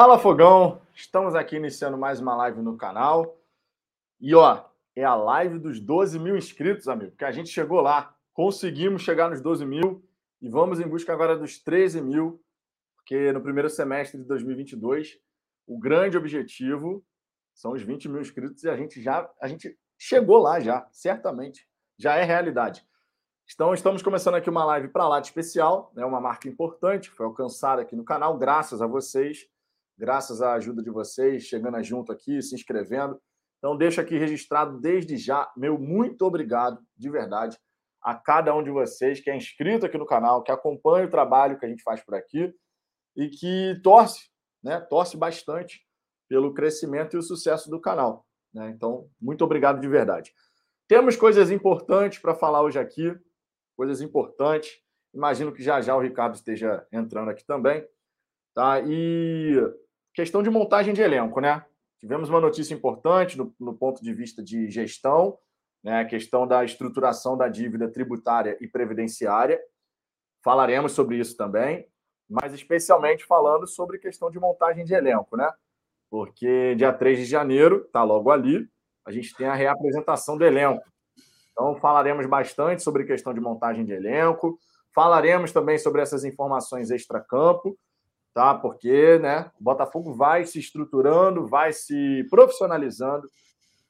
Fala Fogão, estamos aqui iniciando mais uma live no canal. E ó, é a live dos 12 mil inscritos, amigo, que a gente chegou lá, conseguimos chegar nos 12 mil e vamos em busca agora dos 13 mil, porque no primeiro semestre de 2022 o grande objetivo são os 20 mil inscritos e a gente já a gente chegou lá já, certamente, já é realidade. Então, estamos começando aqui uma live para lá de especial, né, uma marca importante, foi alcançada aqui no canal, graças a vocês graças à ajuda de vocês, chegando junto aqui, se inscrevendo. Então, deixo aqui registrado desde já meu muito obrigado, de verdade, a cada um de vocês que é inscrito aqui no canal, que acompanha o trabalho que a gente faz por aqui e que torce, né? Torce bastante pelo crescimento e o sucesso do canal. Né? Então, muito obrigado de verdade. Temos coisas importantes para falar hoje aqui, coisas importantes. Imagino que já já o Ricardo esteja entrando aqui também. Tá? E Questão de montagem de elenco, né? Tivemos uma notícia importante no, no ponto de vista de gestão, né? A questão da estruturação da dívida tributária e previdenciária. Falaremos sobre isso também, mas especialmente falando sobre questão de montagem de elenco, né? Porque dia 3 de janeiro, está logo ali, a gente tem a reapresentação do elenco. Então, falaremos bastante sobre questão de montagem de elenco, falaremos também sobre essas informações extra-campo tá? Porque, né, o Botafogo vai se estruturando, vai se profissionalizando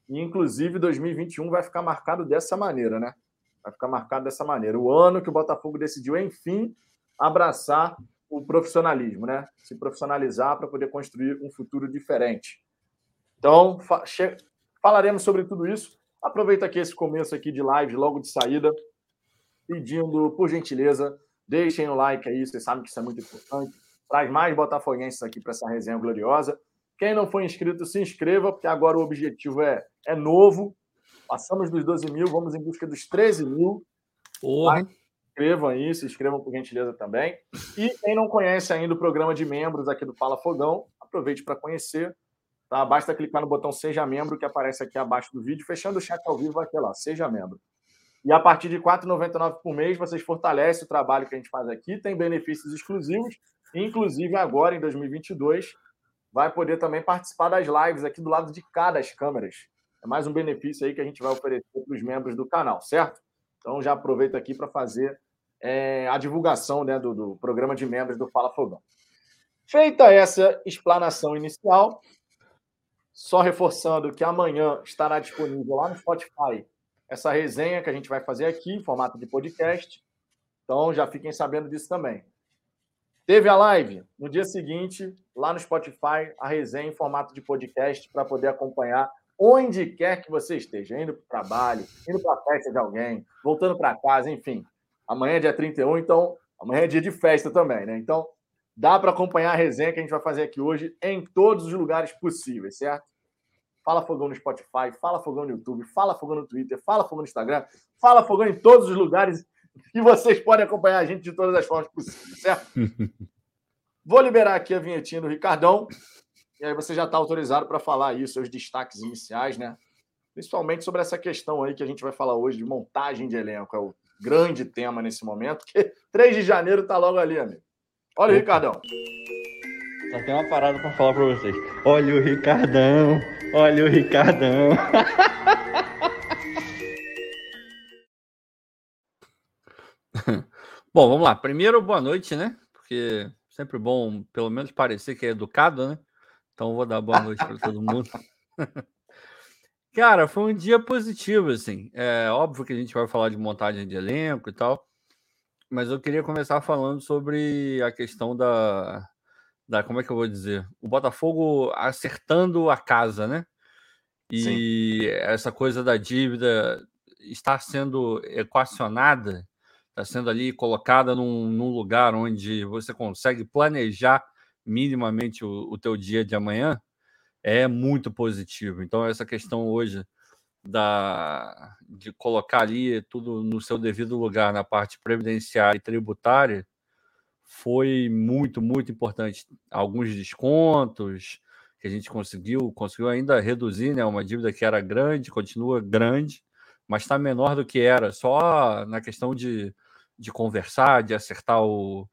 e inclusive 2021 vai ficar marcado dessa maneira, né? Vai ficar marcado dessa maneira. O ano que o Botafogo decidiu, enfim, abraçar o profissionalismo, né? Se profissionalizar para poder construir um futuro diferente. Então, fa falaremos sobre tudo isso. Aproveita aqui esse começo aqui de live, logo de saída, pedindo, por gentileza, deixem o like aí, vocês sabem que isso é muito importante traz mais botafoguenses aqui para essa resenha gloriosa. Quem não foi inscrito, se inscreva, porque agora o objetivo é, é novo. Passamos dos 12 mil, vamos em busca dos 13 mil. Porra. Tá? Inscrevam aí, se inscrevam por gentileza também. E quem não conhece ainda o programa de membros aqui do Fala Fogão, aproveite para conhecer. Tá? Basta clicar no botão Seja Membro, que aparece aqui abaixo do vídeo. Fechando o chat ao vivo, vai ter lá, Seja Membro. E a partir de R$ 4,99 por mês, vocês fortalecem o trabalho que a gente faz aqui, tem benefícios exclusivos Inclusive, agora, em 2022, vai poder também participar das lives aqui do lado de cá das câmeras. É mais um benefício aí que a gente vai oferecer para os membros do canal, certo? Então, já aproveito aqui para fazer é, a divulgação né, do, do programa de membros do Fala Fogão. Feita essa explanação inicial, só reforçando que amanhã estará disponível lá no Spotify essa resenha que a gente vai fazer aqui em formato de podcast. Então já fiquem sabendo disso também. Teve a live no dia seguinte, lá no Spotify, a resenha em formato de podcast para poder acompanhar onde quer que você esteja, indo para o trabalho, indo para a festa de alguém, voltando para casa, enfim. Amanhã é dia 31, então amanhã é dia de festa também, né? Então dá para acompanhar a resenha que a gente vai fazer aqui hoje em todos os lugares possíveis, certo? Fala Fogão no Spotify, fala Fogão no YouTube, fala Fogão no Twitter, fala Fogão no Instagram, fala Fogão em todos os lugares e vocês podem acompanhar a gente de todas as formas possíveis, certo? Vou liberar aqui a vinhetinha do Ricardão. E aí você já está autorizado para falar aí os seus destaques iniciais, né? Principalmente sobre essa questão aí que a gente vai falar hoje de montagem de elenco. É o grande tema nesse momento, que 3 de janeiro está logo ali, amigo. Olha o Ricardão. Só tem uma parada para falar para vocês. Olha o Ricardão, olha o Ricardão. Bom, vamos lá. Primeiro, boa noite, né? Porque sempre bom, pelo menos, parecer que é educado, né? Então, vou dar boa noite para todo mundo. Cara, foi um dia positivo, assim. É óbvio que a gente vai falar de montagem de elenco e tal, mas eu queria começar falando sobre a questão da, da como é que eu vou dizer? O Botafogo acertando a casa, né? E Sim. essa coisa da dívida está sendo equacionada está sendo ali colocada num, num, lugar onde você consegue planejar minimamente o, o teu dia de amanhã, é muito positivo. Então, essa questão hoje da, de colocar ali tudo no seu devido lugar na parte previdenciária e tributária foi muito, muito importante. Alguns descontos que a gente conseguiu, conseguiu ainda reduzir, né? Uma dívida que era grande, continua grande, mas está menor do que era, só na questão de de conversar, de acertar o,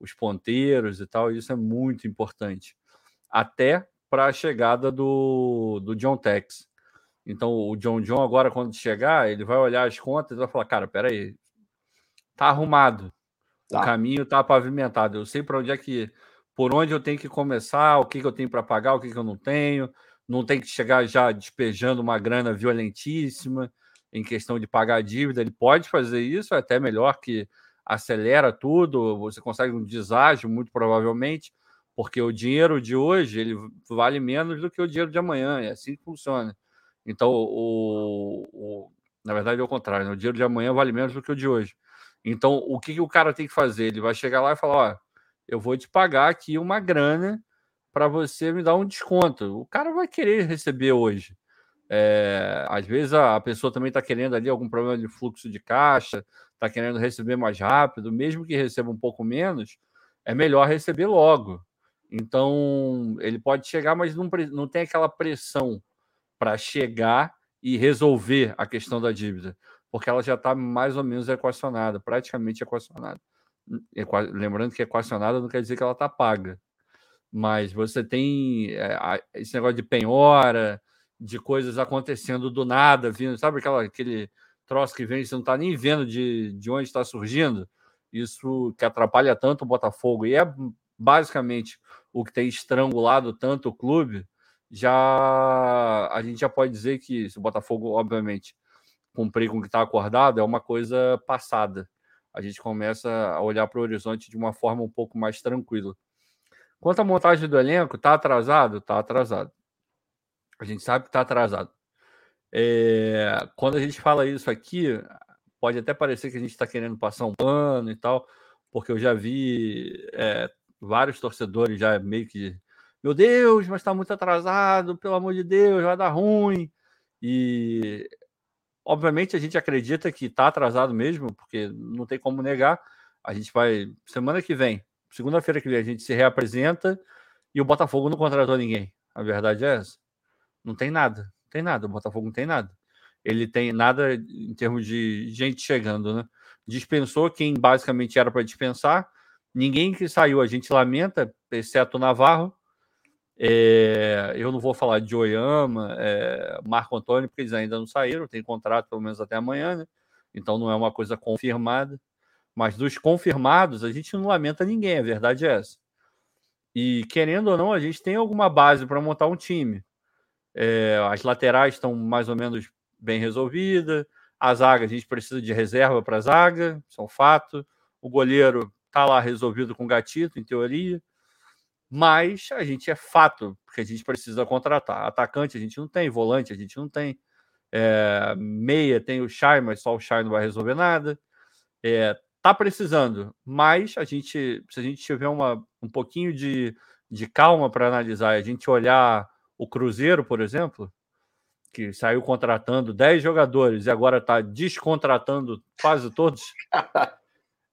os ponteiros e tal, e isso é muito importante. até para a chegada do, do John Tex. Então, o John John, agora, quando chegar, ele vai olhar as contas e vai falar: cara, peraí, tá arrumado. Tá. O caminho tá pavimentado. Eu sei para onde é que. Por onde eu tenho que começar, o que, que eu tenho para pagar, o que, que eu não tenho. Não tem que chegar já despejando uma grana violentíssima em questão de pagar a dívida. Ele pode fazer isso, é até melhor que acelera tudo. Você consegue um deságio, muito provavelmente, porque o dinheiro de hoje ele vale menos do que o dinheiro de amanhã. É assim que funciona. Então, o, o na verdade, é o contrário. Né? O dinheiro de amanhã vale menos do que o de hoje. Então, o que, que o cara tem que fazer? Ele vai chegar lá e falar: Ó, eu vou te pagar aqui uma grana para você me dar um desconto. O cara vai querer receber hoje. É, às vezes a, pessoa também está querendo ali algum problema de fluxo de caixa, está querendo receber mais rápido, mesmo que receba um pouco menos, é melhor receber logo. Então, ele pode chegar, mas não, não tem aquela pressão para chegar e resolver a questão da dívida, porque ela já está mais ou menos equacionada, praticamente equacionada. Lembrando que equacionada não quer dizer que ela está paga, mas você tem é, esse negócio de penhora, de coisas acontecendo do nada, vindo, sabe aquela, aquele troço que vem, você não está nem vendo de, de onde está surgindo, isso que atrapalha tanto o Botafogo, e é basicamente o que tem estrangulado tanto o clube, já a gente já pode dizer que se o Botafogo, obviamente, cumprir com o que está acordado, é uma coisa passada. A gente começa a olhar para o horizonte de uma forma um pouco mais tranquila. Quanto à montagem do elenco, está atrasado? Está atrasado. A gente sabe que está atrasado. É, quando a gente fala isso aqui, pode até parecer que a gente está querendo passar um pano e tal, porque eu já vi é, vários torcedores já meio que meu Deus, mas está muito atrasado, pelo amor de Deus, vai dar ruim. E obviamente a gente acredita que está atrasado mesmo, porque não tem como negar. A gente vai semana que vem, segunda-feira que vem, a gente se reapresenta e o Botafogo não contratou ninguém. A verdade é essa. Não tem nada, não tem nada. O Botafogo não tem nada. Ele tem nada em termos de gente chegando, né? Dispensou quem basicamente era para dispensar. Ninguém que saiu, a gente lamenta, exceto o Navarro. É, eu não vou falar de Oyama, é, Marco Antônio, porque eles ainda não saíram, tem contrato pelo menos até amanhã, né? Então não é uma coisa confirmada. Mas dos confirmados, a gente não lamenta ninguém, a verdade é essa. E querendo ou não, a gente tem alguma base para montar um time. É, as laterais estão mais ou menos bem resolvidas. A zaga, a gente precisa de reserva para a zaga, isso é um fato. O goleiro está lá resolvido com gatito, em teoria. Mas a gente é fato, porque a gente precisa contratar. Atacante a gente não tem, volante a gente não tem. É, meia tem o Chay, mas só o Chay não vai resolver nada. É, tá precisando, mas a gente, se a gente tiver uma, um pouquinho de, de calma para analisar, a gente olhar o Cruzeiro, por exemplo, que saiu contratando 10 jogadores e agora está descontratando quase todos.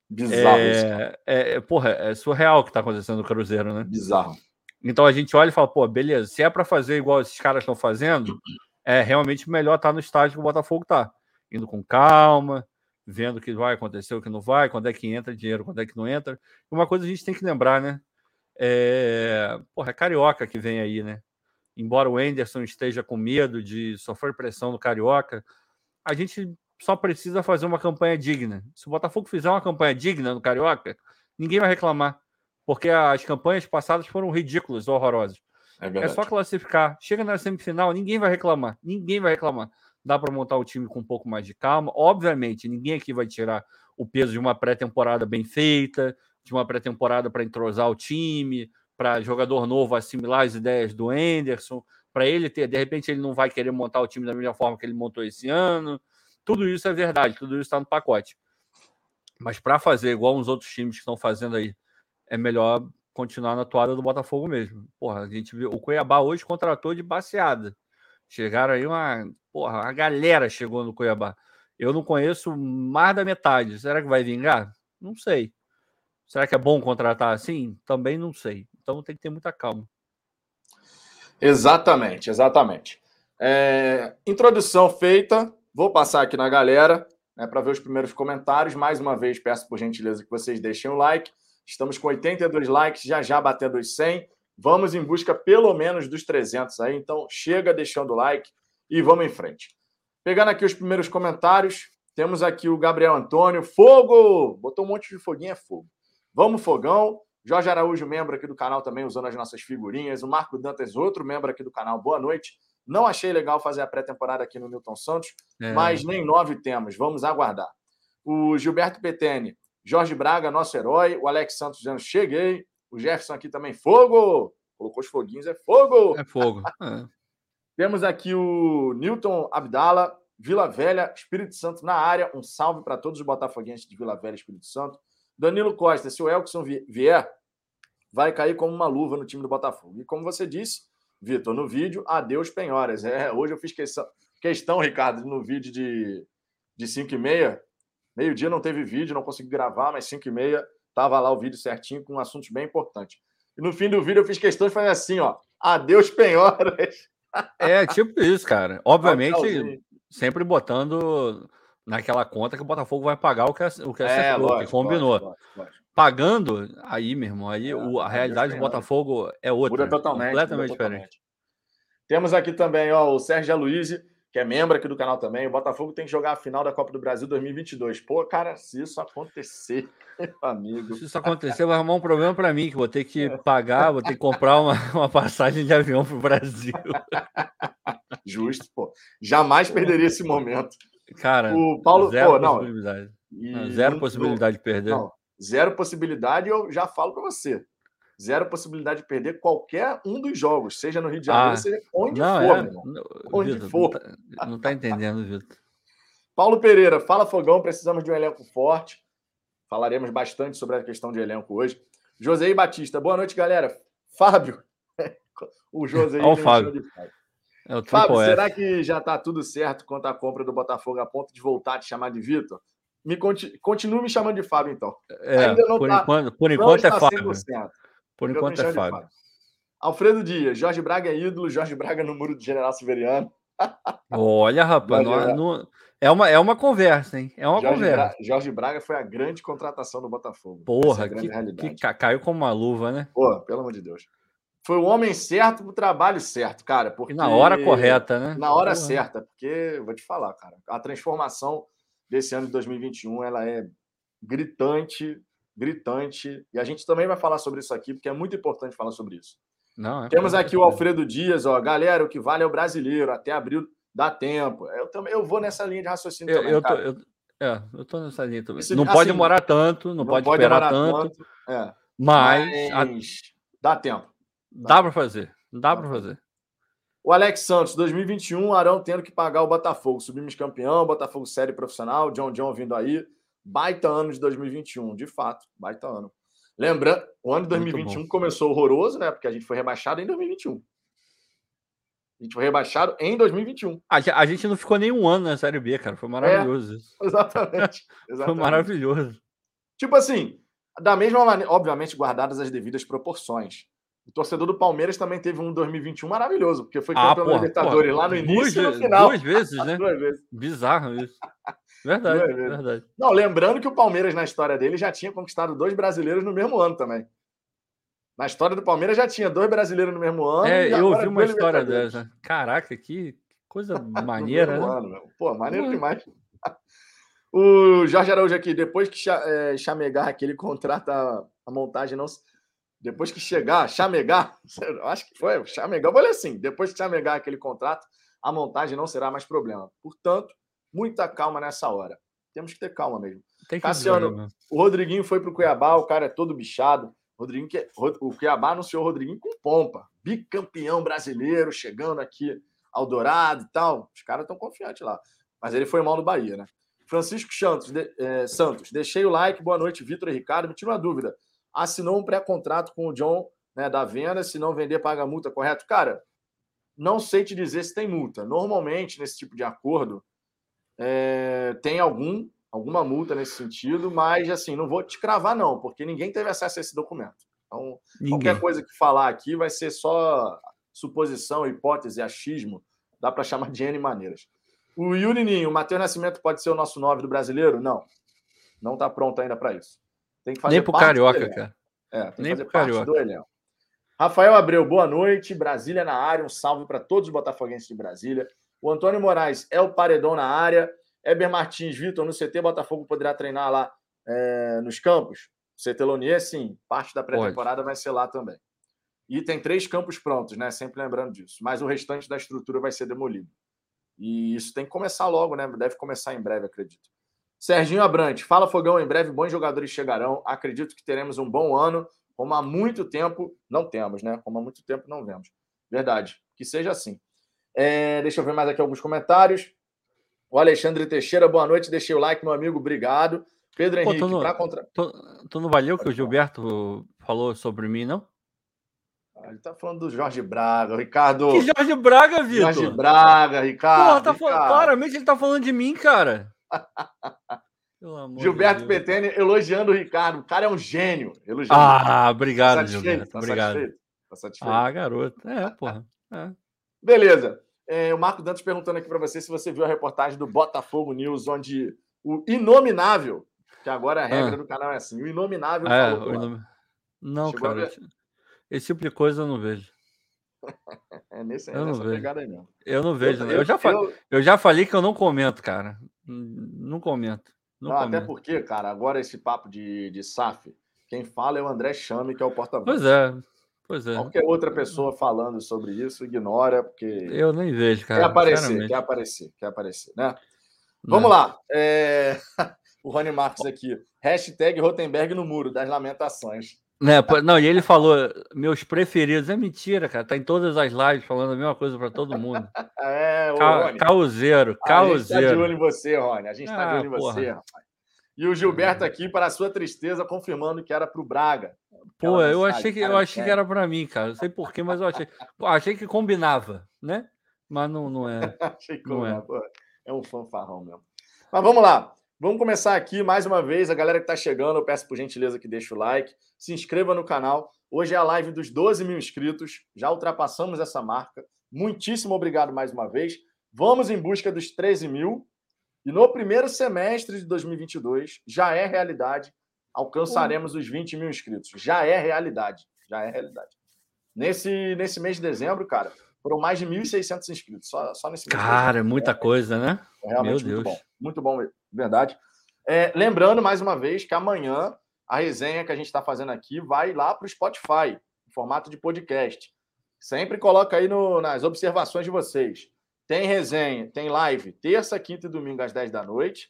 Bizarro é, isso. É, é, porra, é surreal o que está acontecendo no Cruzeiro, né? Bizarro. Então a gente olha e fala, pô, beleza, se é para fazer igual esses caras estão fazendo, é realmente melhor estar tá no estágio que o Botafogo está. Indo com calma, vendo o que vai acontecer, o que não vai, quando é que entra dinheiro, quando é que não entra. Uma coisa a gente tem que lembrar, né? É, porra, é carioca que vem aí, né? Embora o Enderson esteja com medo de sofrer pressão no carioca, a gente só precisa fazer uma campanha digna. Se o Botafogo fizer uma campanha digna no Carioca, ninguém vai reclamar. Porque as campanhas passadas foram ridículas, horrorosas. É, é, só classificar. Chega na semifinal, ninguém vai reclamar. Ninguém vai reclamar. Dá para montar o time com um pouco mais de calma. Obviamente, ninguém aqui vai tirar o peso de uma pré-temporada bem feita, de uma pré-temporada para entrosar o time, para jogador novo assimilar as ideias do Enderson, para ele ter, de repente, ele não vai querer montar o time da mesma forma que ele montou esse ano. Tudo isso é verdade, tudo isso está no pacote. Mas para fazer igual uns outros times que estão fazendo aí, é melhor continuar na toada do Botafogo mesmo. Porra, a gente viu. O Cuiabá hoje contratou de baseada. Chegaram aí uma. Porra, a galera chegou no Cuiabá. Eu não conheço mais da metade. Será que vai vingar? Não sei. Será que é bom contratar assim? Também não sei. Então tem que ter muita calma. Exatamente, exatamente. É, introdução feita. Vou passar aqui na galera né, para ver os primeiros comentários. Mais uma vez, peço por gentileza que vocês deixem o like. Estamos com 82 likes, já já batendo os 100. Vamos em busca pelo menos dos 300 aí. Então, chega deixando o like e vamos em frente. Pegando aqui os primeiros comentários, temos aqui o Gabriel Antônio. Fogo! Botou um monte de foguinho, é fogo. Vamos, fogão. Jorge Araújo, membro aqui do canal também, usando as nossas figurinhas. O Marco Dantas, outro membro aqui do canal. Boa noite. Não achei legal fazer a pré-temporada aqui no Newton Santos, é. mas nem nove temos. Vamos aguardar. O Gilberto Petene, Jorge Braga, nosso herói. O Alex Santos dizendo: cheguei. O Jefferson aqui também, fogo! Colocou os foguinhos, é fogo! É fogo. É. Temos aqui o Newton Abdala, Vila Velha, Espírito Santo na área. Um salve para todos os botafoguenses de Vila Velha, Espírito Santo. Danilo Costa, se o Elkson vier, vai cair como uma luva no time do Botafogo. E como você disse, Vitor, no vídeo, adeus Penhoras. É, hoje eu fiz questão, questão Ricardo, no vídeo de, de 5 e meia. Meio-dia não teve vídeo, não consegui gravar, mas 5 e meia estava lá o vídeo certinho com um assuntos bem importantes. E no fim do vídeo eu fiz questão de fazer assim, ó. Adeus Penhoras. É, tipo isso, cara. Obviamente, sempre botando naquela conta que o Botafogo vai pagar o que, o que é, acertou, lógico, que combinou. Lógico, lógico, Pagando, aí, meu irmão, aí é, o, a realidade do Botafogo é outra. Muda totalmente. Completamente muda totalmente. diferente. Temos aqui também ó, o Sérgio Aloysio, que é membro aqui do canal também. O Botafogo tem que jogar a final da Copa do Brasil 2022. Pô, cara, se isso acontecer, amigo. Se isso acontecer, vai arrumar um problema para mim, que vou ter que pagar, vou ter que comprar uma, uma passagem de avião para o Brasil. Justo, pô. Jamais perderia esse momento. Cara, o Paulo, zero pô, possibilidade. Não, zero possibilidade de perder. Não, zero possibilidade, eu já falo para você zero possibilidade de perder qualquer um dos jogos, seja no Rio de Janeiro, ah, seja onde não, for, é, onde Victor, for. Não tá, não tá entendendo, Vitor. Paulo Pereira, fala Fogão, precisamos de um elenco forte. Falaremos bastante sobre a questão de elenco hoje. José Batista, boa noite, galera. Fábio, o José. Olha o Fábio. É o Fábio, será que já está tudo certo quanto à compra do Botafogo a ponto de voltar a te chamar de Vitor? Me continue me chamando de Fábio, então. É, Ainda não por, tá, enquanto, por enquanto é Fábio. Por enquanto é Fábio. Alfredo Dias, Jorge Braga é ídolo, Jorge Braga no muro do General Severiano. Olha, rapaz, é, uma, é uma conversa, hein? É uma Jorge conversa. Bra... Jorge Braga foi a grande contratação do Botafogo. Porra, é que, que, caiu como uma luva, né? Pô, pelo amor de Deus. Foi o homem certo pro trabalho certo, cara. Porque... E na hora correta, né? Na hora Porra. certa, porque, vou te falar, cara, a transformação desse ano de 2021 ela é gritante, gritante. E a gente também vai falar sobre isso aqui, porque é muito importante falar sobre isso. Não, é Temos aqui o Alfredo Dias, ó. Galera, o que vale é o brasileiro. Até abril dá tempo. Eu também eu vou nessa linha de raciocínio eu, também, eu tô, eu, é, eu tô nessa linha também. Esse, não assim, pode demorar tanto, não, não pode, pode esperar tanto. tanto é. Mas, mas a... dá tempo. Dá, para fazer. Dá para fazer. O Alex Santos, 2021, Arão tendo que pagar o Botafogo. Subimos campeão, Botafogo série profissional, John John vindo aí. Baita ano de 2021, de fato, baita ano. Lembrando, o ano de 2021 começou horroroso, né? Porque a gente foi rebaixado em 2021. A gente foi rebaixado em 2021. A, a gente não ficou nem um ano na Série B, cara. Foi maravilhoso é, isso. Exatamente, exatamente. Foi maravilhoso. Tipo assim, da mesma maneira, obviamente guardadas as devidas proporções. O torcedor do Palmeiras também teve um 2021 maravilhoso, porque foi ah, campeão da Libertadores lá no início duas, e no final. Duas vezes, né? duas vezes. Bizarro isso. Verdade, é verdade. Não, lembrando que o Palmeiras, na história dele, já tinha conquistado dois brasileiros no mesmo ano também. Na história do Palmeiras já tinha dois brasileiros no mesmo ano. É, eu ouvi uma história dessa. Caraca, que coisa maneira, né? Ano, Pô, maneiro demais. o Jorge Araújo aqui, depois que é, chamegar aquele contrata a montagem não. Depois que chegar, chamegar, acho que foi, chamegar, vou ler assim, depois que chamegar aquele contrato, a montagem não será mais problema. Portanto, muita calma nessa hora. Temos que ter calma mesmo. Tem Cassiano, né? o Rodriguinho foi para o Cuiabá, o cara é todo bichado. Rodriguinho, o Cuiabá anunciou o Rodriguinho com pompa. Bicampeão brasileiro, chegando aqui ao Dourado e tal. Os caras estão confiantes lá. Mas ele foi mal no Bahia, né? Francisco Santos, de, é, Santos, deixei o like. Boa noite, Vitor e Ricardo. Me tira uma dúvida. Assinou um pré-contrato com o John né, da venda. Se não vender, paga multa, correto? Cara, não sei te dizer se tem multa. Normalmente, nesse tipo de acordo, é, tem algum alguma multa nesse sentido, mas assim, não vou te cravar, não, porque ninguém teve acesso a esse documento. Então, ninguém. qualquer coisa que falar aqui vai ser só suposição, hipótese, achismo, dá para chamar de N maneiras. O Yuri Ninho, o Matheus Nascimento pode ser o nosso nove do brasileiro? Não. Não está pronto ainda para isso. Tem que fazer Nem pro Carioca, cara. É, tem Nem que fazer parte Carioca. do elenco. Rafael Abreu, boa noite. Brasília na área, um salve para todos os botafoguenses de Brasília. O Antônio Moraes é o paredão na área. Eber Martins, Vitor, no CT, Botafogo poderá treinar lá é, nos campos? CT Lonier, sim. Parte da pré-temporada vai ser lá também. E tem três campos prontos, né? Sempre lembrando disso. Mas o restante da estrutura vai ser demolido. E isso tem que começar logo, né? Deve começar em breve, acredito. Serginho Abrante, fala Fogão, em breve bons jogadores chegarão. Acredito que teremos um bom ano como há muito tempo não temos, né? Como há muito tempo não vemos. Verdade. Que seja assim. É, deixa eu ver mais aqui alguns comentários. O Alexandre Teixeira, boa noite. Deixei o like, meu amigo. Obrigado. Pedro Henrique, Pô, para contra. Tu, não valeu que o Gilberto falou sobre mim, não? Ah, ele tá falando do Jorge Braga, Ricardo. Que Jorge Braga, Vitor? Jorge Braga, Ricardo. Porra, tá Ricardo. claramente ele tá falando de mim, cara. Gilberto de Petene elogiando o Ricardo. O cara é um gênio. Elogiando ah, obrigado, tá Gilberto. Tá obrigado. Satisfeito? Tá satisfeito? Ah, garoto. É, porra. É. Beleza. É, o Marco Dantas perguntando aqui para você se você viu a reportagem do Botafogo News, onde o inominável, que agora a regra ah. do canal é assim, o inominável é, falou. O inom... Não, Chegou cara. Esse tipo de coisa eu não vejo. é nesse, eu nessa pegada aí mesmo. Eu não vejo. Eu, eu, eu já, eu já falei que eu não comento, cara. Não comento. Não, não até porque, cara, agora esse papo de, de SAF, quem fala é o André Chame, que é o porta-voz. Pois é, pois é. Qualquer outra pessoa falando sobre isso, ignora, porque. Eu nem vejo, cara. Quer aparecer, quer aparecer, quer aparecer, né? Vamos lá. É... o Rony Marques aqui. Hashtag Rotenberg no muro das lamentações. Né, não, e ele falou, meus preferidos. É mentira, cara. Tá em todas as lives falando a mesma coisa para todo mundo. é, o Ca Rony. Causeiro, causeiro. A gente tá de olho em você, Rony. A gente tá ah, de olho em você, rapaz. E o Gilberto aqui, para sua tristeza, confirmando que era para o Braga. Pô, eu achei que, eu achei que era para mim, cara. Não sei porquê, mas eu achei. Pô, achei que combinava, né? Mas não, não é. achei que não é. é um fanfarrão mesmo. Mas vamos lá. Vamos começar aqui mais uma vez. A galera que está chegando, eu peço por gentileza que deixe o like, se inscreva no canal. Hoje é a live dos 12 mil inscritos, já ultrapassamos essa marca. Muitíssimo obrigado mais uma vez. Vamos em busca dos 13 mil. E no primeiro semestre de 2022, já é realidade, alcançaremos os 20 mil inscritos. Já é realidade. Já é realidade. Nesse, nesse mês de dezembro, cara, foram mais de 1.600 inscritos. Só, só nesse. Cara, é muita coisa, né? É realmente Meu Deus. muito bom. Muito bom verdade. É, lembrando mais uma vez que amanhã a resenha que a gente está fazendo aqui vai lá para o Spotify, em formato de podcast. Sempre coloca aí no, nas observações de vocês. Tem resenha, tem live terça, quinta e domingo às 10 da noite.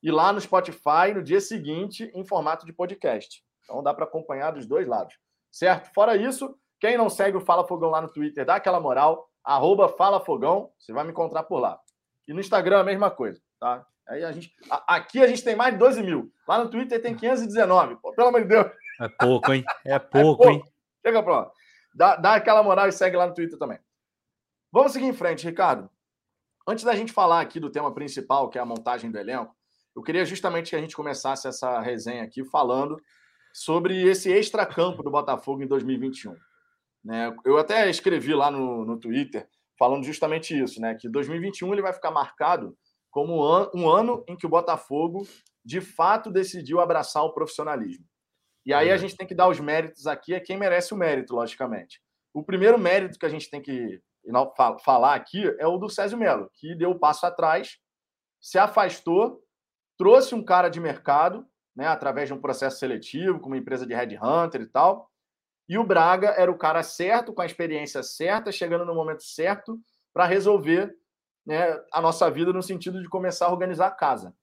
E lá no Spotify, no dia seguinte, em formato de podcast. Então dá para acompanhar dos dois lados. Certo? Fora isso, quem não segue o Fala Fogão lá no Twitter, dá aquela moral. Arroba Fala Fogão, você vai me encontrar por lá. E no Instagram a mesma coisa, tá? Aí a gente, aqui a gente tem mais de 12 mil. Lá no Twitter tem 519. Pô, pelo amor de Deus. É pouco, hein? É pouco, é pouco. hein? Chega pra lá. Dá, dá aquela moral e segue lá no Twitter também. Vamos seguir em frente, Ricardo. Antes da gente falar aqui do tema principal, que é a montagem do elenco, eu queria justamente que a gente começasse essa resenha aqui falando sobre esse extracampo do Botafogo em 2021. Né? Eu até escrevi lá no, no Twitter falando justamente isso, né? Que 2021 ele vai ficar marcado como um ano em que o Botafogo de fato decidiu abraçar o profissionalismo. E aí a gente tem que dar os méritos aqui a quem merece o mérito, logicamente. O primeiro mérito que a gente tem que falar aqui é o do Césio Melo, que deu o passo atrás, se afastou, trouxe um cara de mercado, né, através de um processo seletivo, com uma empresa de headhunter e tal. E o Braga era o cara certo, com a experiência certa, chegando no momento certo para resolver né, a nossa vida no sentido de começar a organizar a casa.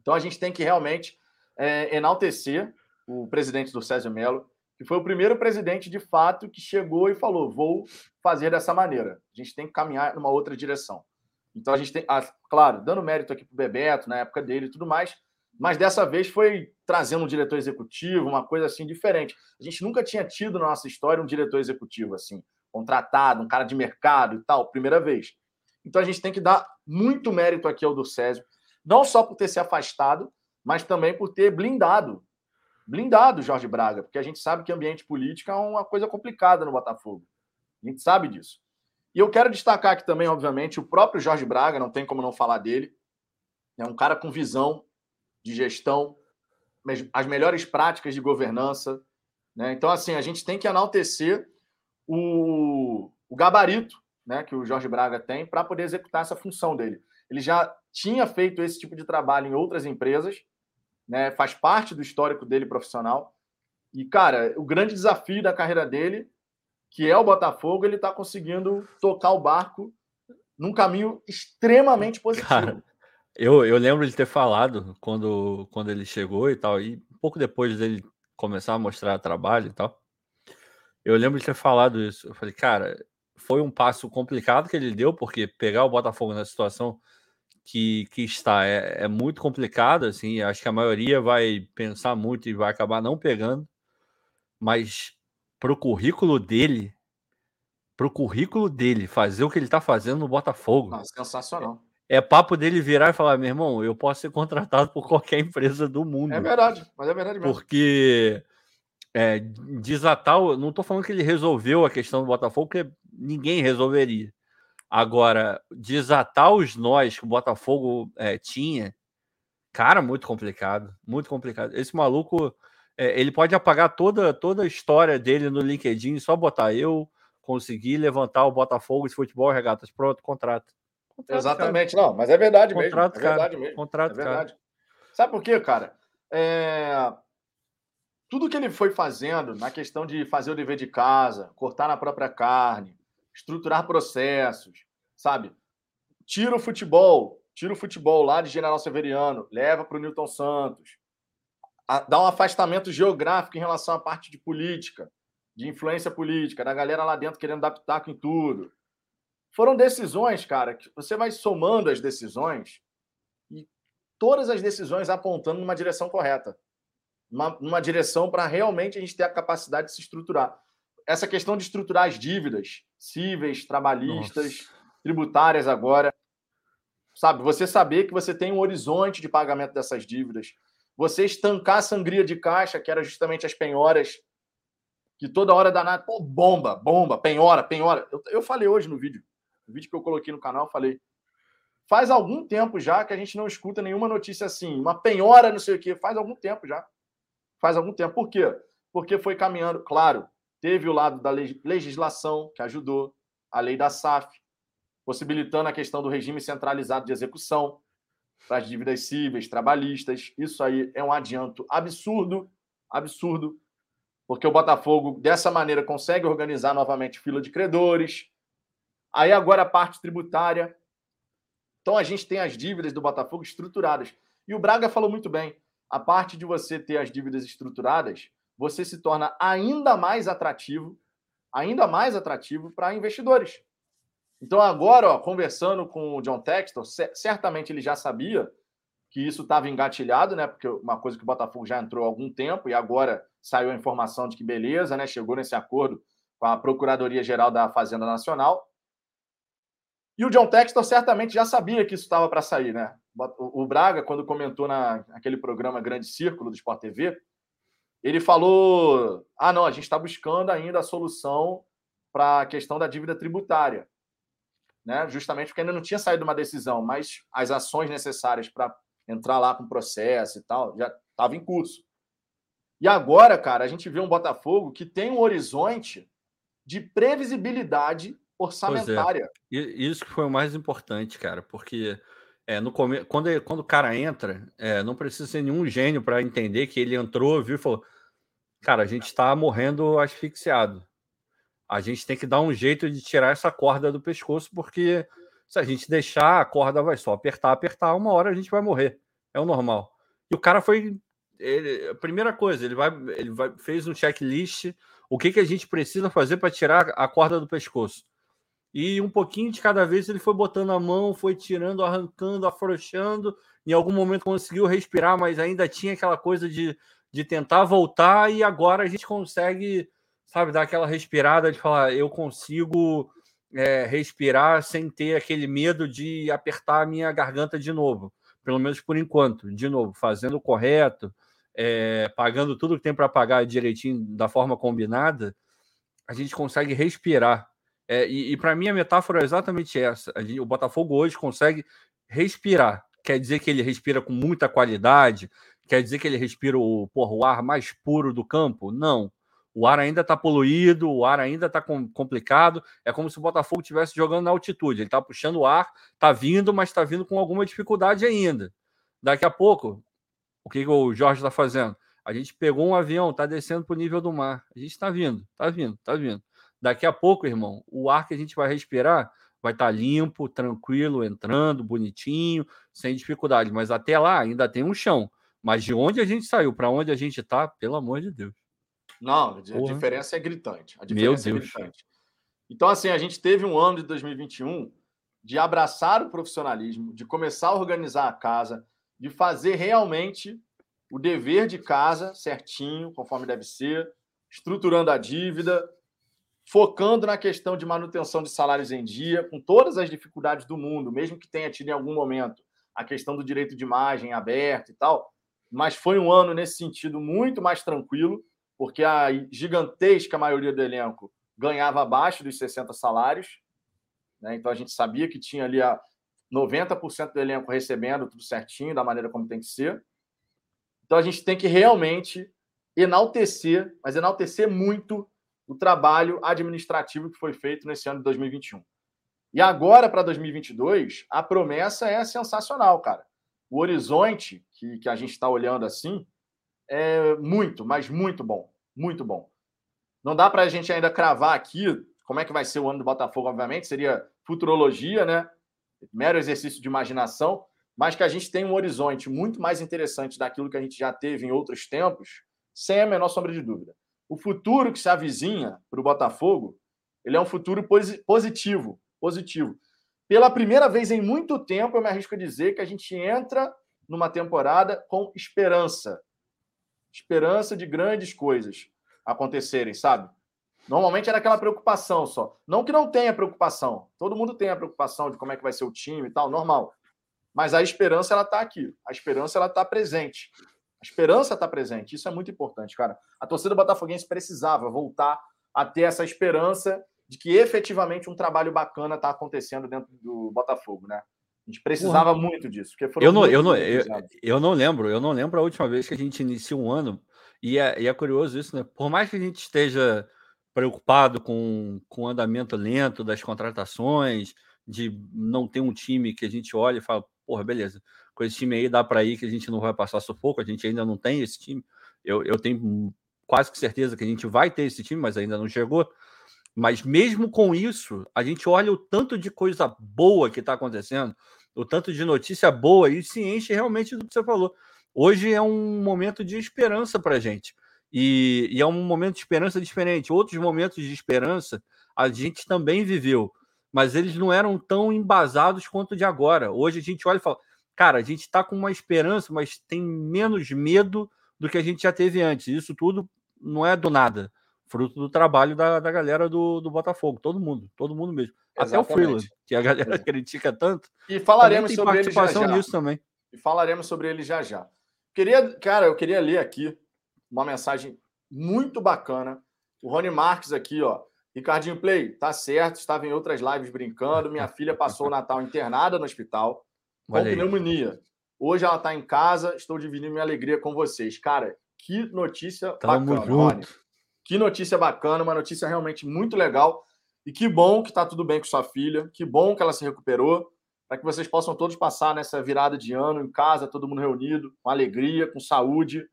Então a gente tem que realmente é, enaltecer o presidente do Césio Melo, que foi o primeiro presidente de fato que chegou e falou: vou fazer dessa maneira. A gente tem que caminhar numa outra direção. Então a gente tem, ah, claro, dando mérito aqui para o Bebeto, na época dele e tudo mais, mas dessa vez foi trazendo um diretor executivo, uma coisa assim diferente. A gente nunca tinha tido na nossa história um diretor executivo assim, contratado, um cara de mercado e tal, primeira vez. Então a gente tem que dar muito mérito aqui ao do Césio, não só por ter se afastado, mas também por ter blindado blindado Jorge Braga, porque a gente sabe que ambiente político é uma coisa complicada no Botafogo. A gente sabe disso. E eu quero destacar aqui também, obviamente, o próprio Jorge Braga, não tem como não falar dele. É um cara com visão de gestão, as melhores práticas de governança, Né? Então, assim, a gente tem que enaltecer o, o gabarito né, que o Jorge Braga tem para poder executar essa função dele. Ele já tinha feito esse tipo de trabalho em outras empresas, né, faz parte do histórico dele profissional. E, cara, o grande desafio da carreira dele, que é o Botafogo, ele está conseguindo tocar o barco num caminho extremamente positivo. Cara, eu, eu lembro de ter falado quando, quando ele chegou e tal, e pouco depois dele começar a mostrar trabalho e tal. Eu lembro de ter falado isso. Eu falei, cara, foi um passo complicado que ele deu, porque pegar o Botafogo na situação que, que está é, é muito complicado, assim, acho que a maioria vai pensar muito e vai acabar não pegando, mas pro currículo dele, pro currículo dele fazer o que ele está fazendo no Botafogo. Não, sensacional. É, papo dele virar e falar, meu irmão, eu posso ser contratado por qualquer empresa do mundo. É verdade, mas é verdade mesmo. Porque é, desatar, não estou falando que ele resolveu a questão do Botafogo, porque ninguém resolveria. Agora, desatar os nós que o Botafogo é, tinha, cara, muito complicado, muito complicado. Esse maluco, é, ele pode apagar toda, toda a história dele no LinkedIn, só botar eu consegui levantar o Botafogo de futebol e regatas, pronto, contrato. Contrato Exatamente, cara. não, mas é verdade contrato, mesmo. É verdade mesmo. Contrato, é verdade. Cara. Sabe por quê, cara? É... Tudo que ele foi fazendo na questão de fazer o dever de casa, cortar na própria carne, estruturar processos, sabe? Tira o futebol, tira o futebol lá de General Severiano, leva para o Newton Santos, dá um afastamento geográfico em relação à parte de política, de influência política, da galera lá dentro querendo dar pitaco em tudo. Foram decisões, cara, que você vai somando as decisões e todas as decisões apontando numa direção correta. Uma, numa direção para realmente a gente ter a capacidade de se estruturar. Essa questão de estruturar as dívidas, cíveis, trabalhistas, Nossa. tributárias agora. Sabe, você saber que você tem um horizonte de pagamento dessas dívidas. Você estancar a sangria de caixa, que era justamente as penhoras, que toda hora danada, pô, bomba, bomba, penhora, penhora. Eu, eu falei hoje no vídeo, vídeo que eu coloquei no canal, falei. Faz algum tempo já que a gente não escuta nenhuma notícia assim, uma penhora, não sei o quê. Faz algum tempo já. Faz algum tempo. Por quê? Porque foi caminhando, claro, Teve o lado da legislação, que ajudou, a lei da SAF, possibilitando a questão do regime centralizado de execução para as dívidas cíveis, trabalhistas. Isso aí é um adianto absurdo, absurdo, porque o Botafogo, dessa maneira, consegue organizar novamente fila de credores. Aí agora a parte tributária. Então a gente tem as dívidas do Botafogo estruturadas. E o Braga falou muito bem: a parte de você ter as dívidas estruturadas você se torna ainda mais atrativo, ainda mais atrativo para investidores. Então, agora, ó, conversando com o John Textor, certamente ele já sabia que isso estava engatilhado, né? Porque uma coisa que o Botafogo já entrou há algum tempo e agora saiu a informação de que beleza, né? Chegou nesse acordo com a Procuradoria Geral da Fazenda Nacional. E o John Textor certamente já sabia que isso estava para sair, né? O Braga, quando comentou na, naquele programa Grande Círculo do Sport TV, ele falou: ah, não, a gente está buscando ainda a solução para a questão da dívida tributária. Né? Justamente porque ainda não tinha saído uma decisão, mas as ações necessárias para entrar lá com o processo e tal já estavam em curso. E agora, cara, a gente vê um Botafogo que tem um horizonte de previsibilidade orçamentária. É. Isso que foi o mais importante, cara, porque é, no come... quando, ele, quando o cara entra, é, não precisa ser nenhum gênio para entender que ele entrou, viu e falou: Cara, a gente está morrendo asfixiado. A gente tem que dar um jeito de tirar essa corda do pescoço, porque se a gente deixar, a corda vai só apertar, apertar, uma hora a gente vai morrer. É o normal. E o cara foi. Ele, a primeira coisa, ele vai, ele vai, fez um checklist. O que, que a gente precisa fazer para tirar a corda do pescoço? E um pouquinho de cada vez ele foi botando a mão, foi tirando, arrancando, afrouxando. Em algum momento conseguiu respirar, mas ainda tinha aquela coisa de, de tentar voltar. E agora a gente consegue, sabe, dar aquela respirada de falar: eu consigo é, respirar sem ter aquele medo de apertar a minha garganta de novo. Pelo menos por enquanto, de novo, fazendo o correto, é, pagando tudo que tem para pagar direitinho da forma combinada, a gente consegue respirar é, e, e para mim a metáfora é exatamente essa. Gente, o Botafogo hoje consegue respirar. Quer dizer que ele respira com muita qualidade? Quer dizer que ele respira o, porra, o ar mais puro do campo? Não. O ar ainda está poluído, o ar ainda está complicado. É como se o Botafogo estivesse jogando na altitude. Ele está puxando o ar, está vindo, mas está vindo com alguma dificuldade ainda. Daqui a pouco, o que, que o Jorge está fazendo? A gente pegou um avião, está descendo para o nível do mar. A gente está vindo, está vindo, está vindo. Daqui a pouco, irmão, o ar que a gente vai respirar vai estar tá limpo, tranquilo, entrando, bonitinho, sem dificuldade. Mas até lá ainda tem um chão. Mas de onde a gente saiu para onde a gente está, pelo amor de Deus. Não, a Porra. diferença é gritante. A diferença Meu é Deus. é gritante. Então, assim, a gente teve um ano de 2021 de abraçar o profissionalismo, de começar a organizar a casa, de fazer realmente o dever de casa certinho, conforme deve ser, estruturando a dívida, focando na questão de manutenção de salários em dia, com todas as dificuldades do mundo, mesmo que tenha tido em algum momento a questão do direito de imagem aberto e tal, mas foi um ano nesse sentido muito mais tranquilo, porque a gigantesca maioria do elenco ganhava abaixo dos 60 salários, né? então a gente sabia que tinha ali a 90% do elenco recebendo tudo certinho, da maneira como tem que ser. Então a gente tem que realmente enaltecer, mas enaltecer muito o trabalho administrativo que foi feito nesse ano de 2021. E agora, para 2022, a promessa é sensacional, cara. O horizonte que, que a gente está olhando assim é muito, mas muito bom. Muito bom. Não dá para a gente ainda cravar aqui como é que vai ser o ano do Botafogo, obviamente, seria futurologia, né? Mero exercício de imaginação, mas que a gente tem um horizonte muito mais interessante daquilo que a gente já teve em outros tempos, sem a menor sombra de dúvida o futuro que se avizinha para o Botafogo, ele é um futuro positivo, positivo. Pela primeira vez em muito tempo, eu me arrisco a dizer que a gente entra numa temporada com esperança. Esperança de grandes coisas acontecerem, sabe? Normalmente era aquela preocupação só. Não que não tenha preocupação. Todo mundo tem a preocupação de como é que vai ser o time e tal, normal. Mas a esperança ela está aqui. A esperança ela está presente. A esperança está presente. Isso é muito importante, cara. A torcida botafoguense precisava voltar a ter essa esperança de que efetivamente um trabalho bacana está acontecendo dentro do Botafogo, né? A gente precisava muito disso. Porque eu, não, eu, não, eu, eu, não lembro, eu não lembro a última vez que a gente inicia um ano, e é, e é curioso isso, né? Por mais que a gente esteja preocupado com, com o andamento lento das contratações, de não ter um time que a gente olha e fala, porra, beleza, com esse time aí dá para ir que a gente não vai passar sufoco, a gente ainda não tem esse time. Eu, eu tenho quase que certeza que a gente vai ter esse time, mas ainda não chegou. Mas mesmo com isso, a gente olha o tanto de coisa boa que está acontecendo, o tanto de notícia boa e se enche realmente do que você falou. Hoje é um momento de esperança para a gente. E, e, é um momento de esperança diferente. Outros momentos de esperança a gente também viveu, mas eles não eram tão embasados quanto de agora. Hoje a gente olha e fala: cara, a gente está com uma esperança, mas tem menos medo do que a gente já teve antes. Isso tudo não é do nada, fruto do trabalho da, da galera do, do Botafogo, todo mundo, todo mundo mesmo. Exatamente. Até o Freeland, que a galera critica tanto. E falaremos sobre ele já já. nisso também. E falaremos sobre ele já já. Queria, cara, eu queria ler aqui uma mensagem muito bacana. O Rony Marques aqui, ó. Ricardinho Play, tá certo, estava em outras lives brincando. Minha filha passou o Natal internada no hospital com pneumonia. Hoje ela está em casa, estou dividindo minha alegria com vocês. Cara, que notícia Tamo bacana, junto. Rony. Que notícia bacana, uma notícia realmente muito legal. E que bom que está tudo bem com sua filha, que bom que ela se recuperou, para que vocês possam todos passar nessa virada de ano em casa, todo mundo reunido, com alegria, com saúde.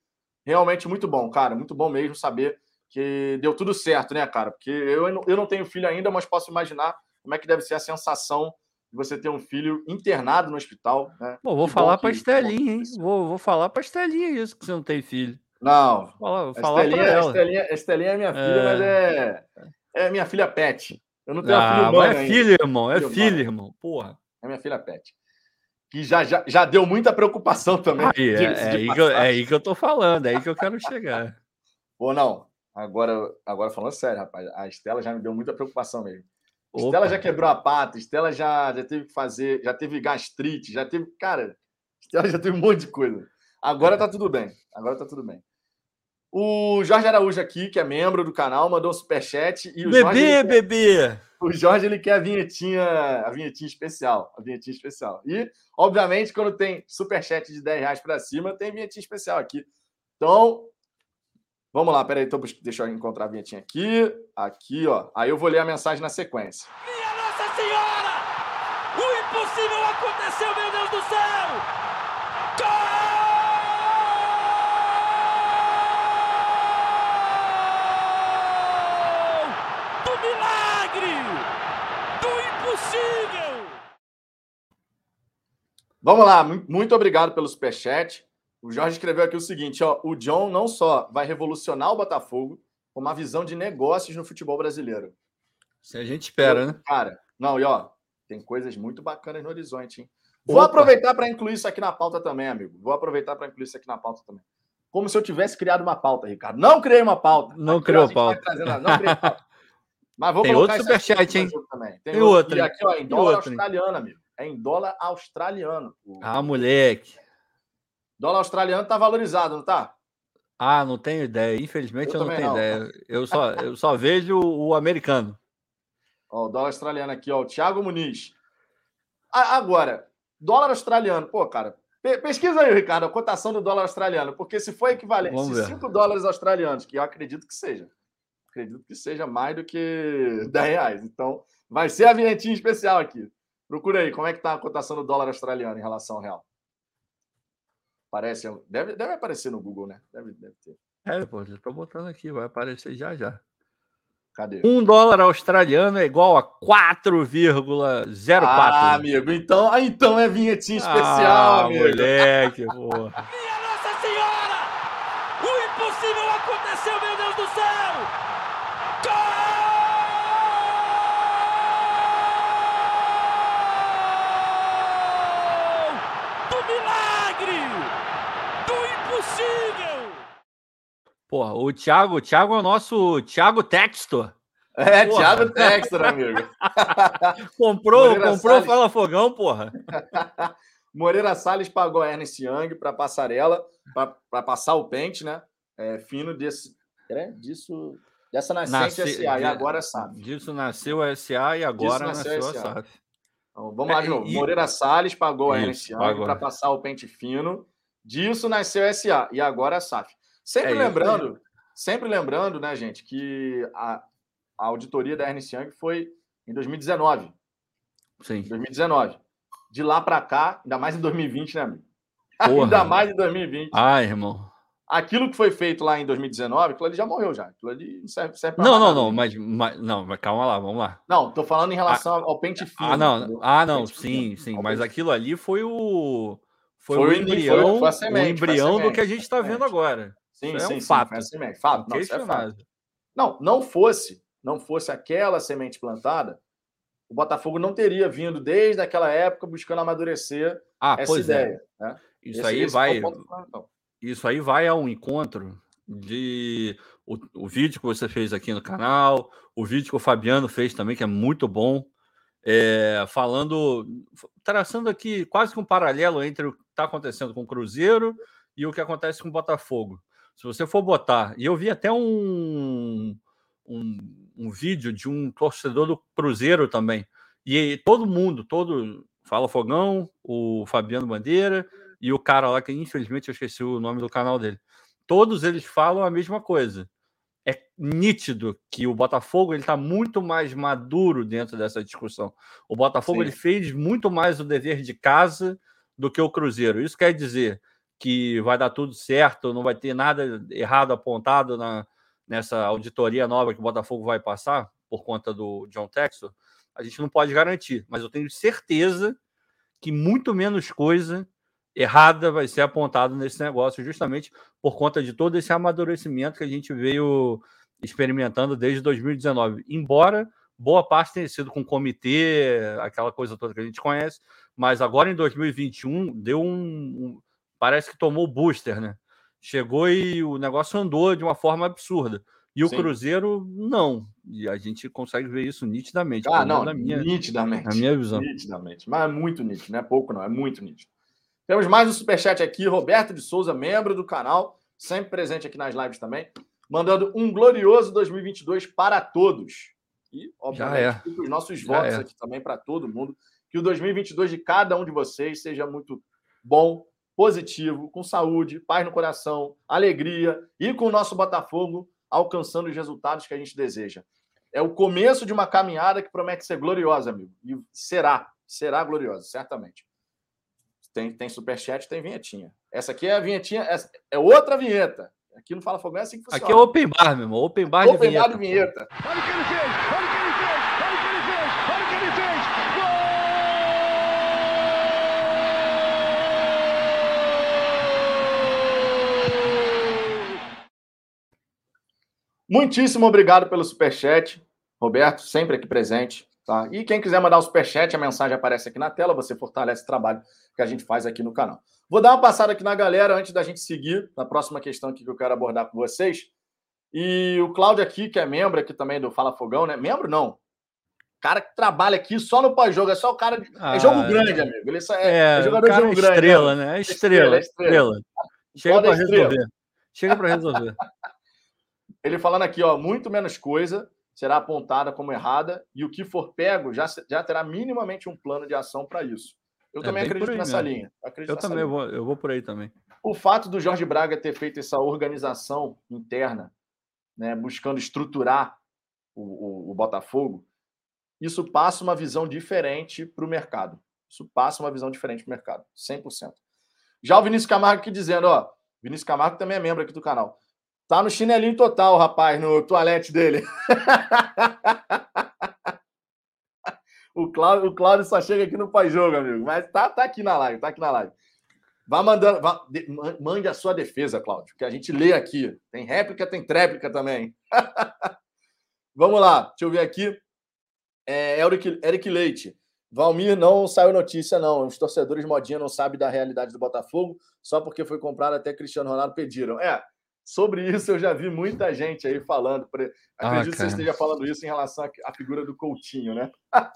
Realmente muito bom, cara, muito bom mesmo saber que deu tudo certo, né, cara? Porque eu, eu não tenho filho ainda, mas posso imaginar como é que deve ser a sensação você ter um filho internado no hospital. Né? Bom, vou que falar para a Estelinha, hein? Vou, vou falar para a Estelinha isso, que você não tem filho. Não. Vou falar, vou falar Estelinha, ela. Estelinha, Estelinha é minha filha, é... mas é, é minha filha pet. Eu não tenho ah, filho humano É filho, irmão. É filho irmão. Porra. É minha filha pet. Que já, já, já deu muita preocupação também. Aí, é, é, aí eu, é, aí que eu tô falando, é aí que eu quero chegar. Pô, não. Agora, agora falando sério, rapaz, a Estela já me deu muita preocupação mesmo. Opa. Estela já quebrou a pata, Estela já, já teve que fazer, já teve gastrite, já teve. Cara, Estela já teve um monte de coisa. Agora tá tudo bem. Agora tá tudo bem. O Jorge Araújo aqui, que é membro do canal, mandou um superchat. E o bebê, Jorge, quer... bebê! O Jorge ele quer a vinhetinha, a vinhetinha especial. A vinhetinha especial. E, obviamente, quando tem superchat de 10 reais para cima, tem vinhetinha especial aqui. Então, Vamos lá, peraí, tô, deixa eu encontrar a vinhetinha aqui. Aqui, ó. Aí eu vou ler a mensagem na sequência. Minha Nossa Senhora! O impossível aconteceu, meu Deus do céu! Gol! Do milagre! Do impossível! Vamos lá, muito obrigado pelo superchat. O Jorge escreveu aqui o seguinte: ó, o John não só vai revolucionar o Botafogo, como uma visão de negócios no futebol brasileiro. Se a gente espera, né? Cara, não, e ó, tem coisas muito bacanas no horizonte, hein? Vou Opa. aproveitar para incluir isso aqui na pauta também, amigo. Vou aproveitar para incluir isso aqui na pauta também. Como se eu tivesse criado uma pauta, Ricardo. Não criei uma pauta. Não aqui, criou pauta. Trazendo, não criei pauta. Mas vou tem outro superchat, hein? Também. Tem, tem outro. E aqui, ó, em dólar outro, australiano, amigo. É em dólar australiano. Ah, moleque. Dólar australiano tá valorizado, não tá? Ah, não tenho ideia. Infelizmente eu, eu não tenho não. ideia. Eu só, eu só vejo o americano. Ó, o dólar australiano aqui, ó. O Thiago Muniz. Agora, dólar australiano. Pô, cara, pesquisa aí, Ricardo, a cotação do dólar australiano. Porque se for equivalente, se 5 dólares australianos, que eu acredito que seja, acredito que seja mais do que 10 reais. Então, vai ser a vinhetinha especial aqui. Procura aí, como é que tá a cotação do dólar australiano em relação ao real? Aparece, deve, deve aparecer no Google, né? Deve, deve ter. É, pô, já tô botando aqui, vai aparecer já já. Cadê? Um dólar australiano é igual a 4,04. Ah, amigo, então, ah, então é vinhetinha especial, ah, amigo. moleque, porra. Minha Nossa Senhora! O impossível aconteceu, meu Deus do céu! Gol! Porra, o Thiago, o Thiago é o nosso Thiago Textor. É, porra. Thiago Textor, amigo. comprou, Moreira comprou Salles. Fala Fogão, porra. Moreira Salles pagou a Ernest Young para passarela, para passar o pente, né? É, fino desse, é, disso, dessa nascente Nasce, SA, e agora sabe. Disso nasceu a SA e agora nasceu, nasceu a SAF. Então, vamos lá de novo. E... Moreira Salles pagou a Ernest Young para passar o pente fino. Disso nasceu a SA e agora a SAF. Sempre é lembrando, sempre lembrando, né, gente, que a, a auditoria da Ernst Young foi em 2019. Sim. 2019. De lá para cá, ainda mais em 2020, né, amigo? Porra. ainda mais em 2020. Ai, irmão. Aquilo que foi feito lá em 2019, aquilo ali já morreu já. Aquilo ali não serve, serve pra Não, não, não, mas, mas, não, mas calma lá, vamos lá. Não, tô falando em relação ah, ao pente fino. Ah, não, ah, não, sim, sim, mas aquilo ali foi o foi, foi o embrião, foi, foi semente, o embrião do que a gente está vendo agora. Sim, é sim, um sim, fato. Foi semente. Fato. Não, é fato. Não, não fosse, não fosse aquela semente plantada, o Botafogo não teria vindo desde aquela época buscando amadurecer ah, essa é. ideia. É. Né? Isso esse, aí esse vai. Isso aí vai ao encontro de o, o vídeo que você fez aqui no canal, o vídeo que o Fabiano fez também, que é muito bom. É, falando, traçando aqui quase que um paralelo entre o que está acontecendo com o Cruzeiro e o que acontece com o Botafogo. Se você for botar, e eu vi até um, um, um vídeo de um torcedor do Cruzeiro também, e todo mundo, todo Fala Fogão, o Fabiano Bandeira e o cara lá que infelizmente eu esqueci o nome do canal dele. Todos eles falam a mesma coisa. É nítido que o Botafogo ele está muito mais maduro dentro dessa discussão. O Botafogo ele fez muito mais o dever de casa do que o Cruzeiro. Isso quer dizer que vai dar tudo certo, não vai ter nada errado apontado na, nessa auditoria nova que o Botafogo vai passar por conta do John Textor, a gente não pode garantir, mas eu tenho certeza que muito menos coisa errada vai ser apontado nesse negócio, justamente por conta de todo esse amadurecimento que a gente veio experimentando desde 2019. Embora boa parte tenha sido com comitê, aquela coisa toda que a gente conhece, mas agora em 2021 deu um, um parece que tomou o booster, né? Chegou e o negócio andou de uma forma absurda. E o Sim. Cruzeiro, não. E a gente consegue ver isso nitidamente. Ah, não, na minha, nitidamente. Na minha visão. Nitidamente. Mas é muito nítido, não é pouco, não, é muito nítido. Temos mais um superchat aqui, Roberto de Souza, membro do canal, sempre presente aqui nas lives também, mandando um glorioso 2022 para todos. E, obviamente, é. os nossos votos é. aqui também para todo mundo. Que o 2022 de cada um de vocês seja muito bom, positivo, com saúde, paz no coração, alegria e com o nosso Botafogo alcançando os resultados que a gente deseja. É o começo de uma caminhada que promete ser gloriosa, amigo. E será, será gloriosa, certamente. Tem, tem superchat, tem vinhetinha. Essa aqui é a vinhetinha, é outra vinheta. Aqui no Fala Fogão é assim que funciona. Aqui é open bar, meu irmão. Open bar open de vinheta. Bar de vinheta. Olha o que ele fez! Olha o que ele fez! Olha o que ele fez! Olha o que ele fez! Gol! Muitíssimo obrigado pelo superchat. Roberto, sempre aqui presente. Tá? E quem quiser mandar o superchat, a mensagem aparece aqui na tela, você fortalece o trabalho que a gente faz aqui no canal. Vou dar uma passada aqui na galera antes da gente seguir na próxima questão que eu quero abordar com vocês. E o Cláudio aqui, que é membro aqui também do Fala Fogão, né? Membro não. Cara que trabalha aqui só no pós-jogo, é só o cara. De... Ah, é jogo grande, amigo. Ele é, é, é jogador jogo grande. Estrela, né? É estrela, é estrela. estrela. Chega para resolver. Chega para resolver. Ele falando aqui, ó, muito menos coisa será apontada como errada e o que for pego já, já terá minimamente um plano de ação para isso. Eu é também acredito nessa mesmo. linha. Eu, eu também Vou, eu vou por aí também. O fato do Jorge Braga ter feito essa organização interna, né, buscando estruturar o, o, o Botafogo, isso passa uma visão diferente para o mercado. Isso passa uma visão diferente para o mercado, 100%. Já o Vinícius Camargo aqui dizendo, ó, Vinícius Camargo também é membro aqui do canal. Tá no chinelinho total, rapaz, no toalete dele. o, Cláudio, o Cláudio só chega aqui no pós-jogo, amigo. Mas tá, tá aqui na live, tá aqui na live. Vá mandando, vá, de, mande a sua defesa, Cláudio, que a gente lê aqui. Tem réplica, tem tréplica também. Vamos lá, deixa eu ver aqui. É, Eric, Eric Leite. Valmir não saiu notícia, não. Os torcedores modinha não sabem da realidade do Botafogo, só porque foi comprado até Cristiano Ronaldo pediram. É, Sobre isso, eu já vi muita gente aí falando. Ah, Acredito ah, que você esteja falando isso em relação à figura do Coutinho, né?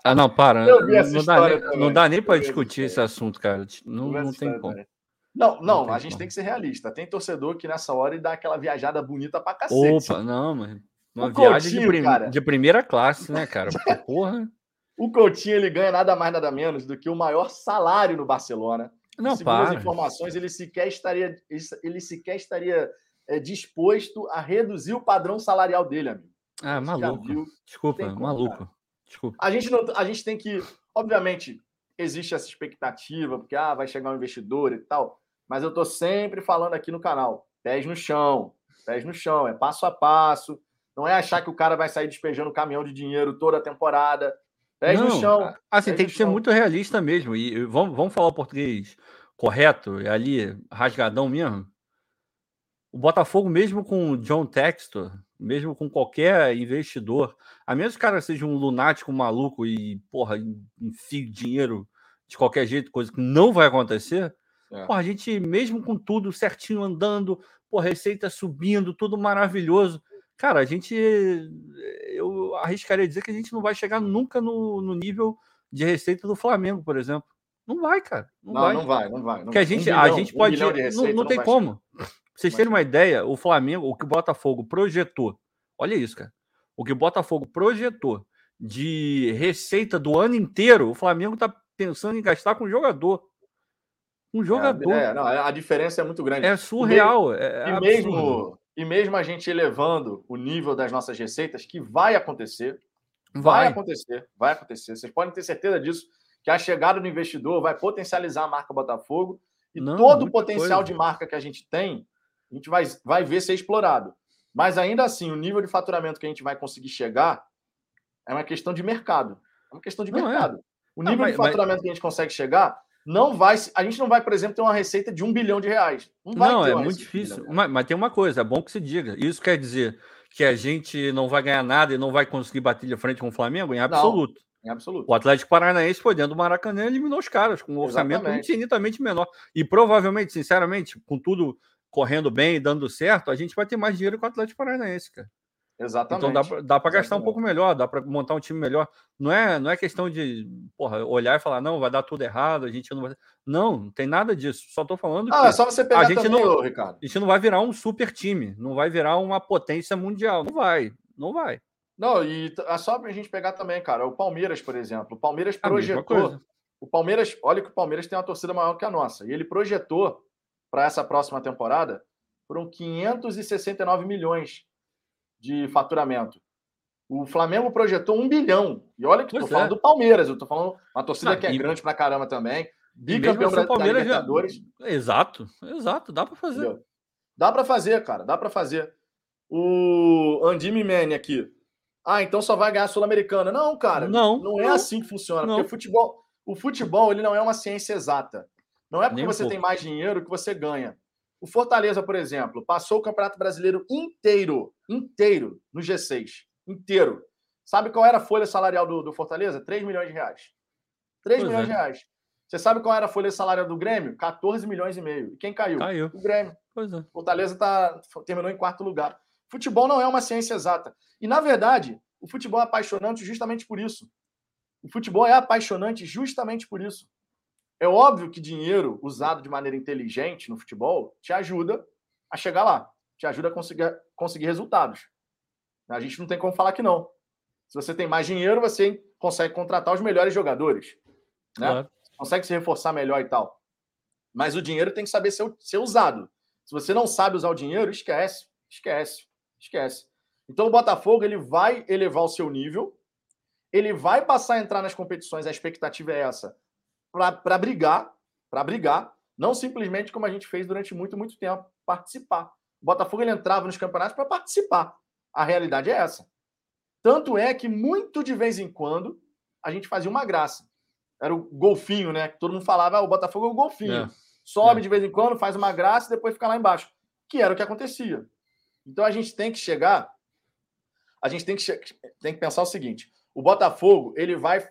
Ah, não, para. não, dá nem, não dá nem para discutir esse assunto, cara. Não, não tem como. Não, não, não a gente como. tem que ser realista. Tem torcedor que nessa hora dá aquela viajada bonita pra cacete. Opa, não, mas uma o viagem Coutinho, de, prim... cara, de, primeira classe, né, cara? Porra. o Coutinho ele ganha nada mais nada menos do que o maior salário no Barcelona. Não, Segundo para. as informações, ele sequer estaria, ele sequer estaria é, disposto a reduzir o padrão salarial dele, amigo. Ah, maluco. Desculpa, como, maluco. Desculpa. A gente, não, a gente tem que, obviamente, existe essa expectativa, porque ah, vai chegar um investidor e tal, mas eu estou sempre falando aqui no canal, pés no chão, pés no chão, é passo a passo, não é achar que o cara vai sair despejando caminhão de dinheiro toda a temporada, pés não, no chão. Assim, tem que ser muito realista mesmo, e vamos, vamos falar o português correto, ali, rasgadão mesmo, o Botafogo, mesmo com o John Textor, mesmo com qualquer investidor, a menos que o cara seja um lunático maluco e, porra, enfie dinheiro de qualquer jeito, coisa que não vai acontecer, é. porra, a gente, mesmo com tudo certinho andando, porra, receita subindo, tudo maravilhoso, cara, a gente, eu arriscaria dizer que a gente não vai chegar nunca no, no nível de receita do Flamengo, por exemplo. Não vai, cara. Não, não vai. não vai, não vai. Não a gente, um bilhão, a gente pode. Um não, não, não, tem como. Chegar. Pra vocês terem uma ideia, o Flamengo, o que o Botafogo projetou, olha isso, cara. O que o Botafogo projetou de receita do ano inteiro, o Flamengo tá pensando em gastar com jogador. Um é, jogador. É, é, não, a diferença é muito grande. É surreal. E, é, e mesmo, e mesmo a gente elevando o nível das nossas receitas, que vai acontecer. Vai. vai acontecer, vai acontecer. Vocês podem ter certeza disso, que a chegada do investidor vai potencializar a marca Botafogo. E Não, todo o potencial coisa. de marca que a gente tem a gente vai, vai ver ser explorado. Mas ainda assim, o nível de faturamento que a gente vai conseguir chegar é uma questão de mercado. É uma questão de não é. mercado. É. O nível não, mas, de faturamento mas... que a gente consegue chegar não vai. A gente não vai, por exemplo, ter uma receita de um bilhão de reais. Não, não é muito difícil. Mas, mas, tem uma coisa, é bom que se diga. Isso quer dizer que a gente não vai ganhar nada e não vai conseguir bater de frente com o Flamengo? Em absoluto. Não, em absoluto. O Atlético Paranaense foi dentro do Maracanã e eliminou os caras com um orçamento Exatamente. infinitamente menor. E provavelmente, sinceramente, com tudo correndo bem e dando certo, a gente vai ter mais dinheiro com o Atlético Paranaense, cara. Exatamente. Então dá, dá para gastar um pouco melhor, dá para montar um time melhor. Não é, não é questão de porra, olhar e falar, não, vai dar tudo errado, a gente não vai. Não, não tem nada disso. Só estou falando ah, que é só você pegar a gente também, não, Ricardo. A gente não vai virar um super time, não vai virar uma potência mundial. Não vai, não vai. Não, e é só para a gente pegar também, cara. O Palmeiras, por exemplo. O Palmeiras projetou. O Palmeiras, olha que o Palmeiras tem uma torcida maior que a nossa. E ele projetou para essa próxima temporada foram 569 milhões de faturamento. O Flamengo projetou um bilhão. E olha que estou falando é. do Palmeiras, eu estou falando uma torcida Não, que é e... grande para caramba também. Bicampeão da, Palmeiras da Libertadores. Já... Exato, exato, dá para fazer. Entendeu? Dá para fazer, cara, dá para fazer. O Andy Mimene aqui. Ah, então só vai ganhar a Sul-Americana. Não, cara. Não. Não é não. assim que funciona. Não. Porque futebol, o futebol ele não é uma ciência exata. Não é porque você tem mais dinheiro que você ganha. O Fortaleza, por exemplo, passou o Campeonato Brasileiro inteiro, inteiro, no G6. Inteiro. Sabe qual era a folha salarial do, do Fortaleza? 3 milhões de reais. 3 pois milhões é. de reais. Você sabe qual era a folha salarial do Grêmio? 14 milhões e meio. E quem caiu? Caiu. O Grêmio. Pois é. Fortaleza tá, terminou em quarto lugar. Futebol não é uma ciência exata. E, na verdade, o futebol é apaixonante justamente por isso. O futebol é apaixonante justamente por isso. É óbvio que dinheiro usado de maneira inteligente no futebol te ajuda a chegar lá, te ajuda a conseguir, conseguir resultados. A gente não tem como falar que não. Se você tem mais dinheiro, você consegue contratar os melhores jogadores. Né? Consegue se reforçar melhor e tal. Mas o dinheiro tem que saber ser, ser usado. Se você não sabe usar o dinheiro, esquece, esquece, esquece. Então o Botafogo ele vai elevar o seu nível, ele vai passar a entrar nas competições, a expectativa é essa, para brigar, para brigar, não simplesmente como a gente fez durante muito, muito tempo, participar. O Botafogo ele entrava nos campeonatos para participar. A realidade é essa. Tanto é que muito de vez em quando a gente fazia uma graça. Era o golfinho, né? Todo mundo falava, ah, o Botafogo é o golfinho. É. Sobe é. de vez em quando, faz uma graça e depois fica lá embaixo. Que era o que acontecia. Então a gente tem que chegar, a gente tem que, tem que pensar o seguinte: o Botafogo ele vai,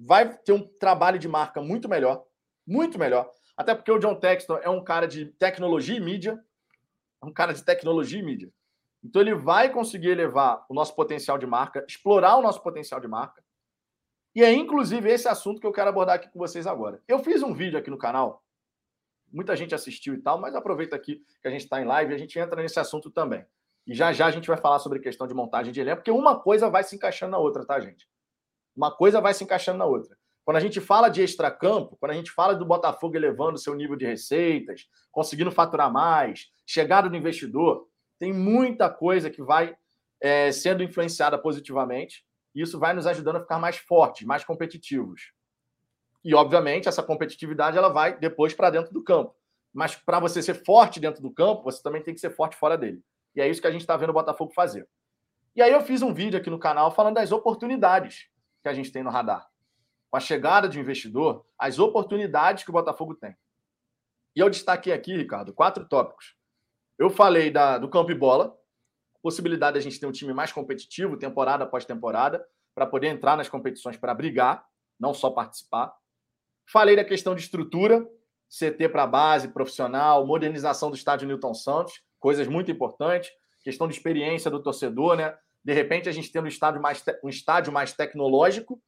vai ter um trabalho de marca muito melhor, muito melhor. Até porque o John Texton é um cara de tecnologia e mídia, é um cara de tecnologia e mídia. Então ele vai conseguir elevar o nosso potencial de marca, explorar o nosso potencial de marca. E é inclusive esse assunto que eu quero abordar aqui com vocês agora. Eu fiz um vídeo aqui no canal, muita gente assistiu e tal, mas aproveita aqui que a gente está em live e a gente entra nesse assunto também. E já já a gente vai falar sobre questão de montagem de elenco, porque uma coisa vai se encaixando na outra, tá, gente? Uma coisa vai se encaixando na outra. Quando a gente fala de extracampo, quando a gente fala do Botafogo elevando seu nível de receitas, conseguindo faturar mais, chegada do investidor, tem muita coisa que vai é, sendo influenciada positivamente. E isso vai nos ajudando a ficar mais fortes, mais competitivos. E, obviamente, essa competitividade ela vai depois para dentro do campo. Mas para você ser forte dentro do campo, você também tem que ser forte fora dele. E é isso que a gente está vendo o Botafogo fazer. E aí eu fiz um vídeo aqui no canal falando das oportunidades que a gente tem no radar. Com a chegada de investidor, as oportunidades que o Botafogo tem. E eu destaquei aqui, Ricardo, quatro tópicos. Eu falei da, do campo e bola, possibilidade de a gente ter um time mais competitivo, temporada após temporada, para poder entrar nas competições para brigar, não só participar. Falei da questão de estrutura, CT para base, profissional, modernização do estádio Newton Santos, coisas muito importantes, questão de experiência do torcedor, né? De repente a gente tendo um estádio mais, um estádio mais tecnológico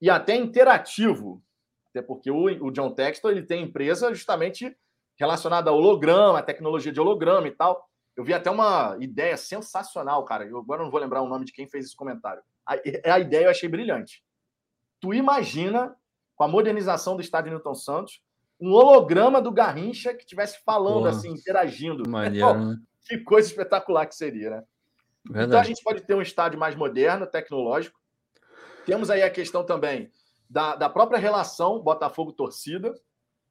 e até interativo, até porque o, o John Textor ele tem empresa justamente relacionada a holograma, tecnologia de holograma e tal. Eu vi até uma ideia sensacional, cara. Eu agora não vou lembrar o nome de quem fez esse comentário. A, a ideia eu achei brilhante. Tu imagina, com a modernização do estádio Newton Santos, um holograma do Garrincha que estivesse falando Porra, assim, interagindo. Maneiro, né? Que coisa espetacular que seria, né? Verdade. Então a gente pode ter um estádio mais moderno, tecnológico. Temos aí a questão também da, da própria relação Botafogo-torcida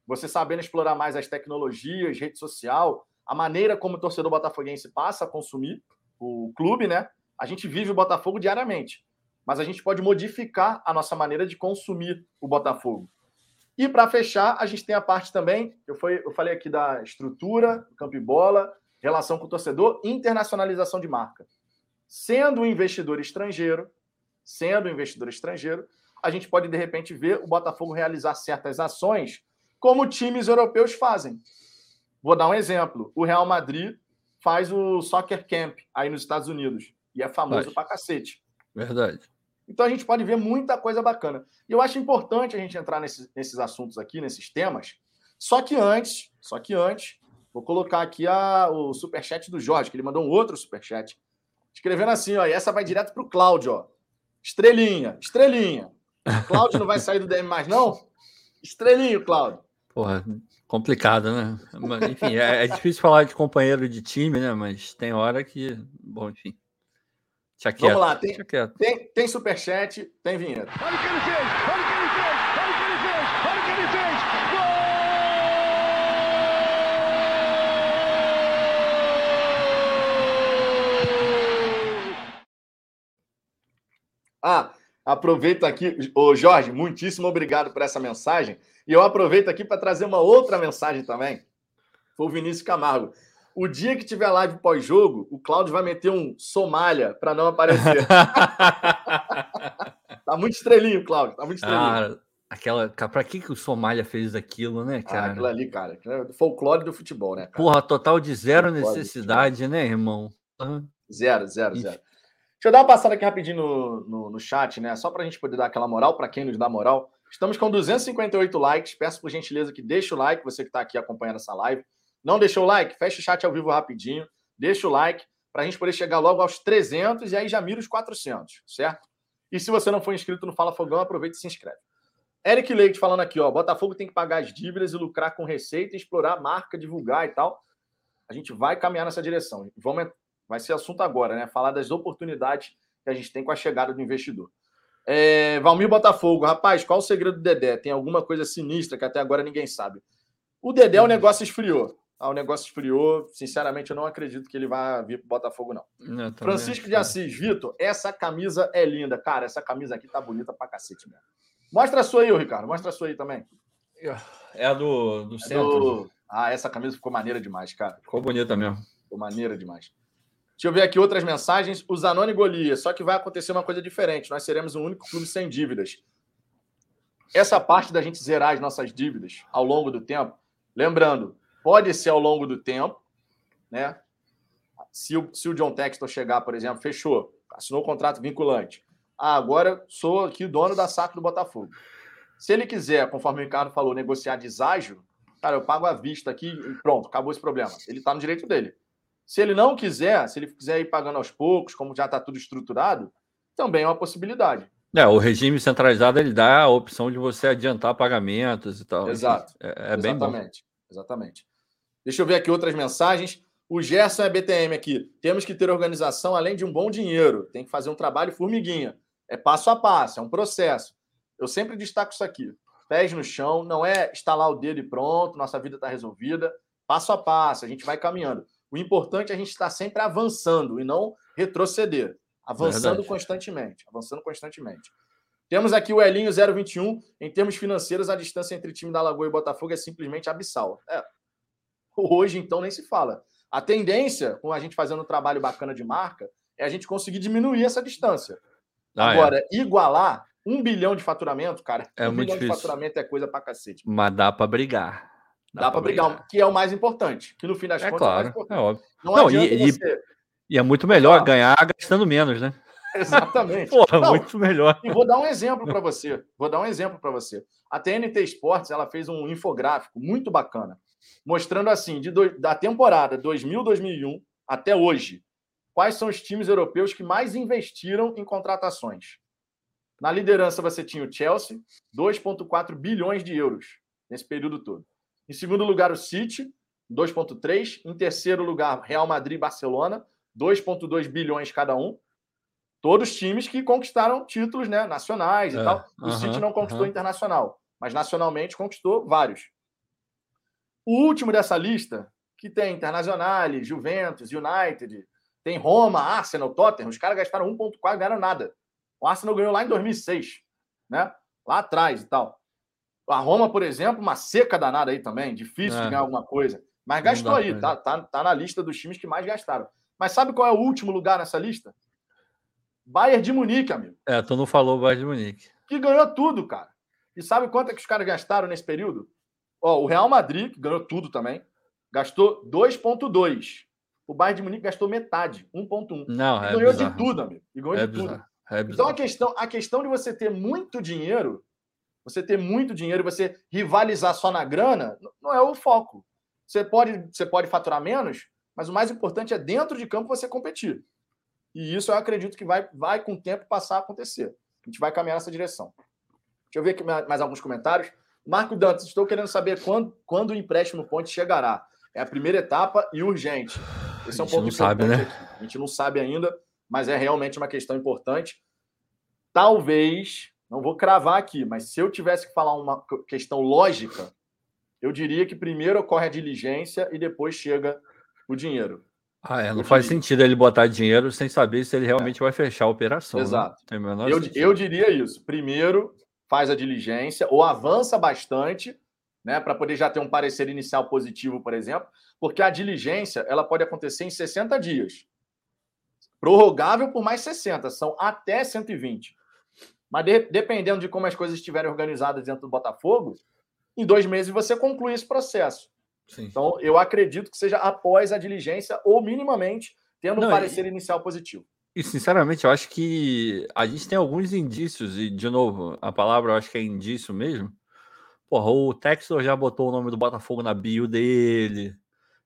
você sabendo explorar mais as tecnologias, rede social, a maneira como o torcedor botafoguense passa a consumir o clube, né? A gente vive o Botafogo diariamente, mas a gente pode modificar a nossa maneira de consumir o Botafogo. E para fechar, a gente tem a parte também, eu, foi, eu falei aqui da estrutura, campo e bola, relação com o torcedor, internacionalização de marca. Sendo um investidor estrangeiro, sendo um investidor estrangeiro, a gente pode de repente ver o Botafogo realizar certas ações como times europeus fazem. Vou dar um exemplo. O Real Madrid faz o Soccer Camp aí nos Estados Unidos. E é famoso Verdade. pra cacete. Verdade. Então a gente pode ver muita coisa bacana. E eu acho importante a gente entrar nesses, nesses assuntos aqui, nesses temas. Só que antes, só que antes, vou colocar aqui a, o superchat do Jorge, que ele mandou um outro superchat. Escrevendo assim, ó, e essa vai direto pro Cláudio, ó. Estrelinha, estrelinha. Cláudio não vai sair do DM mais, não? Estrelinho, Cláudio. Porra, Complicado, né? Mas, enfim, é, é, difícil falar de companheiro de time, né? Mas tem hora que. Bom, enfim. Vamos lá, tem, tem, tem superchat, tem vinheta. Olha o que ele fez! Olha o que ele fez! Olha o que ele fez! Olha o que ele fez! Gol! Ah, aproveito aqui, ô Jorge, muitíssimo obrigado por essa mensagem. E eu aproveito aqui para trazer uma outra mensagem também. Foi o Vinícius Camargo. O dia que tiver live pós-jogo, o Cláudio vai meter um Somália para não aparecer. tá muito estrelinho, Cláudio. Tá muito estrelinho. Ah, aquela. Pra que, que o Somália fez aquilo, né, cara? Ah, aquilo ali, cara. É folclore do futebol, né? Cara? Porra, total de zero necessidade, né, irmão? Uhum. Zero, zero, zero. Deixa eu dar uma passada aqui rapidinho no, no, no chat, né? Só para a gente poder dar aquela moral, para quem nos dá moral. Estamos com 258 likes. Peço por gentileza que deixe o like, você que está aqui acompanhando essa live. Não deixou o like? Fecha o chat ao vivo rapidinho. Deixa o like para a gente poder chegar logo aos 300 e aí já mira os 400, certo? E se você não for inscrito no Fala Fogão, aproveita e se inscreve. Eric Leite falando aqui, ó, Botafogo tem que pagar as dívidas e lucrar com receita, explorar a marca, divulgar e tal. A gente vai caminhar nessa direção. Vamos, vai ser assunto agora, né? Falar das oportunidades que a gente tem com a chegada do investidor. É, Valmir Botafogo, rapaz, qual o segredo do Dedé? Tem alguma coisa sinistra que até agora ninguém sabe. O Dedé, o negócio esfriou. Ah, o negócio esfriou. Sinceramente, eu não acredito que ele vá vir para o Botafogo, não. Francisco de Assis, Vitor, essa camisa é linda. Cara, essa camisa aqui tá bonita pra cacete mesmo. Mostra a sua aí, Ricardo. Mostra a sua aí também. É a do, do é centro. Do... Ah, essa camisa ficou maneira demais, cara. Ficou bonita mesmo. Ficou maneira demais. Deixa eu ver aqui outras mensagens. O Zanoni Golias. Só que vai acontecer uma coisa diferente. Nós seremos o único clube sem dívidas. Essa parte da gente zerar as nossas dívidas ao longo do tempo, lembrando, pode ser ao longo do tempo, né? Se o, se o John Textor chegar, por exemplo, fechou, assinou o contrato vinculante. Ah, agora sou aqui dono da saco do Botafogo. Se ele quiser, conforme o Ricardo falou, negociar deságio, cara, eu pago à vista aqui e pronto, acabou esse problema. Ele está no direito dele. Se ele não quiser, se ele quiser ir pagando aos poucos, como já está tudo estruturado, também é uma possibilidade. É, o regime centralizado ele dá a opção de você adiantar pagamentos e tal. Exato. É, é bem bom. Exatamente. Exatamente. Deixa eu ver aqui outras mensagens. O Gerson é BTM aqui. Temos que ter organização além de um bom dinheiro. Tem que fazer um trabalho formiguinha. É passo a passo, é um processo. Eu sempre destaco isso aqui. Pés no chão, não é estalar o dedo e pronto, nossa vida está resolvida. Passo a passo, a gente vai caminhando. O importante é a gente estar sempre avançando e não retroceder. Avançando Verdade. constantemente. Avançando constantemente. Temos aqui o Elinho 021. Em termos financeiros, a distância entre time da Lagoa e Botafogo é simplesmente abissal. É. Hoje, então, nem se fala. A tendência, com a gente fazendo um trabalho bacana de marca, é a gente conseguir diminuir essa distância. Ah, é. Agora, é. igualar um bilhão de faturamento, cara, é um bilhão difícil. de faturamento é coisa pra cacete. Mas dá para brigar. Dá, Dá para brigar, brigar, que é o mais importante, que no fim das é contas claro, é, é óbvio. Não, Não e, você... e, é muito melhor ah. ganhar gastando menos, né? Exatamente. Porra, Não, muito melhor. E vou dar um exemplo para você. Vou dar um exemplo para você. A TNT Sports ela fez um infográfico muito bacana, mostrando assim, de do... da temporada 2000-2001 até hoje, quais são os times europeus que mais investiram em contratações. Na liderança você tinha o Chelsea, 2,4 bilhões de euros nesse período todo. Em segundo lugar, o City, 2,3. Em terceiro lugar, Real Madrid e Barcelona, 2,2 bilhões cada um. Todos times que conquistaram títulos né, nacionais e é, tal. O uh -huh, City não conquistou uh -huh. internacional, mas nacionalmente conquistou vários. O último dessa lista, que tem Internacional, Juventus, United, tem Roma, Arsenal, Tottenham, os caras gastaram 1,4 e ganharam nada. O Arsenal ganhou lá em 2006, né? lá atrás e tal. A Roma, por exemplo, uma seca danada aí também, difícil é. de ganhar alguma coisa. Mas gastou aí, tá, tá, tá na lista dos times que mais gastaram. Mas sabe qual é o último lugar nessa lista? Bayern de Munique, amigo. É, tu não falou Bayern de Munique. Que ganhou tudo, cara. E sabe quanto é que os caras gastaram nesse período? Ó, o Real Madrid, que ganhou tudo também, gastou 2,2. O Bayern de Munique gastou metade, 1,1. Não, é ganhou bizarro. de tudo, amigo. E ganhou é de bizarro. tudo. É então a questão, a questão de você ter muito dinheiro você ter muito dinheiro, você rivalizar só na grana, não é o foco. Você pode, você pode faturar menos, mas o mais importante é dentro de campo você competir. E isso eu acredito que vai, vai com o tempo passar a acontecer. A gente vai caminhar nessa direção. Deixa eu ver aqui mais alguns comentários. Marco Dantas, estou querendo saber quando, quando o empréstimo ponte chegará. É a primeira etapa e urgente. Esse é um ponto não sabe, né? Aqui. A gente não sabe ainda, mas é realmente uma questão importante. Talvez, não vou cravar aqui, mas se eu tivesse que falar uma questão lógica, eu diria que primeiro ocorre a diligência e depois chega o dinheiro. Ah, é, não eu faz diria. sentido ele botar dinheiro sem saber se ele realmente é. vai fechar a operação. Né? Exato. Né? Eu, eu diria isso. Primeiro faz a diligência ou avança bastante, né, para poder já ter um parecer inicial positivo, por exemplo, porque a diligência ela pode acontecer em 60 dias. Prorrogável por mais 60, são até 120. Mas de, dependendo de como as coisas estiverem organizadas dentro do Botafogo, em dois meses você conclui esse processo. Sim. Então, eu acredito que seja após a diligência ou minimamente tendo Não, um parecer e, inicial positivo. E, sinceramente, eu acho que a gente tem alguns indícios, e, de novo, a palavra eu acho que é indício mesmo. Porra, o Textor já botou o nome do Botafogo na bio dele.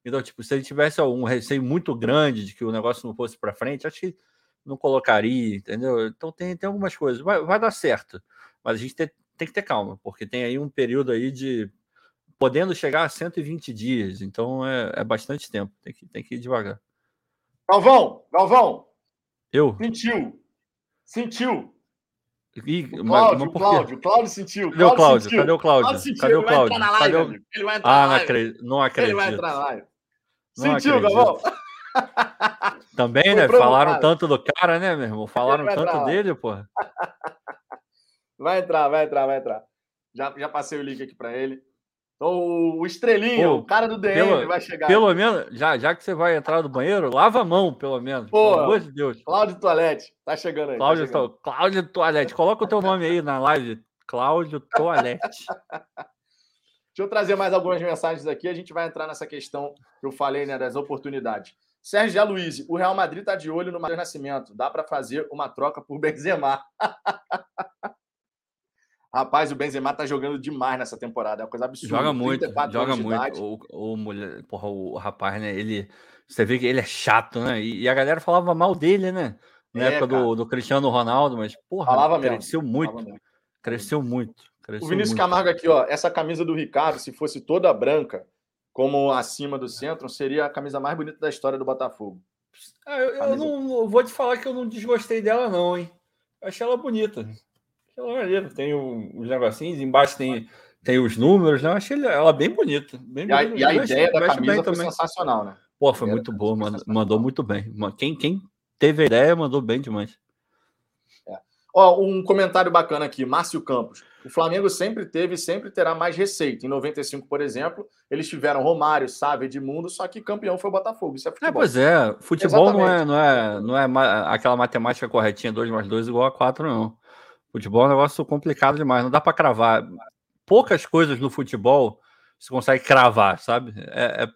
Então, tipo, se ele tivesse algum receio muito grande de que o negócio não fosse para frente, acho que não colocaria, entendeu? Então tem, tem algumas coisas. Vai, vai dar certo. Mas a gente tem, tem que ter calma, porque tem aí um período aí de podendo chegar a 120 dias. Então é, é bastante tempo. Tem que, tem que ir devagar. Galvão, Galvão. Eu? Sentiu. Sentiu. E, o Cláudio, o Cláudio, Cláudio sentiu. Cadê o Cláudio? Cadê o Cláudio? Sentiu, Cadê o Cláudio? Cadê o... Ele vai entrar ah, na live. Não acredito. Ele vai entrar na live. sentiu, Galvão? Também, né? Falaram tanto do cara, né, meu irmão? Falaram tanto entrar, dele, porra. Vai entrar, vai entrar, vai entrar. Já, já passei o link aqui para ele. Então, o Estrelinha, Pô, o cara do DM pelo, vai chegar. Pelo aqui. menos, já, já que você vai entrar do banheiro, lava a mão, pelo menos. Pô, pelo amor de Deus. Cláudio Toalete, tá chegando aí. Tá Cláudio, tá chegando. Cláudio Toalete, coloca o teu nome aí na live. Cláudio Toalete. Deixa eu trazer mais algumas mensagens aqui. A gente vai entrar nessa questão que eu falei, né, das oportunidades. Sérgio Aloysio, o Real Madrid está de olho no Matheus Nascimento. Dá para fazer uma troca por Benzema. Rapaz, o Benzema tá jogando demais nessa temporada. É uma coisa absurda. Joga muito, joga muito. O, o, mulher, porra, o rapaz, né? Ele, você vê que ele é chato, né? E, e a galera falava mal dele, né? Na é, época do, do, Cristiano Ronaldo, mas, porra, falava cresceu mesmo. muito. Falava cresceu mesmo. muito. Cresceu o Vinícius muito. Camargo aqui, ó. Essa camisa do Ricardo, se fosse toda branca, como acima do centro, seria a camisa mais bonita da história do Botafogo. Ah, eu, eu não eu vou te falar que eu não desgostei dela, não, hein? Eu achei ela bonita. Ela maneira. Tem os negocinhos, embaixo tem, tem os números, né? Eu achei ela bem bonita. Bem e a, e a ideia da camisa foi também. sensacional, né? Pô, foi muito boa, mano. Mandou muito bem. Quem, quem teve a ideia mandou bem demais. É. Ó, um comentário bacana aqui, Márcio Campos. O Flamengo sempre teve e sempre terá mais receita. Em 95, por exemplo, eles tiveram Romário, Sávio, Edmundo, só que campeão foi o Botafogo. Isso é, é futebol. É, pois é. Futebol não é, não é, não é aquela matemática corretinha 2 mais 2 igual a 4, não. Futebol é um negócio complicado demais, não dá para cravar. Poucas coisas no futebol se consegue cravar, sabe? É, é,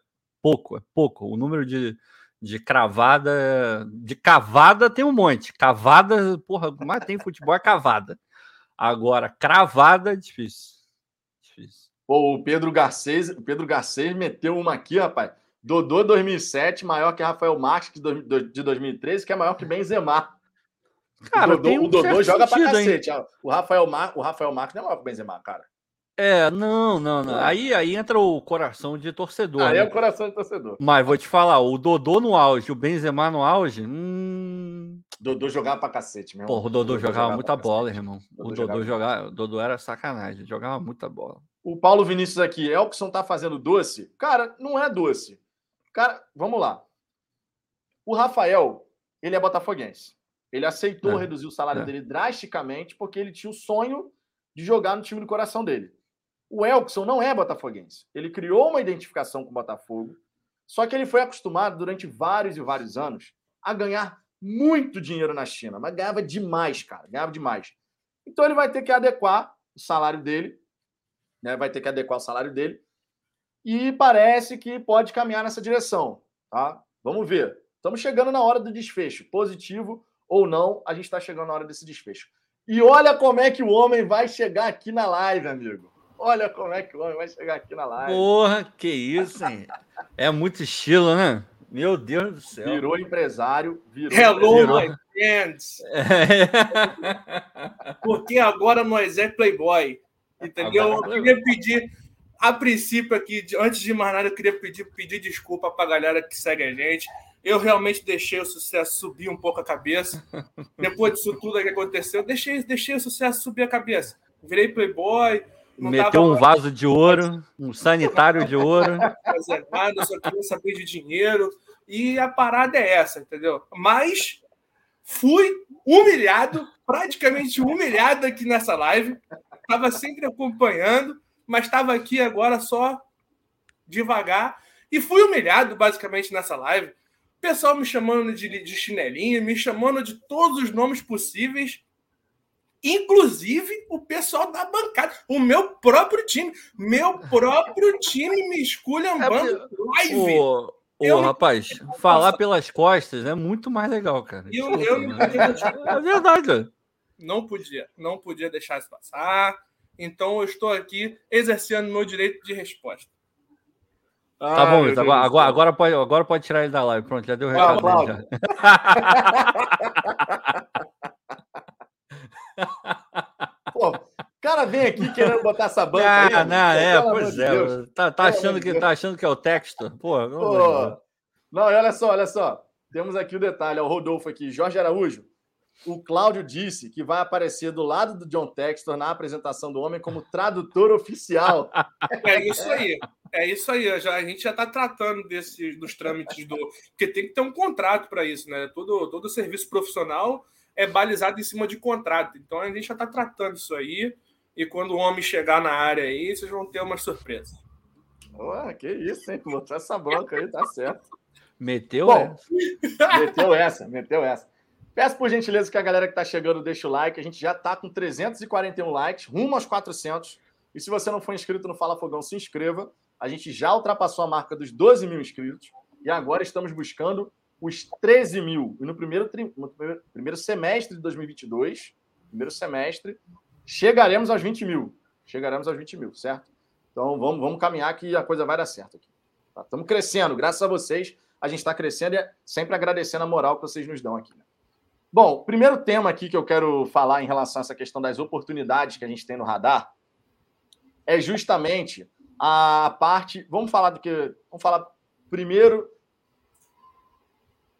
pouco, é pouco. O número de, de cravada, de cavada tem um monte. Cavada, porra, mas tem futebol é cavada. Agora, cravada difícil. Difícil. Pô, o Pedro Garcês, o Pedro Garcês meteu uma aqui, rapaz. Dodô 2007, maior que Rafael Marques de 2013, que é maior que Benzema. Cara, o Dodô, um o Dodô joga sentido, pra cacete. Hein? O Rafael, Mar, o Rafael Marques não é maior que o Benzema, cara. É, não, não, não. Aí, aí entra o coração de torcedor. Aí né? é o coração de torcedor. Mas vou te falar, o Dodô no auge, o Benzema no auge. Hum... Dodô jogava pra cacete, meu Porra, o Dodô, Dodô jogava, jogava muita bola, irmão. Dodô o Dodô jogava, o Dodô era sacanagem, jogava muita bola. O Paulo Vinícius aqui, Elkson tá fazendo doce? Cara, não é doce. Cara, vamos lá. O Rafael, ele é botafoguense. Ele aceitou é. reduzir o salário é. dele drasticamente porque ele tinha o sonho de jogar no time do coração dele. O Elkson não é botafoguense. Ele criou uma identificação com o Botafogo, só que ele foi acostumado durante vários e vários anos a ganhar muito dinheiro na China, mas ganhava demais, cara, ganhava demais. Então ele vai ter que adequar o salário dele, né? Vai ter que adequar o salário dele. E parece que pode caminhar nessa direção, tá? Vamos ver. Estamos chegando na hora do desfecho, positivo ou não, a gente está chegando na hora desse desfecho. E olha como é que o homem vai chegar aqui na live, amigo. Olha como é que o homem vai chegar aqui na live. Porra, que isso, hein? É muito estilo, né? Meu Deus do céu. Virou empresário, virou. Hello, empresário. my friends. É. Porque agora nós é Playboy. Entendeu? Eu queria pedir, a princípio aqui, antes de mais nada, eu queria pedir, pedir desculpa para a galera que segue a gente. Eu realmente deixei o sucesso subir um pouco a cabeça. Depois disso tudo que aconteceu, deixei, deixei o sucesso subir a cabeça. Virei playboy. Meteu um vaso de ouro, um sanitário de ouro. Reservado, só queria saber de dinheiro. E a parada é essa, entendeu? Mas fui humilhado, praticamente humilhado aqui nessa live. Estava sempre acompanhando, mas estava aqui agora só devagar. E fui humilhado, basicamente, nessa live. O pessoal me chamando de, de chinelinho, me chamando de todos os nomes possíveis. Inclusive o pessoal da bancada, o meu próprio time. Meu próprio time me esculhambando é, live. O, o rapaz, falar pelas costas é muito mais legal, cara. Eu, eu. É verdade. Não podia, não podia deixar isso passar. Então eu estou aqui exercendo meu direito de resposta. Tá bom, agora, agora, agora, pode, agora pode tirar ele da live. Pronto, já deu o recado o cara vem aqui querendo botar essa banca ah, aí. Não, é, pois é. Deus. Tá, tá achando que, tá achando que é o texto? Pô, Pô. Não, e olha só, olha só. Temos aqui o detalhe, o Rodolfo aqui. Jorge Araújo. O Cláudio disse que vai aparecer do lado do John Textor na apresentação do homem como tradutor oficial. É isso aí. É isso aí. Já, a gente já está tratando desse, dos trâmites do. Porque tem que ter um contrato para isso, né? Todo, todo serviço profissional é balizado em cima de contrato. Então a gente já está tratando isso aí. E quando o homem chegar na área aí, vocês vão ter uma surpresa. Ué, que isso, hein? Botou essa bronca aí, tá certo. Meteu Bom, essa. Meteu essa, meteu essa. Peço por gentileza que a galera que está chegando deixe o like. A gente já está com 341 likes, rumo aos 400. E se você não for inscrito no Fala Fogão, se inscreva. A gente já ultrapassou a marca dos 12 mil inscritos. E agora estamos buscando os 13 mil. E no primeiro, no primeiro semestre de 2022, primeiro semestre, chegaremos aos 20 mil. Chegaremos aos 20 mil, certo? Então vamos, vamos caminhar que a coisa vai dar certo aqui. Tá? Estamos crescendo, graças a vocês. A gente está crescendo e é sempre agradecendo a moral que vocês nos dão aqui. Né? Bom, primeiro tema aqui que eu quero falar em relação a essa questão das oportunidades que a gente tem no radar é justamente a parte. Vamos falar do que. Vamos falar primeiro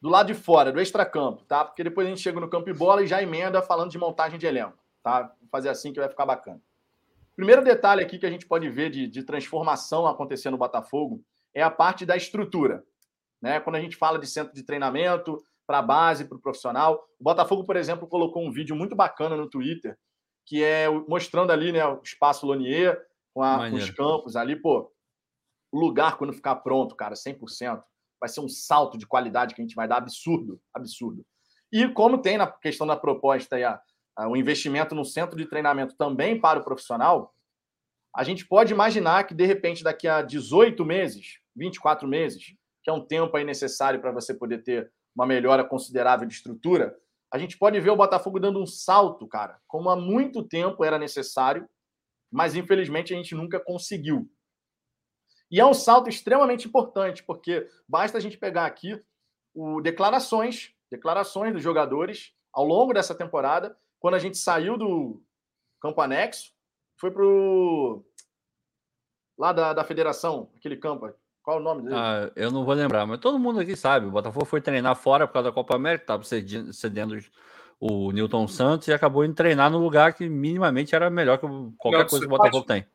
do lado de fora, do extracampo, tá? Porque depois a gente chega no campo e bola e já emenda falando de montagem de elenco, tá? Fazer assim que vai ficar bacana. Primeiro detalhe aqui que a gente pode ver de, de transformação acontecendo no Botafogo é a parte da estrutura. Né? Quando a gente fala de centro de treinamento, para a base, para o profissional. O Botafogo, por exemplo, colocou um vídeo muito bacana no Twitter, que é mostrando ali né, o espaço Lonier, com, a, com os campos ali. Pô, o lugar, quando ficar pronto, cara, 100%, vai ser um salto de qualidade que a gente vai dar absurdo, absurdo. E como tem na questão da proposta aí, a, o investimento no centro de treinamento também para o profissional, a gente pode imaginar que, de repente, daqui a 18 meses, 24 meses, que é um tempo aí necessário para você poder ter uma melhora considerável de estrutura, a gente pode ver o Botafogo dando um salto, cara, como há muito tempo era necessário, mas infelizmente a gente nunca conseguiu. E é um salto extremamente importante, porque basta a gente pegar aqui o declarações, declarações dos jogadores ao longo dessa temporada, quando a gente saiu do campo anexo, foi pro lá da, da federação, aquele campo, qual o nome dele? Ah, eu não vou lembrar, mas todo mundo aqui sabe. O Botafogo foi treinar fora por causa da Copa América, estava cedendo o Newton Santos e acabou indo treinar no lugar que minimamente era melhor que qualquer não, coisa que o Botafogo tem.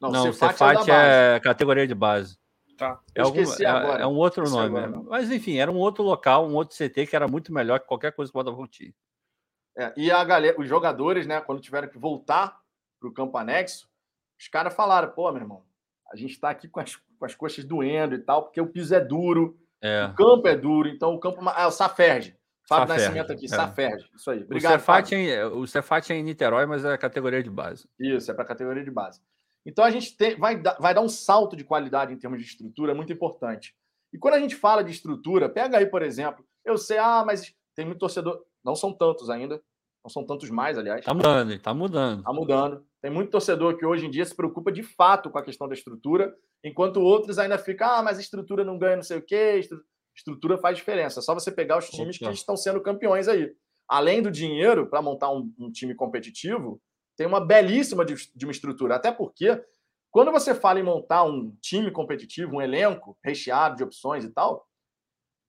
Não, não o Cefat é, é, categoria de base. Tá. É, algum, é, é, um outro nome. Agora, mas enfim, era um outro local, um outro CT que era muito melhor que qualquer coisa que o Botafogo tinha. É, e a galera, os jogadores, né, quando tiveram que voltar para o campo anexo, os caras falaram: pô, meu irmão, a gente está aqui com as com as coxas doendo e tal, porque o piso é duro, é. o campo é duro, então o campo. Ah, o Saferge. Fábio Saferge, Nascimento aqui, é. Saferge. Isso aí. Obrigado. O Cefat, é, o Cefat é em Niterói, mas é categoria de base. Isso, é para categoria de base. Então a gente tem, vai, dar, vai dar um salto de qualidade em termos de estrutura muito importante. E quando a gente fala de estrutura, pega aí, por exemplo, eu sei, ah, mas tem muito torcedor. Não são tantos ainda, não são tantos mais, aliás. Tá mudando, tá mudando. Tá mudando. Tem muito torcedor que hoje em dia se preocupa de fato com a questão da estrutura, enquanto outros ainda ficam, ah, mas a estrutura não ganha não sei o quê. Estrutura faz diferença. É só você pegar os times Opa. que estão sendo campeões aí. Além do dinheiro para montar um, um, time competitivo, tem uma belíssima de, de uma estrutura. Até porque, quando você fala em montar um time competitivo, um elenco recheado de opções e tal,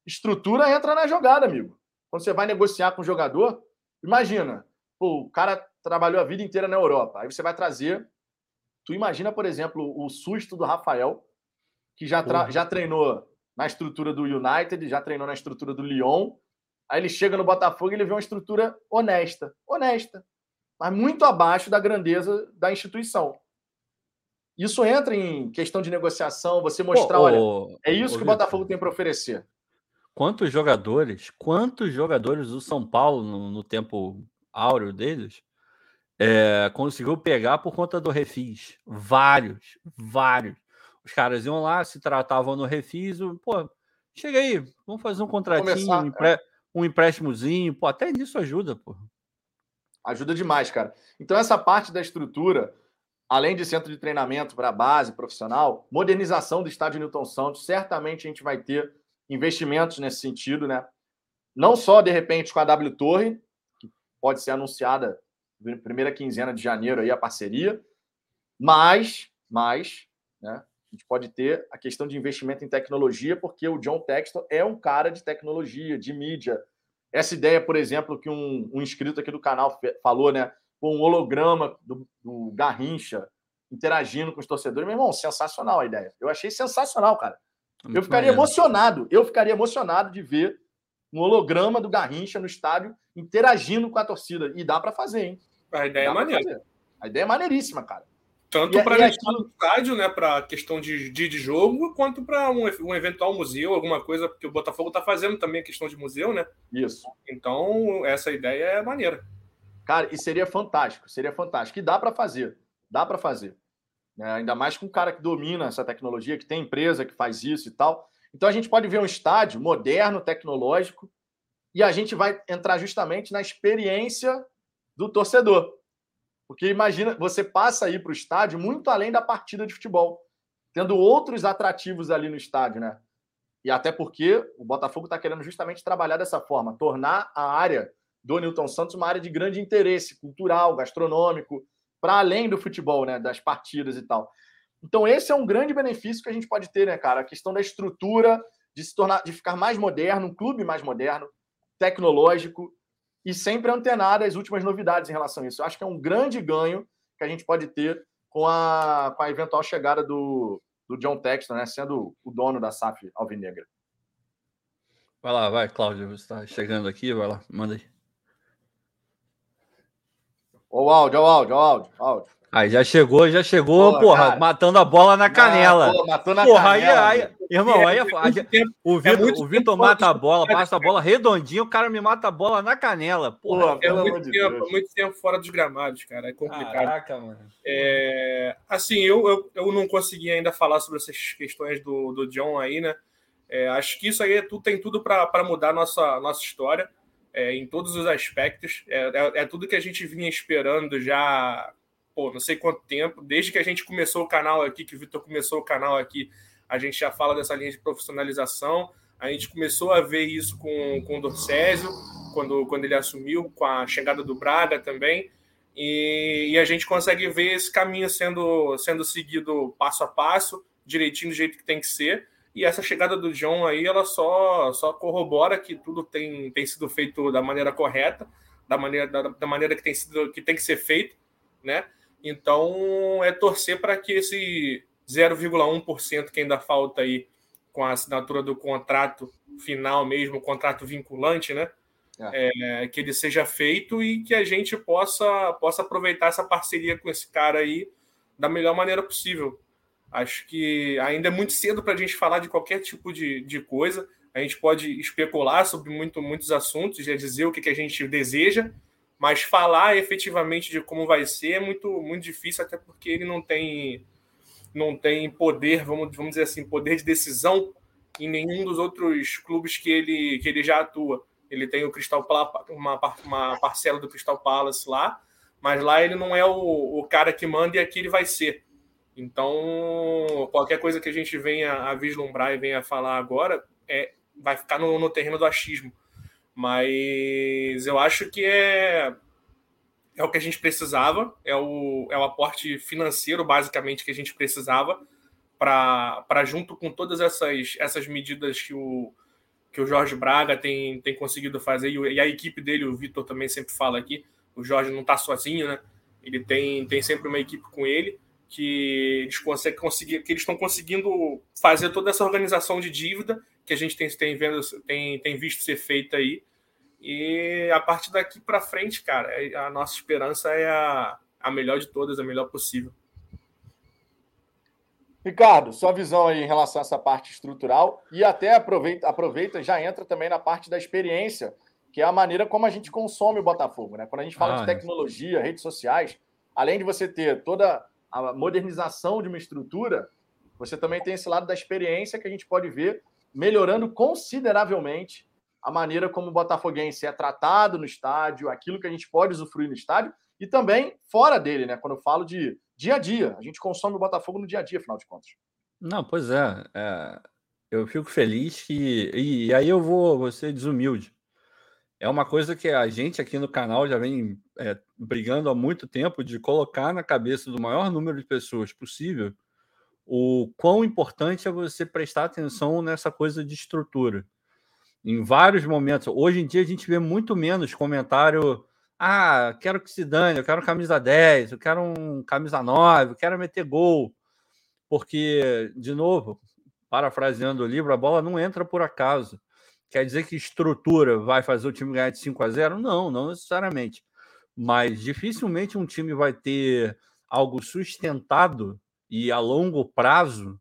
estrutura entra na jogada, amigo. Quando você vai negociar com o jogador, imagina, pô, o cara trabalhou a vida inteira na Europa. Aí você vai trazer. Tu imagina, por exemplo, o susto do Rafael, que já, já treinou na estrutura do United, já treinou na estrutura do Lyon. Aí ele chega no Botafogo e ele vê uma estrutura honesta. Honesta. Mas muito abaixo da grandeza da instituição. Isso entra em questão de negociação, você mostrar, olha, é isso que o Botafogo tem para oferecer. Quantos jogadores, quantos jogadores do São Paulo no, no tempo áureo deles é, conseguiu pegar por conta do refis? Vários, vários. Os caras iam lá, se tratavam no refis, pô, chega aí, vamos fazer um contratinho, Começar, um, é. um empréstimozinho, pô, até nisso ajuda, pô. Ajuda demais, cara. Então, essa parte da estrutura, além de centro de treinamento para base profissional, modernização do estádio Newton Santos, certamente a gente vai ter investimentos nesse sentido, né? Não só, de repente, com a W Torre, que pode ser anunciada na primeira quinzena de janeiro aí a parceria, mas, mas, né? A gente pode ter a questão de investimento em tecnologia, porque o John Texton é um cara de tecnologia, de mídia. Essa ideia, por exemplo, que um, um inscrito aqui do canal falou, né? Com um holograma do, do Garrincha interagindo com os torcedores. Meu irmão, sensacional a ideia. Eu achei sensacional, cara. Muito eu ficaria maneiro. emocionado. Eu ficaria emocionado de ver um holograma do Garrincha no estádio interagindo com a torcida. E dá para fazer, hein? A ideia é dá é maneira. A ideia é maneiríssima, cara. Tanto para a questão do estádio, né, para questão de dia de jogo, quanto para um, um, eventual museu, alguma coisa, porque o Botafogo está fazendo também a questão de museu, né? Isso. Então, essa ideia é maneira. Cara, e seria fantástico, seria fantástico. E dá para fazer, dá para fazer. É, ainda mais com um cara que domina essa tecnologia, que tem empresa que faz isso e tal. Então a gente pode ver um estádio moderno, tecnológico, e a gente vai entrar justamente na experiência do torcedor. Porque imagina, você passa aí para o estádio muito além da partida de futebol, tendo outros atrativos ali no estádio, né? E até porque o Botafogo está querendo justamente trabalhar dessa forma, tornar a área do Newton Santos uma área de grande interesse cultural, gastronômico, para além do futebol, né? Das partidas e tal. Então, esse é um grande benefício que a gente pode ter, né, cara? A questão da estrutura, de se tornar, de ficar mais moderno, um clube mais moderno, tecnológico, e sempre antenado às últimas novidades em relação a isso. Eu acho que é um grande ganho que a gente pode ter com a, com a eventual chegada do, do John Texton, né, sendo o dono da SAF Alvinegra. Vai lá, vai, Cláudio, você está chegando aqui, vai lá, manda aí. O áudio, o áudio, o áudio, o áudio. Aí já chegou, já chegou, porra, porra matando a bola na canela. Não, matou na porra, canela. Aí, aí, irmão, aí, é, aí o Vitor, é o Vitor mata a bola, passa a bola redondinho, o cara me mata a bola na canela. Porra, é muito, tempo, muito tempo fora dos gramados, cara. É complicado. Caraca, mano. É, assim, eu, eu, eu não consegui ainda falar sobre essas questões do, do John aí, né? É, acho que isso aí é tudo, tem tudo para mudar a nossa, nossa história. É, em todos os aspectos. É, é, é, tudo que a gente vinha esperando já pô, não sei quanto tempo, desde que a gente começou o canal aqui, que o Vitor começou o canal aqui, a gente já fala dessa linha de profissionalização. A gente começou a ver isso com, com o Dorcésio, quando, quando ele assumiu, com a chegada do Braga também. E, e, a gente consegue ver esse caminho sendo, sendo seguido passo a passo, direitinho do jeito que tem que ser. E essa chegada do John aí, ela só, só corrobora que tudo tem, tem sido feito da maneira correta, da maneira, da, da maneira que tem, sido, que tem que ser feito, né? Então, é torcer para que esse 0,1% que ainda falta aí com a assinatura do contrato final mesmo, contrato vinculante, né? É. É, que ele seja feito e que a gente possa, possa aproveitar essa parceria com esse cara aí da melhor maneira possível. Acho que ainda é muito cedo para a gente falar de qualquer tipo de, de coisa. A gente pode especular sobre muito, muitos assuntos, já dizer o que, que a gente deseja, mas falar efetivamente de como vai ser é muito, muito difícil, até porque ele não tem, não tem poder, vamos, vamos dizer assim, poder de decisão em nenhum dos outros clubes que ele, que ele já atua. Ele tem o Crystal uma, uma parcela do Crystal Palace lá, mas lá ele não é o, o cara que manda e aqui ele vai ser. Então, qualquer coisa que a gente venha a vislumbrar e venha falar agora é, vai ficar no, no terreno do achismo. Mas eu acho que é é o que a gente precisava, é o, é o aporte financeiro, basicamente, que a gente precisava para junto com todas essas, essas medidas que o, que o Jorge Braga tem, tem conseguido fazer, e a equipe dele, o Vitor também sempre fala aqui, o Jorge não está sozinho, né? Ele tem, tem sempre uma equipe com ele que eles conseguem conseguir, que eles estão conseguindo fazer toda essa organização de dívida que a gente tem, tem, vendo, tem, tem visto ser feita aí. E a partir daqui para frente, cara, é, a nossa esperança é a, a melhor de todas, a melhor possível. Ricardo, sua visão aí em relação a essa parte estrutural e até aproveita, aproveita já entra também na parte da experiência, que é a maneira como a gente consome o Botafogo, né? Quando a gente fala ah, de é. tecnologia, redes sociais, além de você ter toda a modernização de uma estrutura, você também tem esse lado da experiência que a gente pode ver melhorando consideravelmente a maneira como o botafoguense é tratado no estádio, aquilo que a gente pode usufruir no estádio e também fora dele, né? Quando eu falo de dia a dia. A gente consome o Botafogo no dia a dia, afinal de contas. Não, pois é. é eu fico feliz que. E, aí eu vou, vou ser desumilde. É uma coisa que a gente aqui no canal já vem é, brigando há muito tempo de colocar na cabeça do maior número de pessoas possível o quão importante é você prestar atenção nessa coisa de estrutura. Em vários momentos. Hoje em dia a gente vê muito menos comentário ah, quero que se dane, eu quero camisa 10, eu quero um camisa 9, eu quero meter gol. Porque, de novo, parafraseando o livro, a bola não entra por acaso. Quer dizer que estrutura vai fazer o time ganhar de 5 a 0? Não, não necessariamente. Mas dificilmente um time vai ter algo sustentado e a longo prazo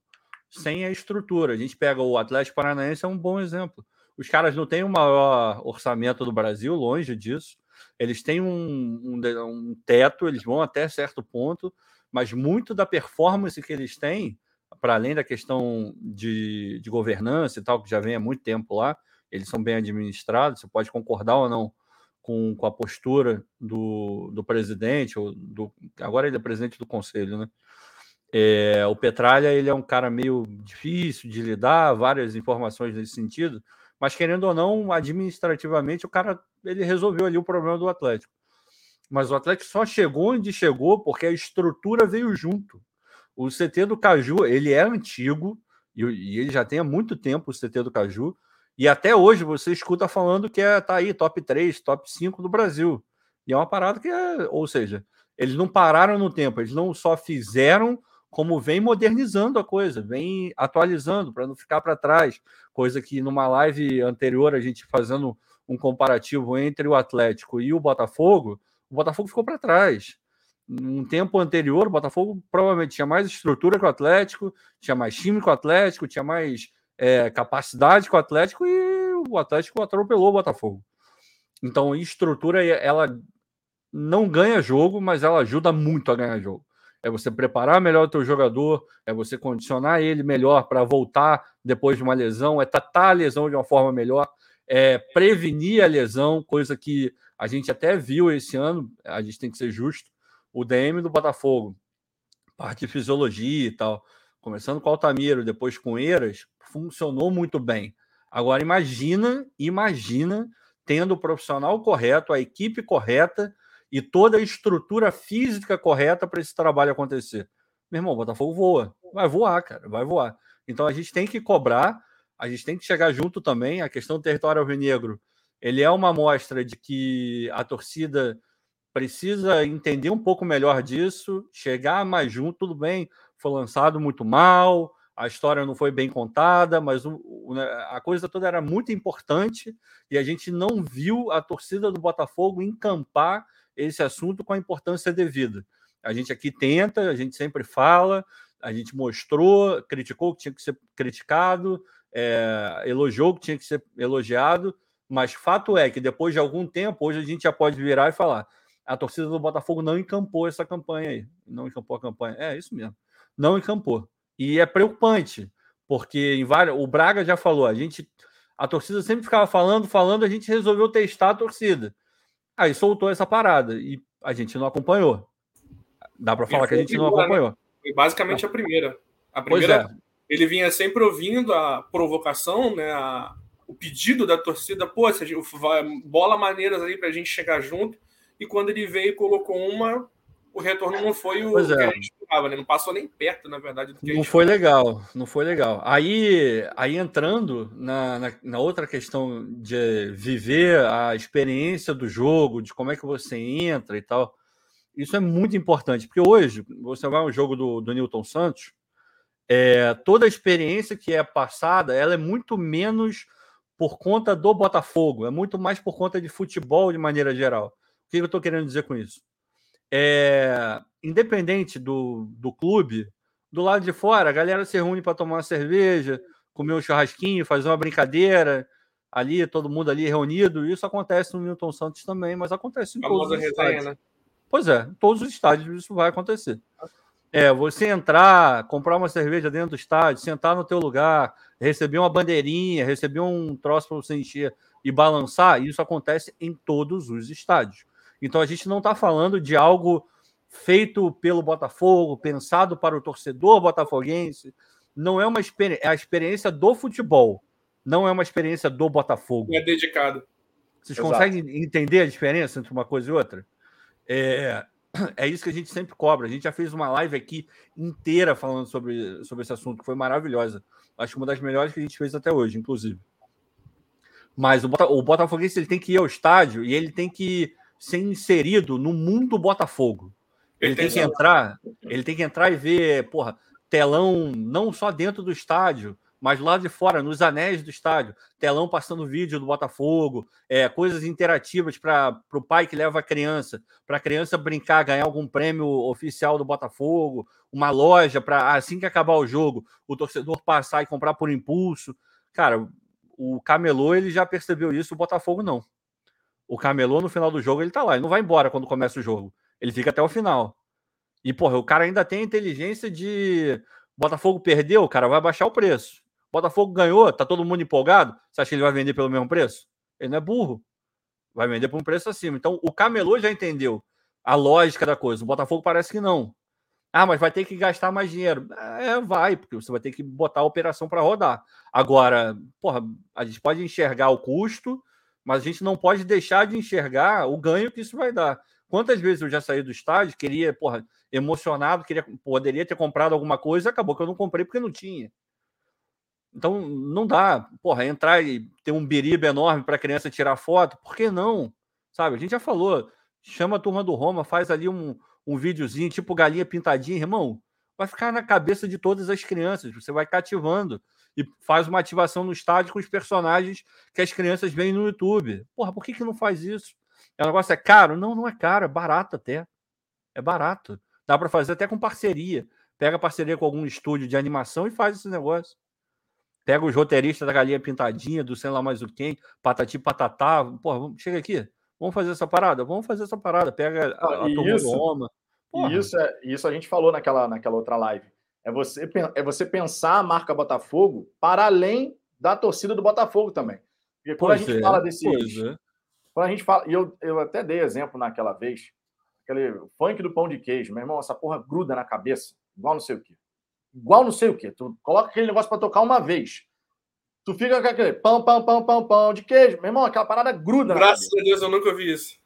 sem a estrutura. A gente pega o Atlético Paranaense, é um bom exemplo. Os caras não têm o maior orçamento do Brasil, longe disso. Eles têm um, um, um teto, eles vão até certo ponto, mas muito da performance que eles têm, para além da questão de, de governança e tal, que já vem há muito tempo lá, eles são bem administrados, você pode concordar ou não com, com a postura do, do presidente, ou do, agora ele é presidente do conselho, né? É, o Petralha ele é um cara meio difícil de lidar, várias informações nesse sentido, mas querendo ou não, administrativamente o cara ele resolveu ali o problema do Atlético. Mas o Atlético só chegou onde chegou porque a estrutura veio junto. O CT do Caju, ele é antigo e, e ele já tem há muito tempo o CT do Caju. E até hoje você escuta falando que é, tá aí top 3, top 5 do Brasil. E é uma parada que é, ou seja, eles não pararam no tempo, eles não só fizeram como vem modernizando a coisa, vem atualizando para não ficar para trás. Coisa que numa live anterior, a gente fazendo um comparativo entre o Atlético e o Botafogo, o Botafogo ficou para trás. Um tempo anterior, o Botafogo provavelmente tinha mais estrutura que o Atlético, tinha mais time que o Atlético, tinha mais é, capacidade que o Atlético e o Atlético atropelou o Botafogo. Então, estrutura, ela não ganha jogo, mas ela ajuda muito a ganhar jogo é você preparar melhor o teu jogador, é você condicionar ele melhor para voltar depois de uma lesão, é tratar a lesão de uma forma melhor, é prevenir a lesão, coisa que a gente até viu esse ano, a gente tem que ser justo, o DM do Botafogo, parte de fisiologia e tal, começando com o Altamiro, depois com Eiras, funcionou muito bem. Agora imagina, imagina tendo o profissional correto, a equipe correta e toda a estrutura física correta para esse trabalho acontecer. Meu irmão, o Botafogo voa. Vai voar, cara, vai voar. Então a gente tem que cobrar, a gente tem que chegar junto também. A questão do território alvinegro, ele é uma amostra de que a torcida precisa entender um pouco melhor disso, chegar mais junto, tudo bem, foi lançado muito mal, a história não foi bem contada, mas o, o, né, a coisa toda era muito importante e a gente não viu a torcida do Botafogo encampar esse assunto com a importância devida. A gente aqui tenta, a gente sempre fala, a gente mostrou, criticou o que tinha que ser criticado, é, elogiou o que tinha que ser elogiado, mas fato é que depois de algum tempo, hoje a gente já pode virar e falar: a torcida do Botafogo não encampou essa campanha aí. Não encampou a campanha. É isso mesmo. Não encampou. E é preocupante, porque em várias, o Braga já falou, a gente a torcida sempre ficava falando, falando, a gente resolveu testar a torcida. Aí soltou essa parada e a gente não acompanhou. Dá para falar que a gente não né? acompanhou. Né? Foi basicamente a primeira. A primeira, é. ele vinha sempre ouvindo a provocação, né? A, o pedido da torcida, pô, bola maneiras aí para a gente chegar junto. e quando ele veio e colocou uma, o retorno não foi o Pois que é. a gente esperava, né? Não passou nem perto, na verdade, do que a Não gente foi legal, não foi legal. Aí, aí entrando na, na, na outra questão de viver a experiência do jogo, de como é que você entra e tal, isso é muito importante, porque hoje você vai ao jogo do, do Newton Santos, é, toda a experiência que é passada, ela é muito menos por conta do Botafogo, é muito mais por conta de futebol de maneira geral. O que eu estou querendo dizer com isso? É, independente do, do clube, do lado de fora, a galera se reúne para tomar uma cerveja, comer um churrasquinho, fazer uma brincadeira, ali, todo mundo ali reunido. Isso acontece no Newton Santos também, mas acontece em todos os resenha, estádios. né? Pois é, em todos os estádios isso vai acontecer. É, você entrar, comprar uma cerveja dentro do estádio, sentar no teu lugar, receber uma bandeirinha, receber um troço para você encher e balançar, isso acontece em todos os estádios. Então a gente não está falando de algo feito pelo Botafogo, pensado para o torcedor botafoguense. Não é uma experiência, é a experiência do futebol, não é uma experiência do Botafogo. É dedicado. Vocês Exato. conseguem entender a diferença entre uma coisa e outra? É, é isso que a gente sempre cobra. A gente já fez uma live aqui inteira falando sobre, sobre esse assunto, que foi maravilhosa. Acho que uma das melhores que a gente fez até hoje, inclusive. Mas o, Bota, o Botafoguense ele tem que ir ao estádio e ele tem que ser inserido no mundo Botafogo. Ele tem que entrar, ele tem que entrar e ver, porra, telão não só dentro do estádio, mas lá de fora, nos anéis do estádio, telão passando vídeo do Botafogo, é, coisas interativas para o pai que leva a criança, para a criança brincar, ganhar algum prêmio oficial do Botafogo, uma loja para assim que acabar o jogo, o torcedor passar e comprar por impulso. Cara, o Camelô ele já percebeu isso, o Botafogo não. O Camelô no final do jogo ele tá lá, ele não vai embora quando começa o jogo. Ele fica até o final. E, porra, o cara ainda tem a inteligência de. Botafogo perdeu, cara, vai baixar o preço. Botafogo ganhou, tá todo mundo empolgado. Você acha que ele vai vender pelo mesmo preço? Ele não é burro. Vai vender por um preço acima. Então, o Camelô já entendeu a lógica da coisa. O Botafogo parece que não. Ah, mas vai ter que gastar mais dinheiro. É, vai, porque você vai ter que botar a operação para rodar. Agora, porra, a gente pode enxergar o custo, mas a gente não pode deixar de enxergar o ganho que isso vai dar. Quantas vezes eu já saí do estádio, queria, porra, emocionado, queria, poderia ter comprado alguma coisa, acabou que eu não comprei porque não tinha. Então, não dá, porra, entrar e ter um biriba enorme para a criança tirar foto, por que não? Sabe, a gente já falou, chama a turma do Roma, faz ali um, um videozinho, tipo galinha pintadinha, irmão, vai ficar na cabeça de todas as crianças, você vai cativando e faz uma ativação no estádio com os personagens que as crianças veem no YouTube. Porra, por que, que não faz isso? O negócio é caro? Não, não é caro, é barato até. É barato. Dá para fazer até com parceria. Pega parceria com algum estúdio de animação e faz esse negócio. Pega os roteiristas da Galinha Pintadinha, do sei lá mais o quem, Patati Patatá. Porra, vamos- chega aqui. Vamos fazer essa parada? Vamos fazer essa parada. Pega a, a Ah, isso-. Porra, isso, é, isso a gente falou naquela, naquela outra live. É você, é você pensar a marca Botafogo para além da torcida do Botafogo também. Porque quando a pois gente é, fala desses. pois é. Quando a gente fala. E eu, eu até dei exemplo naquela vez. Aquele funk do pão de queijo. Meu irmão, essa porra gruda na cabeça. Igual não sei o quê. Igual não sei o quê. Tu coloca aquele negócio para tocar uma vez. Tu fica com aquele pão, pão, pão, pão, pão de queijo. Meu irmão, aquela parada gruda na Graças a Deus eu nunca ouvi isso.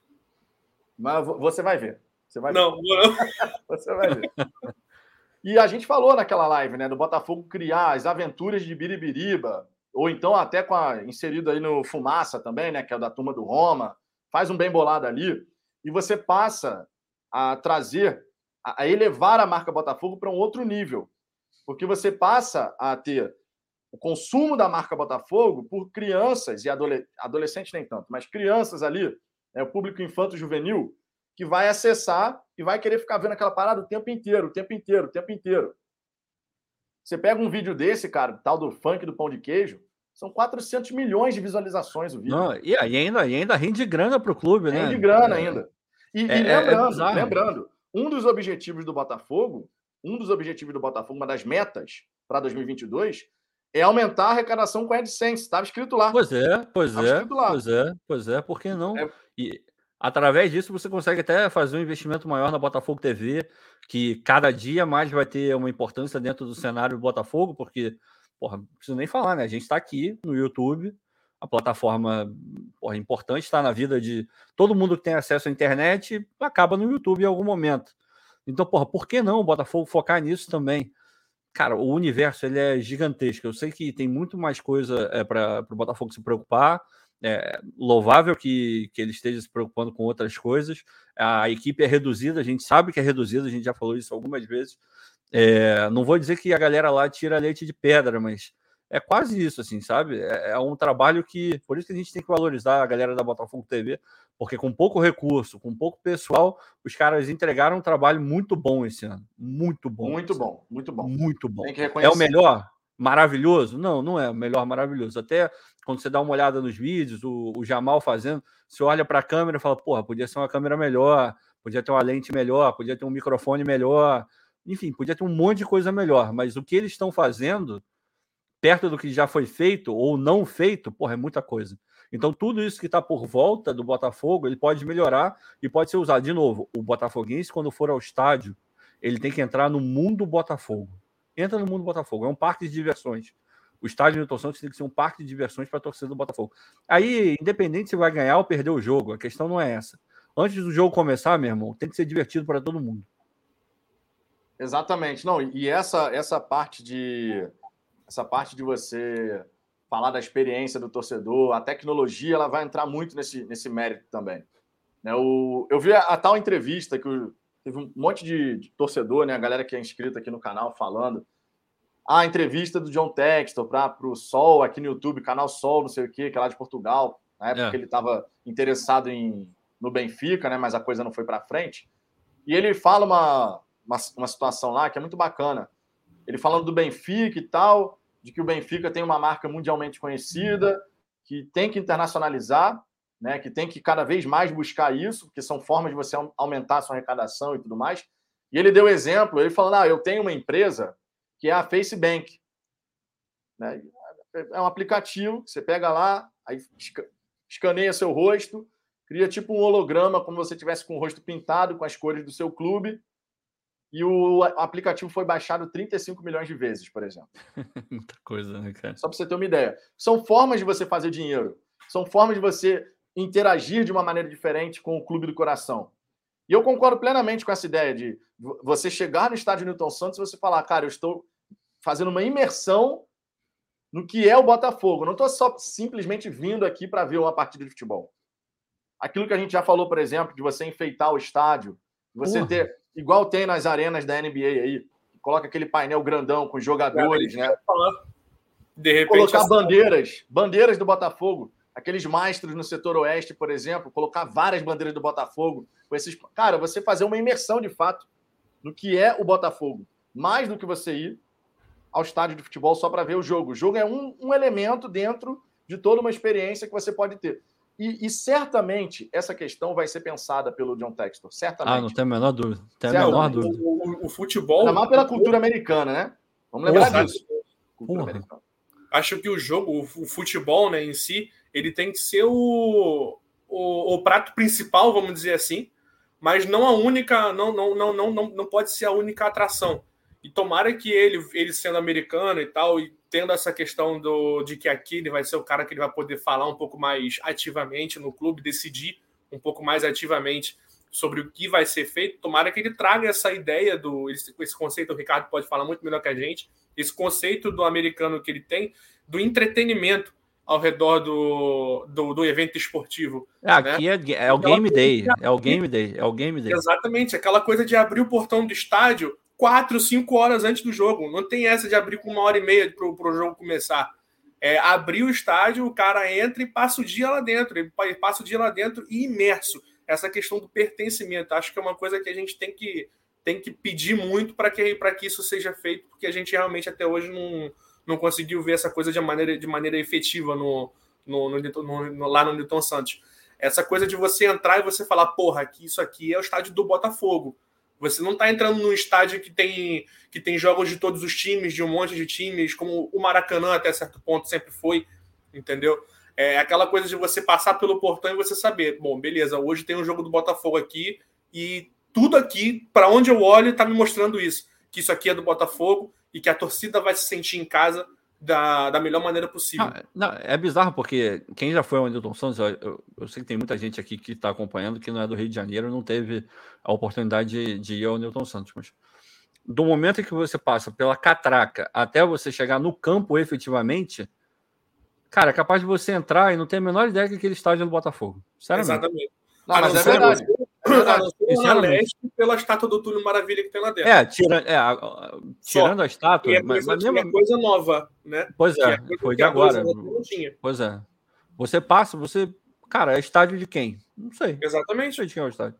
Mas vo- você vai ver. Você vai ver. Não, não. Você vai ver. E a gente falou naquela live, né, do Botafogo criar as aventuras de Biribiriba, ou então até com a, inserido aí no Fumaça também, né, que é da turma do Roma, faz um bem bolado ali, e você passa a trazer, a, elevar a marca Botafogo para um outro nível, porque você passa a ter o consumo da marca Botafogo por crianças e adole- adolescentes nem tanto, mas crianças ali, né, o público infanto-juvenil, que vai acessar e vai querer ficar vendo aquela parada o tempo inteiro, o tempo inteiro, o tempo inteiro. Você pega um vídeo desse, cara, tal do funk do pão de queijo, são 400 milhões de visualizações o vídeo. Não, e, ainda, e ainda rende grana para o clube, né? Tem de grana É, ainda. E, e é- é lembrando, bizarro. lembrando, um dos objetivos do Botafogo, um dos objetivos do Botafogo, uma das metas para 2022, é aumentar a arrecadação com a AdSense. Estava escrito lá. Pois é, pois Tava é, pois é, pois é, por que não? É. E através disso você consegue até fazer um investimento maior na Botafogo TV, que cada dia mais vai ter uma importância dentro do cenário do Botafogo, porque, porra, não preciso nem falar, né? A gente está aqui no YouTube, a plataforma porra, importante, está na vida de todo mundo que tem acesso à internet, acaba no YouTube em algum momento. Então, porra, por que não o Botafogo focar nisso também? Cara, o universo ele é gigantesco. Eu sei que tem muito mais coisa é, para o Botafogo se preocupar. É louvável que, que ele esteja se preocupando com outras coisas. A equipe é reduzida, a gente sabe que é reduzida, a gente já falou isso algumas vezes. É, não vou dizer que a galera lá tira leite de pedra, mas é quase isso, assim, sabe? É, é, um trabalho que. Por isso que a gente tem que valorizar a galera da Botafogo TV, porque com pouco recurso, com pouco pessoal, os caras entregaram um trabalho muito bom esse ano. Muito bom. Muito bom, muito bom. Muito bom. É o melhor? Maravilhoso? Não, não é o melhor maravilhoso. Até quando você dá uma olhada nos vídeos, o, o Jamal fazendo, você olha para a câmera e fala, porra, podia ser uma câmera melhor, podia ter uma lente melhor, podia ter um microfone melhor, enfim, podia ter um monte de coisa melhor, mas o que eles estão fazendo perto do que já foi feito ou não feito, porra, é muita coisa. Então, tudo isso que está por volta do Botafogo, ele pode melhorar e pode ser usado. De novo, o Botafoguense, quando for ao estádio, ele tem que entrar no mundo Botafogo. Entra no mundo Botafogo, é um parque de diversões. O estádio Newton Santos tem que ser um parque de diversões para a torcida do Botafogo. Aí, independente se vai ganhar ou perder o jogo, a questão não é essa. Antes do jogo começar, meu irmão, tem que ser divertido para todo mundo. Exatamente. Não, e essa essa parte de essa parte de você falar da experiência do torcedor, a tecnologia, ela vai entrar muito nesse, nesse mérito também. Né, o, eu vi a, a tal entrevista que o, teve um monte de, de, torcedor, né, a galera que é inscrita aqui no canal falando. a entrevista do John Textor para o Sol aqui no YouTube, canal Sol, não sei o quê, que é lá de Portugal, na época é. que ele estava interessado em, no Benfica, né, mas a coisa não foi para frente. E ele fala uma, uma, uma situação lá que é muito bacana ele falando do Benfica e tal, de que o Benfica tem uma marca mundialmente conhecida, que tem que internacionalizar, né, que tem que cada vez mais buscar isso, porque são formas de você aumentar a sua arrecadação e tudo mais. E ele deu exemplo, ele falou: ah, eu tenho uma empresa que é a FaceBank. Né? É um aplicativo que você pega lá, aí escaneia seu rosto, cria tipo um holograma, como se você tivesse com o rosto pintado, com as cores do seu clube, e o aplicativo foi baixado 35 milhões de vezes, por exemplo. Muita coisa, né, cara? Só para você ter uma ideia. São formas de você fazer dinheiro. São formas de você interagir de uma maneira diferente com o clube do coração. E eu concordo plenamente com essa ideia de você chegar no estádio Newton Santos e você falar, cara, eu estou fazendo uma imersão no que é o Botafogo. Eu não estou só simplesmente vindo aqui para ver uma partida de futebol. Aquilo que a gente já falou, por exemplo, de você enfeitar o estádio, você Porra. ter igual tem nas arenas da NBA aí, coloca aquele painel grandão com jogadores, né? De repente, colocar assim... bandeiras, bandeiras do Botafogo, aqueles mastros no setor oeste, por exemplo, colocar várias bandeiras do Botafogo, com esses, cara, você fazer uma imersão de fato no que é o Botafogo, mais do que você ir ao estádio de futebol só para ver o jogo. O jogo é um, um elemento dentro de toda uma experiência que você pode ter. E, e, certamente essa questão vai ser pensada pelo John Textor. Certamente. Ah, não tem a menor dúvida. Tem a menor dúvida. O, o, o futebol. Ainda mais pela cultura americana, né? Vamos lembrar Porra. disso. Acho que o jogo, o futebol né, em si, ele tem que ser o, o, o, prato principal, vamos dizer assim, mas não a única, não, não, não, não, não, não pode ser a única atração. E tomara que ele, ele sendo americano e tal, e tendo essa questão do, de que aqui ele vai ser o cara que ele vai poder falar um pouco mais ativamente no clube, decidir um pouco mais ativamente sobre o que vai ser feito, tomara que ele traga essa ideia do esse, esse conceito, o Ricardo pode falar muito melhor que a gente, esse conceito do americano que ele tem, do entretenimento ao redor do, do, do evento esportivo. É, né? Aqui é, é o game day, é o game day, é o game day. Exatamente, aquela coisa de abrir o portão do estádio quatro, cinco horas antes do jogo. Não tem essa de abrir com uma hora e meia para o jogo começar. É, abrir o estádio, o cara entra e passa o dia lá dentro. Ele passa o dia lá dentro e imerso. Essa questão do pertencimento. Acho que é uma coisa que a gente tem que, tem que pedir muito para que, que isso seja feito, porque a gente realmente até hoje não, não conseguiu ver essa coisa de maneira, de maneira efetiva no, no, no, no lá no Newton Santos. Essa coisa de você entrar e você falar, porra, aqui, isso aqui é o estádio do Botafogo. Você não está entrando num estádio que tem, que tem jogos de todos os times, de um monte de times, como o Maracanã até certo ponto sempre foi, entendeu? É aquela coisa de você passar pelo portão e você saber, bom, beleza, hoje tem um jogo do Botafogo aqui e tudo aqui, para onde eu olho, está me mostrando isso, que isso aqui é do Botafogo e que a torcida vai se sentir em casa da, da melhor maneira possível. Não, não, é bizarro, porque quem já foi ao Newton Santos, eu, eu, eu, sei que tem muita gente aqui que está acompanhando que não é do Rio de Janeiro, não teve a oportunidade de, de ir ao Newton Santos, mas do momento em que você passa pela catraca até você chegar no campo efetivamente, cara, é capaz de você entrar e não ter a menor ideia que aquele estádio é do Botafogo. Exatamente. Não, mas é verdade. É verdade. Na leste, pela estátua do Túlio Maravilha que tem lá dentro. É, tira, é a, a, tirando a estátua. É mas, mas mesmo... é coisa nova, né? Pois é, foi de agora. Pois é. Você passa, você. Cara, é estádio de quem? Não sei. Exatamente. Não sei de quem é o estádio.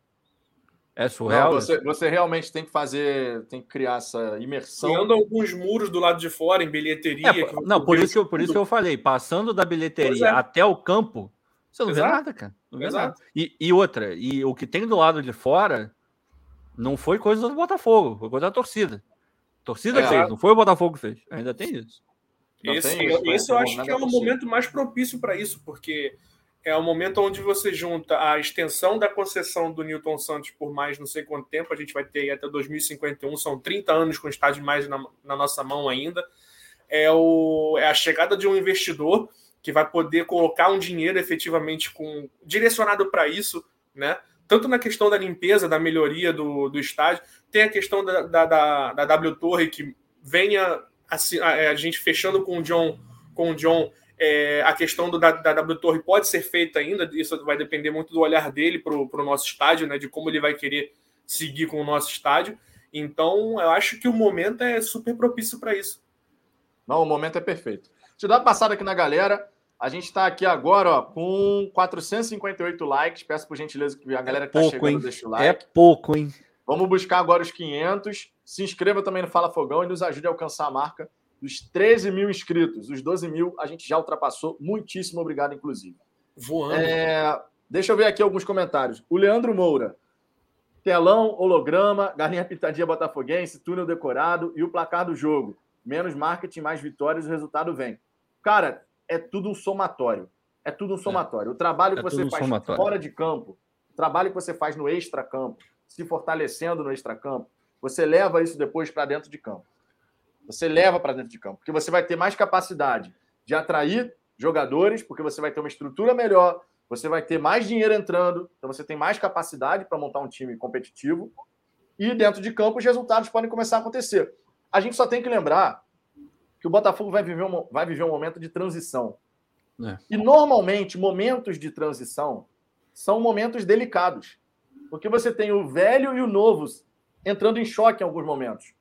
É surreal. Não, você, você, realmente tem que fazer, tem que criar essa imersão. Criando alguns muros do lado de fora, em bilheteria. É, não, por isso, que eu, por isso que eu falei, passando da bilheteria é. até o campo, você não Exato. vê nada, cara. Não vê Exato. nada. E, e, outra, e o que tem do lado de fora não foi coisa do Botafogo, foi coisa da torcida. A torcida é. fez, não foi o Botafogo que fez. Ainda tem isso. Esse, tem isso, eu acho que é o momento mais propício para isso, porque é o momento onde você junta a extensão da concessão do Newton Santos por mais não sei quanto tempo, a gente vai ter até 2051, são 30 anos com o estádio mais na, na nossa mão ainda. É, o, é a chegada de um investidor que vai poder colocar um dinheiro efetivamente com, direcionado para isso, né? Tanto na questão da limpeza, da melhoria do, do estádio, tem a questão da, da, da, da W Torre que venha assim, a, a gente fechando com o John, com o John é, a questão do, da, da W Torre pode ser feita ainda, isso vai depender muito do olhar dele para o nosso estádio, né, de como ele vai querer seguir com o nosso estádio. Então, eu acho que o momento é super propício para isso. Não, o momento é perfeito. Deixa eu dar uma passada aqui na galera. A gente está aqui agora ó, com 458 likes. Peço por gentileza que a galera que está chegando hein? deixe o like. É pouco, hein? Vamos buscar agora os 500. Se inscreva também no Fala Fogão e nos ajude a alcançar a marca dos 13 mil inscritos. Os 12 mil a gente já ultrapassou. Muitíssimo obrigado, inclusive. Voando. É... Deixa eu ver aqui alguns comentários. O Leandro Moura. Telão, holograma, galinha pitadinha botafoguense, túnel decorado e o placar do jogo. Menos marketing, mais vitórias, o resultado vem. Cara, é tudo um somatório. É tudo um somatório. É. O trabalho que é você um faz somatório. fora de campo, o trabalho que você faz no extra-campo, se fortalecendo no extra-campo, você leva isso depois para dentro de campo. Você leva para dentro de campo, porque você vai ter mais capacidade de atrair jogadores, porque você vai ter uma estrutura melhor, você vai ter mais dinheiro entrando, então você tem mais capacidade para montar um time competitivo. E dentro de campo os resultados podem começar a acontecer. A gente só tem que lembrar que o Botafogo vai viver um, vai viver um momento de transição. É. E normalmente momentos de transição são momentos delicados, porque você tem o velho e o novo entrando em choque em alguns momentos.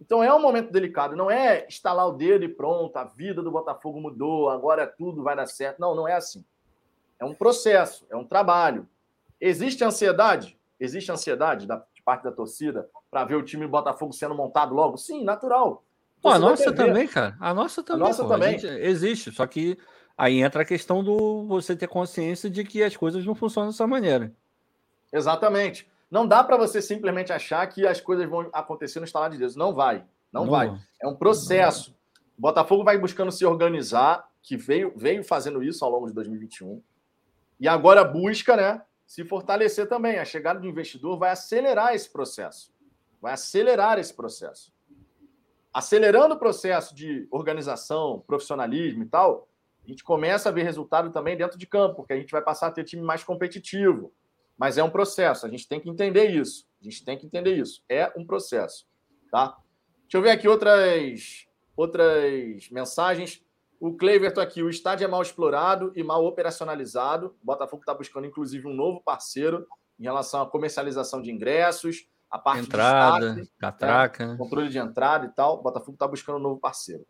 Então é um momento delicado, não é estalar o dedo e pronto, a vida do Botafogo mudou, agora tudo vai dar certo. Não, não é assim. É um processo, é um trabalho. Existe ansiedade? Existe ansiedade da, de parte da torcida para ver o time do Botafogo sendo montado logo? Sim, natural. Pô, a nossa também, cara. A nossa também. A nossa pô. também. A existe, só que aí entra a questão do você ter consciência de que as coisas não funcionam dessa maneira. Exatamente. Não dá para você simplesmente achar que as coisas vão acontecer no estalar de Deus. Não vai. Não, não vai. É um processo. O Botafogo vai buscando se organizar, que veio, veio fazendo isso ao longo de 2021. E agora busca, né, se fortalecer também. A chegada do investidor vai acelerar esse processo. Vai acelerar esse processo. Acelerando o processo de organização, profissionalismo e tal, a gente começa a ver resultado também dentro de campo, porque a gente vai passar a ter time mais competitivo. Mas é um processo, a gente tem que entender isso. A gente tem que entender isso. É um processo, tá? Deixa eu ver aqui outras outras mensagens. O Cleverton aqui, o estádio é mal explorado e mal operacionalizado. O Botafogo está buscando, inclusive, um novo parceiro em relação à comercialização de ingressos, a parte entrada, de catraca, né? controle de entrada e tal. O Botafogo está buscando um novo parceiro.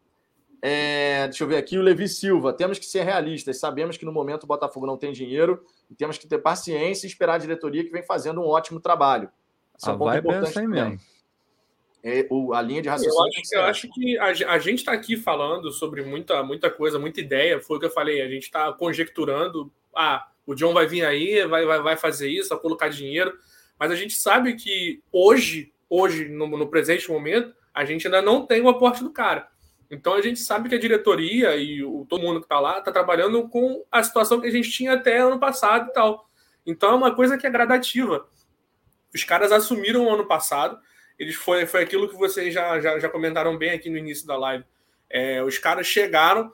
É, deixa eu ver aqui o Levi Silva. Temos que ser realistas. Sabemos que no momento o Botafogo não tem dinheiro e temos que ter paciência e esperar a diretoria que vem fazendo um ótimo trabalho. Esse é um ponto importante mesmo. É, o, a linha de raciocínio. Eu acho, eu acho que a, a gente está aqui falando sobre muita, muita coisa, muita ideia. Foi o que eu falei. A gente está conjecturando. Ah, o John vai vir aí, vai, vai, vai fazer isso, vai colocar dinheiro. Mas a gente sabe que hoje, hoje no, no presente momento, a gente ainda não tem o aporte do cara. Então a gente sabe que a diretoria e o, todo mundo que está lá está trabalhando com a situação que a gente tinha até ano passado e tal. Então é uma coisa que é gradativa. Os caras assumiram o ano passado, eles foi, foi aquilo que vocês já, já, já comentaram bem aqui no início da live. É, os caras chegaram,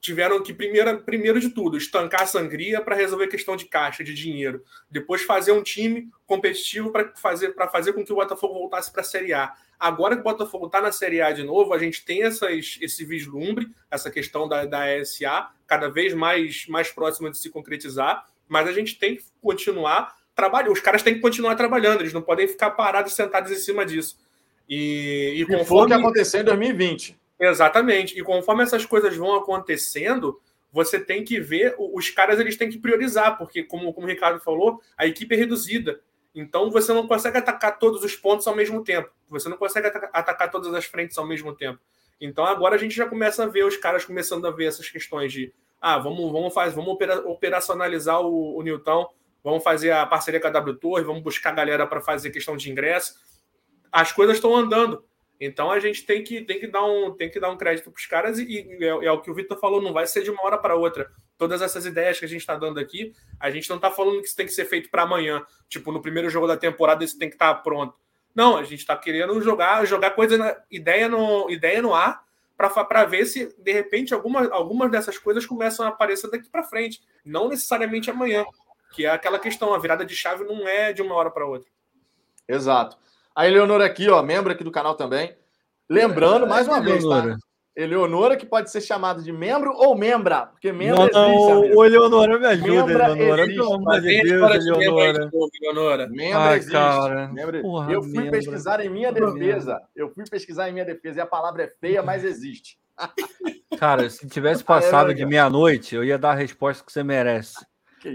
tiveram que, primeiro, primeiro de tudo, estancar a sangria para resolver a questão de caixa, de dinheiro. Depois fazer um time competitivo para fazer, fazer com que o Botafogo voltasse para a Série A. Agora que o Botafogo está na Série A de novo, a gente tem essas, esse vislumbre, essa questão da, da ESA, cada vez mais, mais próxima de se concretizar, mas a gente tem que continuar trabalhando. Os caras têm que continuar trabalhando, eles não podem ficar parados sentados em cima disso. E, e conforme... foi o que aconteceu em 2020. Exatamente. E conforme essas coisas vão acontecendo, você tem que ver, os caras eles têm que priorizar, porque, como, como o Ricardo falou, a equipe é reduzida. Então você não consegue atacar todos os pontos ao mesmo tempo. Você não consegue atacar, todas as frentes ao mesmo tempo. Então agora a gente já começa a ver os caras começando a ver essas questões de ah, vamos, vamos fazer, vamos operacionalizar o, o Newton, vamos fazer a parceria com a W Torre, vamos buscar a galera para fazer questão de ingresso. As coisas estão andando. Então a gente tem que, tem que, dar, um, tem que dar um crédito para os caras, e, e é, é, o que o Vitor falou, não vai ser de uma hora para outra. Todas essas ideias que a gente está dando aqui, a gente não está falando que isso tem que ser feito para amanhã. Tipo, no primeiro jogo da temporada isso tem que estar tá pronto. Não, a gente está querendo jogar, jogar coisa na, ideia no, ideia no ar para ver se, de repente, alguma, algumas dessas coisas começam a aparecer daqui para frente. Não necessariamente amanhã. Que é aquela questão, a virada de chave não é de uma hora para outra. Exato. A Eleonora aqui, ó, membro aqui do canal também. Lembrando, é, mais uma vez, tá? Eleonora, que pode ser chamada de membro ou membra, porque membro não, existe. Amigo. O Eleonora me ajuda, membra Eleonora. Existe. Pelo amor de Deus, Eleonora. Eleonora. Membro Ai, existe. Cara. Membro... Porra, eu fui membra. pesquisar em minha defesa. Eu fui pesquisar em minha defesa e a palavra é feia, mas existe. Cara, se tivesse passado de meia-noite, eu ia dar a resposta que você merece.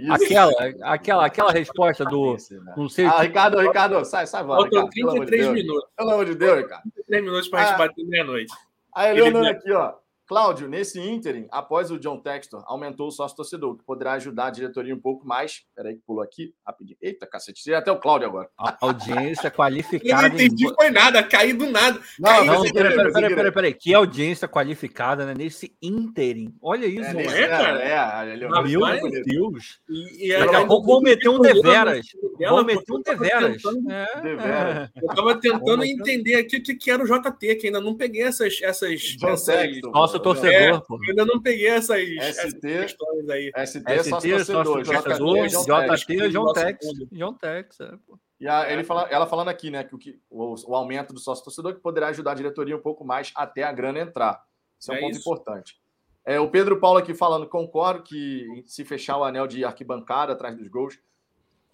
Aquela, aquela, aquela resposta do. Não sei. Ah, Ricardo, Ricardo, sai, sai, vai. Faltam 33 minutos. Pelo amor de Deus, Ricardo. 33 minutos para a gente ah, bater meia-noite. A Eleonora aqui, ó. Cláudio, nesse ínterim, após o John Textor, aumentou o sócio torcedor, que poderá ajudar a diretoria um pouco mais. Peraí, que pulou aqui, rapidinho. Eita, cacete, tirei até o Cláudio agora. A audiência qualificada. Eu não entendi, em... foi nada, caiu do nada. Não, não, peraí, peraí, peraí, peraí, peraí. Que audiência qualificada, né? Nesse ínterim. Olha isso, é, não é, cara? É, é, Meu Deus. E, e Daqui a pouco vão meter um deveras. Vão meter um deveras. É. Eu tava tentando entender aqui o que era o JT, que ainda não peguei essas. essas, essas... Nossa, torcedor, pô. Ainda não peguei essas, ST, essas questões aí. ST, ST sócio torcedor, torcedor JT, John Tex. John Tex, é, pô. E a, ele fala, ela falando aqui, né, que o, que o, o aumento do sócio torcedor que poderá ajudar a diretoria um pouco mais até a grana entrar. Isso é um é ponto isso. importante. É, o Pedro Paulo aqui falando, concordo que se fechar o anel de arquibancada atrás dos gols,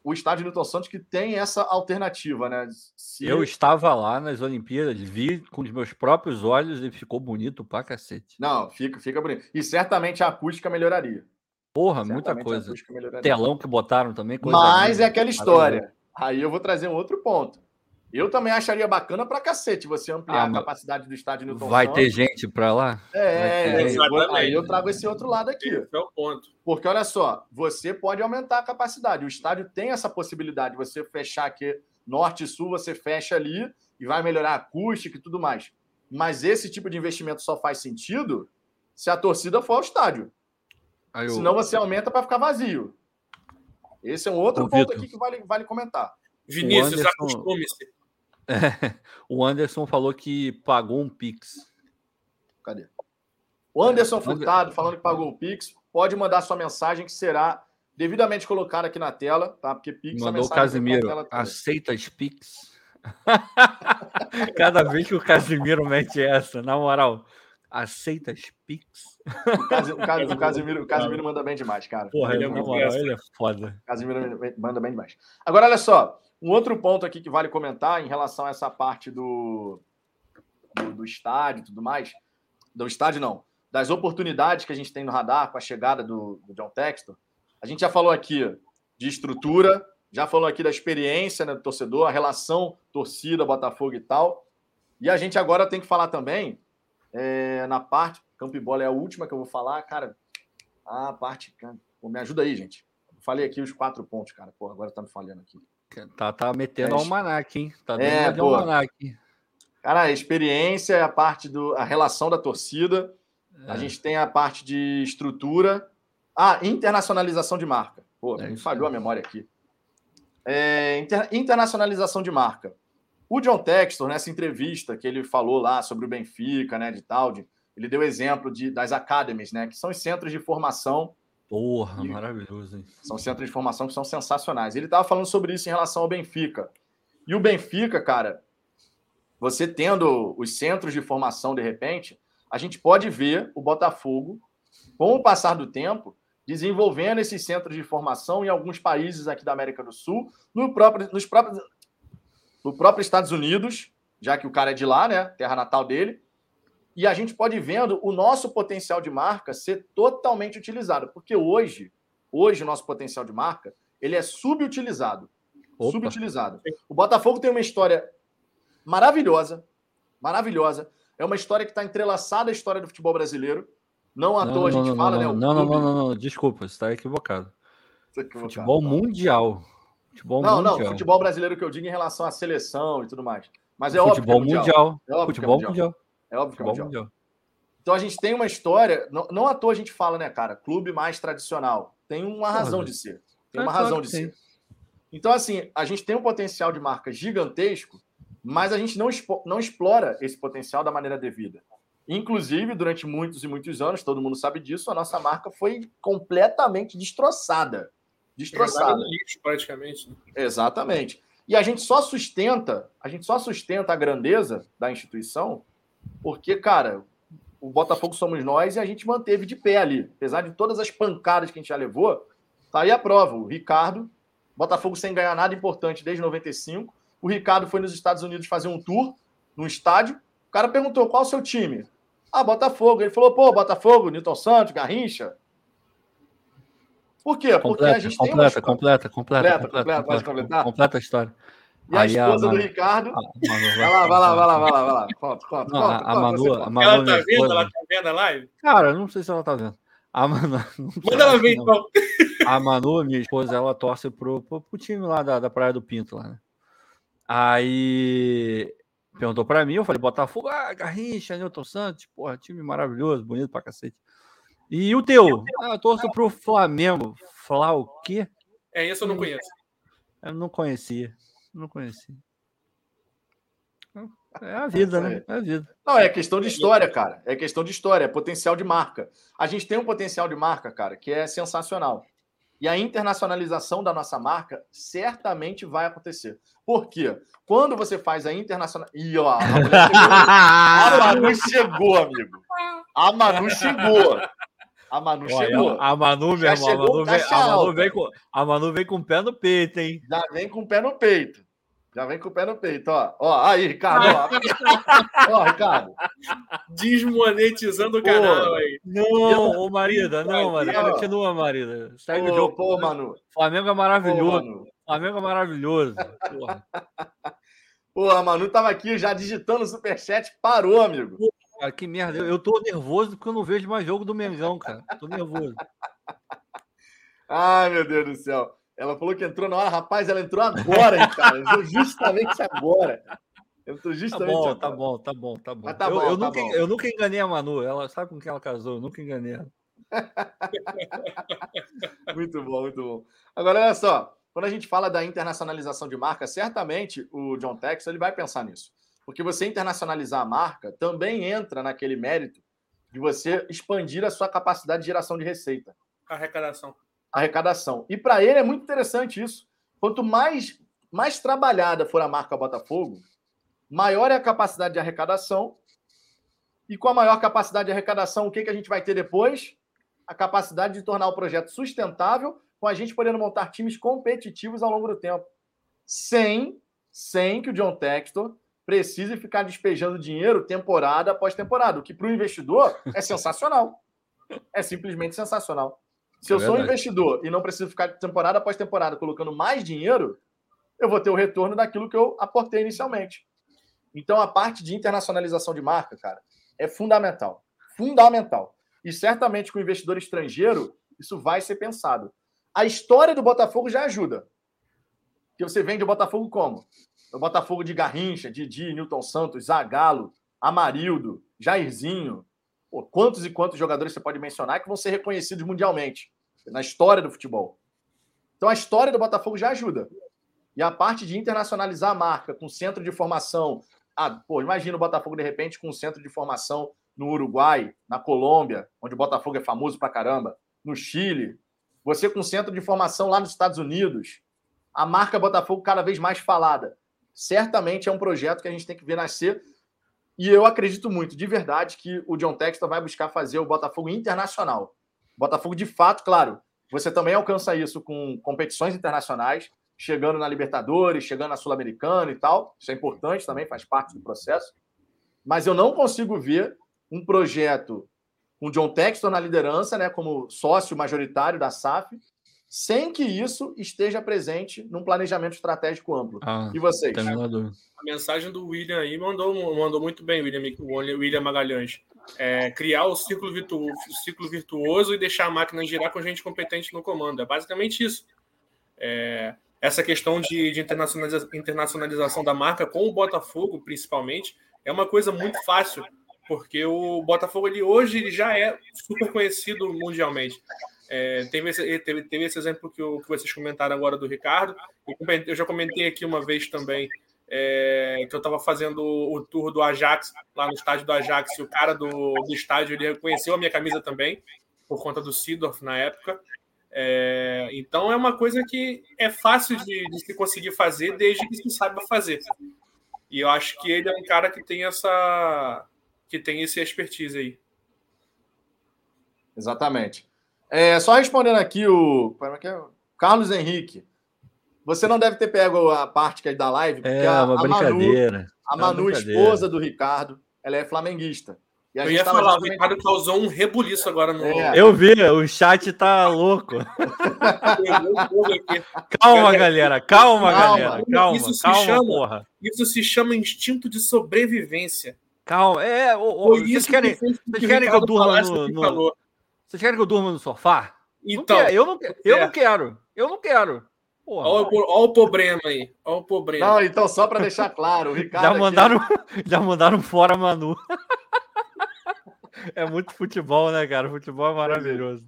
o estádio Newton Santos que tem essa alternativa, né? Se... Eu estava lá nas Olimpíadas, vi com os meus próprios olhos e ficou bonito pra cacete. Não, fica, fica bonito. E certamente a acústica melhoraria. Porra, certamente muita coisa. Telão que botaram também. Mas é aquela história. Aí eu vou trazer um outro ponto. Eu também acharia bacana pra cacete você ampliar ah, a capacidade do estádio Newton Vai Santos. ter gente pra lá? É, aí eu trago esse outro lado aqui. Esse é o ponto. Porque olha só, você pode aumentar a capacidade. O estádio tem essa possibilidade. Você fechar aqui norte e sul, você fecha ali e vai melhorar a acústica e tudo mais. Mas esse tipo de investimento só faz sentido se a torcida for ao estádio. Eu... Senão você aumenta para ficar vazio. Esse é um outro Ô, ponto Victor. aqui que vale, vale comentar. Vinícius, Anderson... acostume-se. É, o Anderson falou que pagou um Pix. Cadê? O Anderson Furtado falando que pagou o Pix. Pode mandar sua mensagem que será devidamente colocada aqui na tela, tá? Porque Pix Mandou o Casimiro. Aceita as Pix? Cada vez que o Casimiro mete essa, na moral, aceita as Pix? O, Cas, o, Cas, o, Casimiro, o Casimiro manda bem demais, cara. Porra, ele, é, moral, ele é foda. O Casimiro manda bem demais. Agora, olha só. Um outro ponto aqui que vale comentar em relação a essa parte do, do, do estádio e tudo mais. Do estádio, não. Das oportunidades que a gente tem no radar com a chegada do, do John Textor. A gente já falou aqui de estrutura, já falou aqui da experiência né, do torcedor, a relação torcida, Botafogo e tal. E a gente agora tem que falar também é, na parte. Campo e bola é a última que eu vou falar, cara. A parte. Pô, me ajuda aí, gente. Falei aqui os quatro pontos, cara. Pô, agora tá me falhando aqui. Tá, tá metendo é, almanac, hein? Tá dando é, de almanac. Cara, a experiência, é a parte do. a relação da torcida. É. A gente tem a parte de estrutura. Ah, internacionalização de marca. Pô, é me falhou a memória aqui. É, inter, internacionalização de marca. O John Textor, nessa entrevista que ele falou lá sobre o Benfica, né, de tal, de Ele deu exemplo de, das academies, né? Que são os centros de formação. Porra, e, maravilhoso, hein? São centros de formação que são sensacionais. Ele estava falando sobre isso em relação ao Benfica. E o Benfica, cara, você tendo os centros de formação de repente, a gente pode ver o Botafogo, com o passar do tempo, desenvolvendo esses centros de formação em alguns países aqui da América do Sul, no próprio, nos próprios, no próprio Estados Unidos, já que o cara é de lá, né? Terra natal dele. E a gente pode ir vendo o nosso potencial de marca ser totalmente utilizado, porque hoje, hoje o nosso potencial de marca, ele é subutilizado. Opa. Subutilizado. O Botafogo tem uma história maravilhosa, maravilhosa. É uma história que está entrelaçada à história do futebol brasileiro. Não à não, toa a gente não, fala, não, né? Não, não, não, não, não, desculpa, você está equivocado. equivocado. Futebol tá. mundial. Futebol não, mundial. não, futebol brasileiro que eu digo em relação à seleção e tudo mais. Mas é futebol óbvio. É mundial. É óbvio futebol é mundial. mundial. É óbvio que é mundial. mundial. Então a gente tem uma história, não, não à toa a gente fala, né, cara? Clube mais tradicional. Tem uma razão de ser. Tem uma razão de ser. Então, assim, a gente tem um potencial de marca gigantesco, mas a gente não, não explora esse potencial da maneira devida. Inclusive, durante muitos e muitos anos, todo mundo sabe disso, a nossa marca foi completamente destroçada. Destroçada. Lixo, praticamente. Né? Exatamente. E a gente só sustenta, a gente só sustenta a grandeza da instituição porque, cara, o Botafogo somos nós e a gente manteve de pé ali. Apesar de todas as pancadas que a gente já levou, tá aí a prova. O Ricardo, Botafogo sem ganhar nada importante desde 95. O Ricardo foi nos Estados Unidos fazer um tour no estádio. O cara perguntou: qual é o seu time? Ah, Botafogo. Ele falou: pô, Botafogo, Newton Santos, Garrincha. Por quê? Porque a gente completa, tem uma... completa, completa, completa, completa, completa, completa, completa a história. E a Aí esposa a do Ricardo. Vai lá, vai lá, vai lá, vai lá, vai lá. Conta, conta, não, conta, a, Manu, a Manu, ela tá vendo? Ela tá vendo a live? Cara, não sei se ela tá vendo. A Manu. Manda ela ver, então. A Manu, minha esposa, ela torce pro, pro, pro time lá da, da Praia do Pinto, lá, né? Aí perguntou para mim, eu falei, Botafogo, ah, Garrincha, Newton Santos, porra, time maravilhoso, bonito pra cacete. E o teu? Ah, eu torço pro Flamengo. Flá o quê? É, isso eu não conheço. Eu não conhecia. Não conheci. É a vida, né? É a vida. Não, é questão de história, cara. É questão de história, é potencial de marca. A gente tem um potencial de marca, cara, que é sensacional. E a internacionalização da nossa marca certamente vai acontecer. Por quê? Quando você faz a internacional. Ih, ó, a, a Manu chegou, amigo. A Manu chegou. A Manu Olha, chegou. A Manu, meu irmão, a Manu, vem, a, Manu vem com, a Manu vem com o pé no peito, hein? Já vem com o pé no peito. Já vem com o pé no peito, ó. Ó, aí, Ricardo, ó. ó, Ricardo. Desmonetizando o canal aí. Não, ô Marida, não, Marida. Continua, Marida. Segue o jogo. Pô, Manu. Flamengo é maravilhoso. Pô, Flamengo é maravilhoso. Porra. Pô, a Manu tava aqui já digitando o superchat, parou, amigo. Cara, que merda. Eu tô nervoso porque eu não vejo mais jogo do Mengão, cara. Tô nervoso. Ai, meu Deus do céu. Ela falou que entrou na hora, rapaz, ela entrou agora, cara. Entrou justamente agora. Entrou tá justamente tá bom, agora. Tá bom, tá bom, tá bom. Mas tá bom, eu, eu tá nunca, bom. eu nunca enganei a Manu. Ela sabe com quem ela casou, eu nunca enganei ela. muito bom, muito bom. Agora, olha só. Quando a gente fala da internacionalização de marca, certamente o John Tex ele vai pensar nisso. Porque você internacionalizar a marca também entra naquele mérito de você expandir a sua capacidade de geração de receita. Arrecadação arrecadação. E para ele é muito interessante isso. Quanto mais, mais trabalhada for a marca Botafogo, maior é a capacidade de arrecadação. E com a maior capacidade de arrecadação, o que, que a gente vai ter depois? A capacidade de tornar o projeto sustentável, com a gente podendo montar times competitivos ao longo do tempo. Sem, sem que o John Textor precise ficar despejando dinheiro temporada após temporada, o que para o investidor é sensacional. É simplesmente sensacional. Se eu é sou um investidor e não preciso ficar temporada após temporada colocando mais dinheiro, eu vou ter o retorno daquilo que eu aportei inicialmente. Então, a parte de internacionalização de marca, cara, é fundamental. Fundamental. E certamente com o investidor estrangeiro, isso vai ser pensado. A história do Botafogo já ajuda. Que você vende o Botafogo como? O Botafogo de Garrincha, Didi, Newton Santos, Zagallo, Amarildo, Jairzinho, Pô, quantos e quantos jogadores você pode mencionar que vão ser reconhecidos mundialmente na história do futebol? Então a história do Botafogo já ajuda. E a parte de internacionalizar a marca com centro de formação. Ah, pô, imagina o Botafogo de repente com um centro de formação no Uruguai, na Colômbia, onde o Botafogo é famoso pra caramba, no Chile, você com centro de formação lá nos Estados Unidos, a marca Botafogo cada vez mais falada. Certamente é um projeto que a gente tem que ver nascer. E eu acredito muito, de verdade, que o John Textor vai buscar fazer o Botafogo internacional. Botafogo, de fato, claro, você também alcança isso com competições internacionais, chegando na Libertadores, chegando na Sul-Americana e tal. Isso é importante também, faz parte do processo. Mas eu não consigo ver um projeto com John Textor na liderança, né, como sócio majoritário da SAF, sem que isso esteja presente num planejamento estratégico amplo. Ah, e vocês? A mensagem do William aí mandou, mandou muito bem, William, William Magalhães. É, criar o ciclo, virtu, o ciclo virtuoso e deixar a máquina girar com gente competente no comando. É basicamente isso. É, essa questão de, de internacionaliza, internacionalização da marca com o Botafogo, principalmente, é uma coisa muito fácil, porque o Botafogo ele, hoje ele já é super conhecido mundialmente. É, teve, esse, teve, teve esse exemplo que, o, que vocês comentaram agora do Ricardo. Eu, já comentei aqui uma vez também é, que eu estava fazendo o tour do Ajax, lá no estádio do Ajax, e o cara do, do estádio ele reconheceu a minha camisa também, por conta do Sidorf na época. É, então é uma coisa que é fácil de, de, se conseguir fazer desde que se saiba fazer. E eu acho que ele é um cara que tem essa que tem esse expertise aí. Exatamente. É, só respondendo aqui o, é é? Carlos Henrique. Você não deve ter pego a parte que é da live, porque é, uma a, brincadeira. Manu, a Manu, esposa do Ricardo, ela é flamenguista. eu ia falar, o Ricardo causou um rebuliço agora no. É. Eu vi, o chat tá louco. calma, galera, calma, calma, galera. Calma, isso calma, chama, porra. Isso se chama instinto de sobrevivência. Calma, é. O, o, vocês querem, que, vocês querem que eu durma no. no vocês querem que eu durma no sofá? Então, não eu, não, eu é. não quero. Eu não quero. Olha o, o problema aí. Olha o problema. Não, então, só para deixar claro, o Ricardo. Já mandaram, aqui... já mandaram fora Manu. é muito futebol, né, cara? O futebol é maravilhoso.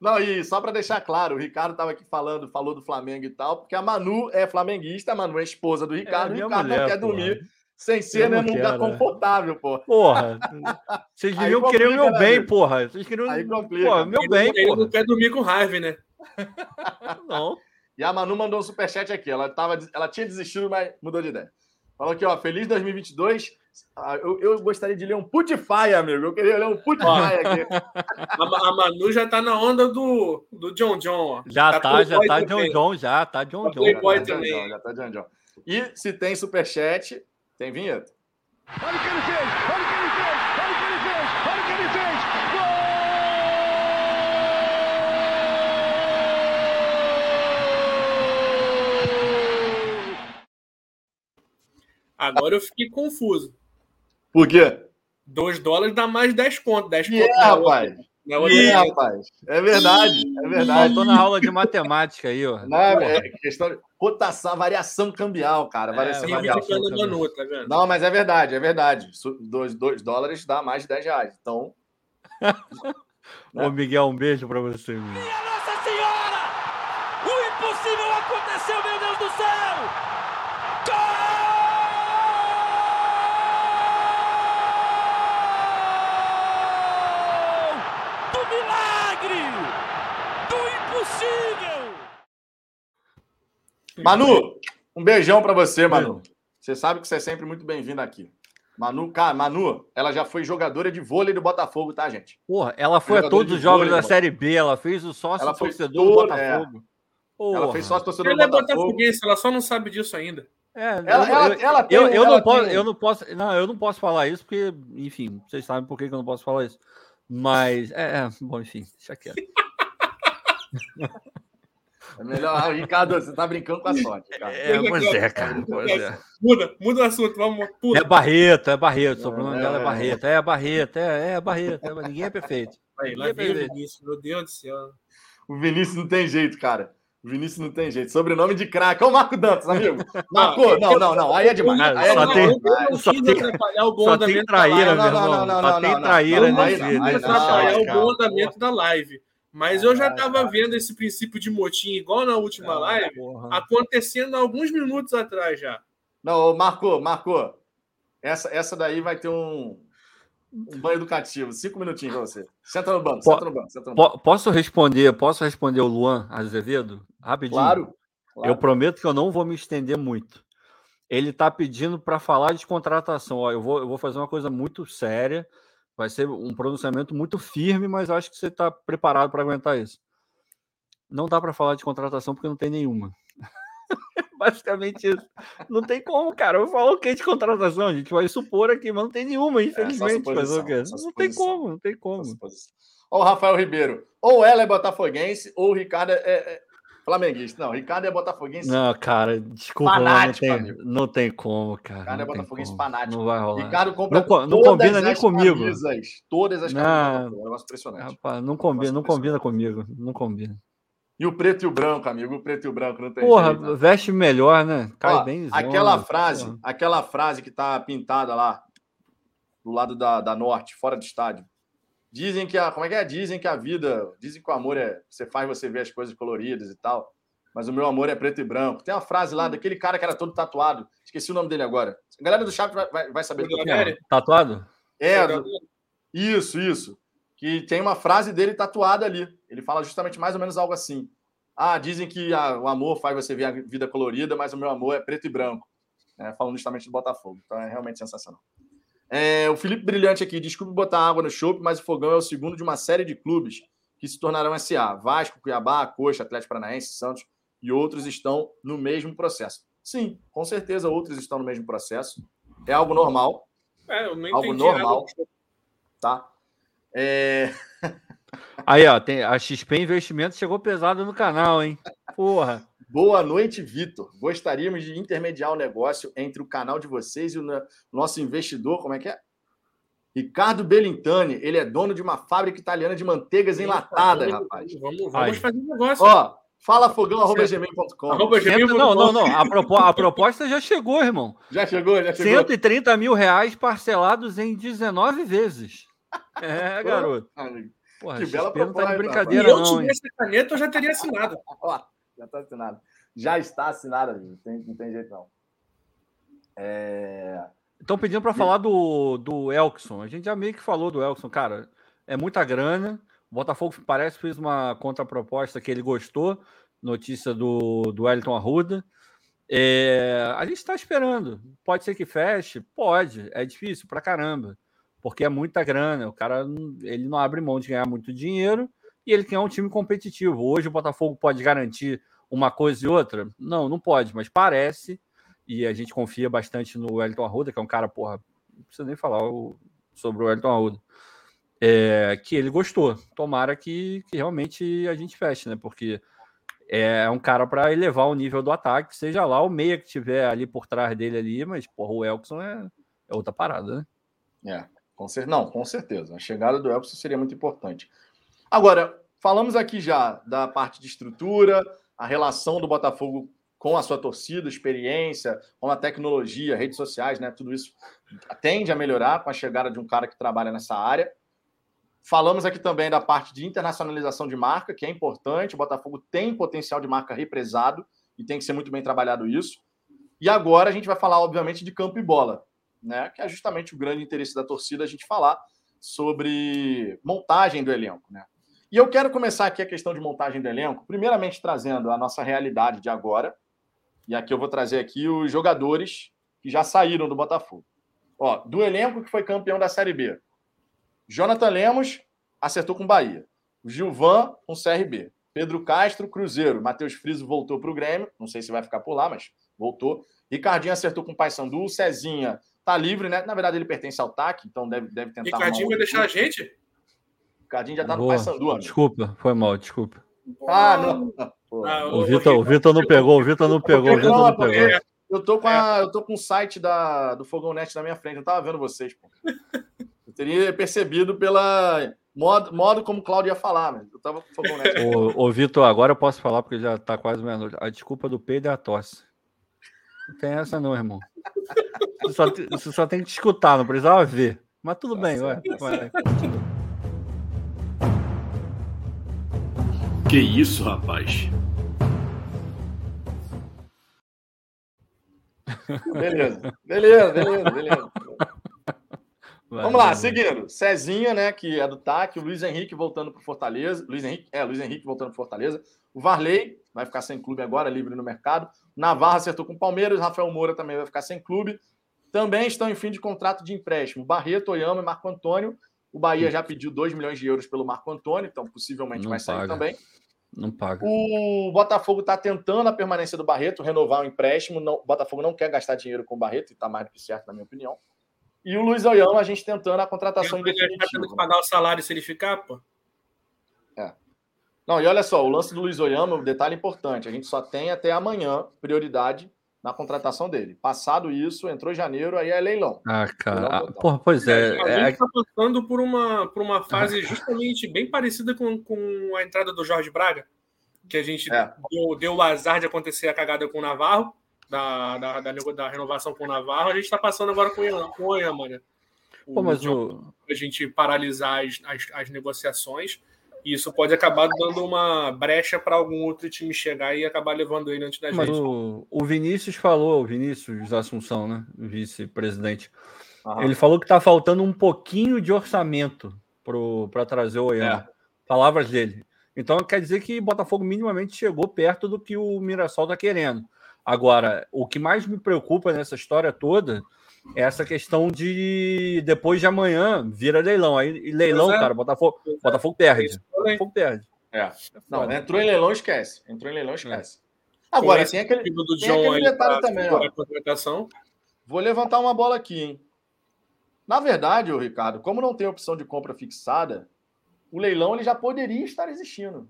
Não, e só para deixar claro, o Ricardo estava aqui falando, falou do Flamengo e tal, porque a Manu é flamenguista, a Manu é esposa do Ricardo, é, o Ricardo mulher, não quer porra. dormir sem ser né, num lugar confortável, pô. Porra, vocês deviam querer o meu né, bem, porra. Vocês queriam Aí complica. Porra, meu bem, ele porra. não quer dormir com raiva, né? Não. E a Manu mandou um superchat aqui. Ela, tava, ela tinha desistido, mas mudou de ideia. Falou aqui, ó, feliz 2022. Ah, eu, eu gostaria de ler um Putify, amigo. Eu queria ler um Putify aqui. A, a, Manu já tá na onda do, do John John, ó. Já tá, tá já tá John John, já tá John John. Já tá John John, já tá John John. E se tem superchat, tem vinheta. Olha o que ele fez! Olha o que ele fez! Olha o que ele fez! Olha o que ele fez! Gol! Agora eu fiquei confuso. Por quê? 2 dólares dá mais 10 conto. 10 conto. É, rapaz. Não, Ih, rapaz. É verdade, é verdade. Estou na aula de matemática aí, ó. Não, é questão de rotação, variação cambial, cara. Variação é, variação Manu, tá vendo? Não, mas é verdade, é verdade. 2 dólares dá mais de 10 reais. Então. né? Ô, Miguel, um beijo para você. Minha Nossa Senhora! O impossível aconteceu, meu Deus do céu! Gol! Manu, um beijão para você, Manu. Você sabe que você é sempre muito bem-vindo aqui. Manu, cara, Manu, ela já foi jogadora de vôlei do Botafogo, tá, gente? Porra, ela foi a todos os jogos da Série B, ela fez o sócio ela torcedor do Botafogo. É. Ela fez sócio torcedor ela do Botafogo. Ela é botafoguense, ela só não sabe disso ainda. É, ela, eu, ela, ela tem, eu, eu não posso, eu não posso, não, eu não posso falar isso porque, enfim, vocês sabem por que eu não posso falar isso. Mas, é, é bom, enfim, deixa quieto. É melhor, Ricardo, você tá brincando com a sorte. Cara. É, pois é, cara. Pois é. Muda, muda o assunto, vamos. Pula. É Barreto, é Barreto. O sobrenome é, dela é Barreto. É Barreto, é, é Barreto. É, ninguém é perfeito. Aí, lá é perfeito. Vinícius, meu Deus do céu. O Vinícius não tem jeito, cara. O Vinícius não tem jeito. Sobrenome de craque. Olha o Marco Dantas, amigo. Marco, não, não, não. Aí é demais. Aí é só tem, só tem, só tem traíra, meu irmão. Só tem traíra nesse atrapalhar o bom andamento da live. Mas eu já estava vendo esse princípio de motim, igual na última live, porra. acontecendo alguns minutos atrás já. Não, marcou, marcou. Essa, essa daí vai ter um. um banho educativo. Cinco minutinhos para você. Senta no banco, senta no banco. Senta no banco. Posso responder? Posso responder o Luan Azevedo? Rapidinho. Claro. claro. Eu prometo que eu não vou me estender muito. Ele está pedindo para falar de contratação. Ó, eu, vou, eu vou fazer uma coisa muito séria. Vai ser um pronunciamento muito firme, mas acho que você está preparado para aguentar isso. Não dá para falar de contratação porque não tem nenhuma. Basicamente isso. Não tem como, cara. Eu falo o que de contratação? A gente vai supor aqui, mas não tem nenhuma, é, infelizmente. É, mas? Não tem como, não tem como. Olha o Rafael Ribeiro. Ou ela é botafoguense, ou o Ricardo é, é flamenguista. Não, Ricardo é botafoguense. Não, cara, desculpa, fanático, não, tem, não tem como, cara. Ricardo é botafoguense como. fanático. Não vai rolar. Ricardo compra não, não combina nem comigo. Camisas, todas as camisas. Não, é um impressionante. Rapaz, não combina, não combina comigo. Não combina. E o preto e o branco, amigo, o preto e o branco não tem Porra, jeito, né? veste melhor, né? Cai Ó, bem. Aquela zona, frase, porra. aquela frase que tá pintada lá do lado da, da norte, fora do estádio. Dizem que a, como é que é? Dizem que a vida, dizem que o amor é, você faz você ver as coisas coloridas e tal, mas o meu amor é preto e branco. Tem uma frase lá daquele cara que era todo tatuado, esqueci o nome dele agora. A galera do chat vai, vai saber do que é. Tatuado? É, do... isso, isso que tem uma frase dele tatuada ali. Ele fala justamente mais ou menos algo assim. Ah, dizem que a, o amor faz você ver a vida colorida, mas o meu amor é preto e branco. É, falando justamente do Botafogo. Então é realmente sensacional. É, o Felipe Brilhante aqui, desculpe botar água no chope, mas o Fogão é o segundo de uma série de clubes que se tornarão SA. Vasco, Cuiabá, Coxa, Atlético Paranaense, Santos e outros estão no mesmo processo. Sim, com certeza outros estão no mesmo processo. É algo normal. É, eu não algo normal. Tá? É... Aí, ó, tem, a XP Investimentos chegou pesado no canal, hein? Porra. Boa noite, Vitor. Gostaríamos de intermediar o negócio entre o canal de vocês e o nosso investidor, como é que é? Ricardo Belintani, ele é dono de uma fábrica italiana de manteigas enlatadas, rapaz. Vamos, vamos fazer um negócio. Ó, fala fogão.gmail.com. Não, não, não. A, propo a, proposta já chegou, irmão. Já chegou, já chegou. 130 mil reais parcelados em 19 vezes. É, garoto. Porra, que bela proposta. Não tá de brincadeira, Se eu não. tivesse caneta, eu já teria assinado. Ó, já está assinado. Já está assinado, não tem, não tem jeito não. É... Estão pedindo para falar do, do Elkson. A gente já meio que falou do Elkson, cara. É muita grana. O Botafogo parece que fez uma contraproposta que ele gostou. Notícia do, do Wellington Arruda. É, a gente está esperando. Pode ser que feche? Pode. É difícil pra caramba porque é muita grana. O cara ele não abre mão de ganhar muito dinheiro e ele quer um time competitivo. Hoje o Botafogo pode garantir uma coisa e outra? Não, não pode, mas parece. E a gente confia bastante no Wellington Arruda, que é um cara, porra, não precisa nem falar o, sobre o Wellington Arruda. É, que ele gostou. Tomara que, que realmente a gente feche, né? Porque é um cara para elevar o nível do ataque, seja lá o meia que tiver ali por trás dele ali, mas porra, o Elkson é, é outra parada, né? É. Com. Não, com certeza. A chegada do Elkson seria muito importante. Agora, falamos aqui já da parte de estrutura, a relação do Botafogo com a sua torcida, experiência, com a tecnologia, redes sociais, né? Tudo isso tende a melhorar com a chegada de um cara que trabalha nessa área. Falamos aqui também da parte de internacionalização de marca, que é importante. O Botafogo tem potencial de marca represado e tem que ser muito bem trabalhado isso. E agora a gente vai falar, obviamente, de campo e bola né? Que é justamente o grande interesse da torcida a gente falar sobre montagem do elenco, né? E eu quero começar aqui a questão de montagem do elenco, primeiramente trazendo a nossa realidade de agora. E aqui eu vou trazer aqui os jogadores que já saíram do Botafogo. Ó, do elenco que foi campeão da Série B. Jonathan Lemos acertou com Bahia. Gilvan com CRB. Pedro Castro, Cruzeiro. Matheus Friso voltou para o Grêmio. Não sei se vai ficar por lá, mas voltou. Ricardinho acertou com o Paysandu. Cezinha Tá livre, né? Na verdade, ele pertence ao TAC, então deve, deve tentar. Ricardinho vai deixar a gente? Ricardinho já tá Boa. no Paysandu. Desculpa, foi mal, desculpa. Ah, não. Ah, o, Vitor, o Vitor não pegou, o Vitor não pegou, o Vitor não pegou. Eu tô com, a, eu tô com o site da, do Fogão Net na minha frente, eu tava vendo vocês, pô. Eu teria percebido pela modo, modo como o Claudio ia falar, mas eu tava com o Fogão Net. Ô, ô Vitor, agora eu posso falar porque já tá quase meia-noite. A desculpa do peido é a tosse. Não tem essa não, irmão. Você só, você só tem que escutar, não precisava ver. Mas tudo tá bem, certo, que isso, rapaz? Beleza, beleza, beleza, beleza. Vai, Vamos lá, vai. seguindo. Cezinha, né, que é do TAC, o Luiz Henrique voltando para Fortaleza. Luiz Henrique, é, Luiz Henrique voltando para Fortaleza. O Varley vai ficar sem clube agora, livre no mercado. Navarra acertou com o Palmeiras, Rafael Moura também vai ficar sem clube. Também estão em fim de contrato de empréstimo. Barreto, Oyama e Marco Antônio. O Bahia já pediu 2 milhões de euros pelo Marco Antônio, então possivelmente Não vai sair paga. também. Não paga. O Botafogo está tentando a permanência do Barreto, renovar o empréstimo. Não, o Botafogo não quer gastar dinheiro com o Barreto, e está mais do que certo, na minha opinião. E o Luiz Oyama, a gente tentando a contratação em definitiva. Ele que pagar o salário se ele ficar, pô. É. Não, e olha só, o lance do Luiz Oyama, um detalhe importante, a gente só tem até amanhã prioridade na contratação dele. Passado isso, entrou janeiro, aí é leilão. Ah, cara. Ah, porra, pois é. A gente está é... passando por uma, por uma fase justamente bem parecida com, com a entrada do Jorge Braga, que a gente é. deu, deu o azar de acontecer a cagada com o Navarro, da, da, da, da renovação com o Navarro, a gente está passando agora com o Oyama, né? O, Pô, mas o... A gente paralisar as, as, as negociações e isso pode acabar dando uma brecha para algum outro time chegar e acabar levando ele antes da Mas gente. O, o Vinícius falou, o Vinícius Assunção, né? Vice-presidente. Ele falou que está faltando um pouquinho de orçamento para trazer o Oyama. É. Palavras dele. Então quer dizer que Botafogo minimamente chegou perto do que o Mirassol está querendo. Agora, o que mais me preocupa nessa história toda essa questão de depois de amanhã vira leilão. Aí leilão, é. cara, Botafogo, é. Botafogo perde. Botafogo perde. É. Não, entrou em leilão, esquece. Entrou em leilão, esquece. É. Agora, tem aquele, do tem aquele detalhe também. Ó. Vou levantar uma bola aqui, hein? Na verdade, o Ricardo, como não tem opção de compra fixada, o leilão ele já poderia estar existindo.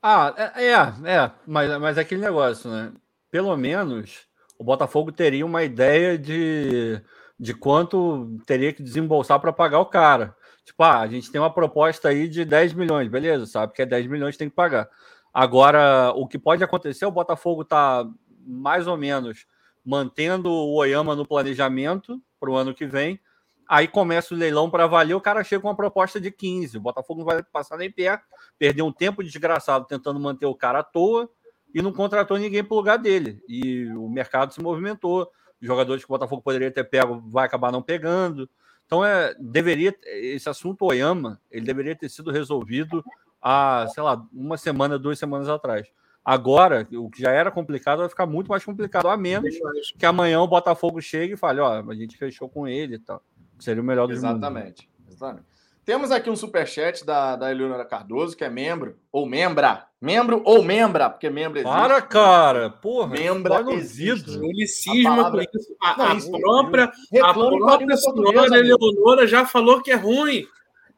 Ah, é, é, é mas, mas é aquele negócio, né? Pelo menos o Botafogo teria uma ideia de, de quanto teria que desembolsar para pagar o cara. Tipo, ah, a gente tem uma proposta aí de 10 milhões, beleza, sabe que é 10 milhões tem que pagar. Agora, o que pode acontecer, o Botafogo está mais ou menos mantendo o Oyama no planejamento para o ano que vem. Aí começa o leilão para valer, o cara chega com uma proposta de 15. O Botafogo não vai passar nem pé, perdeu um tempo desgraçado tentando manter o cara à toa e não contratou ninguém para o lugar dele. E o mercado se movimentou. Jogadores que o Botafogo poderia ter pego vai acabar não pegando. Então é, deveria esse assunto Oyama, ele deveria ter sido resolvido há, sei lá, uma semana, duas semanas atrás. Agora, o que já era complicado vai ficar muito mais complicado, a menos que amanhã o Botafogo chegue e fale, ó, a gente fechou com ele e tal. Seria o melhor dos Exatamente. Mundos. Exatamente. Temos aqui um superchat da, da Eleonora Cardoso, que é membro, ou membra. Membro ou membra, porque membro existe. Para, cara! Porra, membra existe. Unicismo palavra... com isso. A, Não, a isso, própria, a própria senhora Eleonora já falou que é ruim.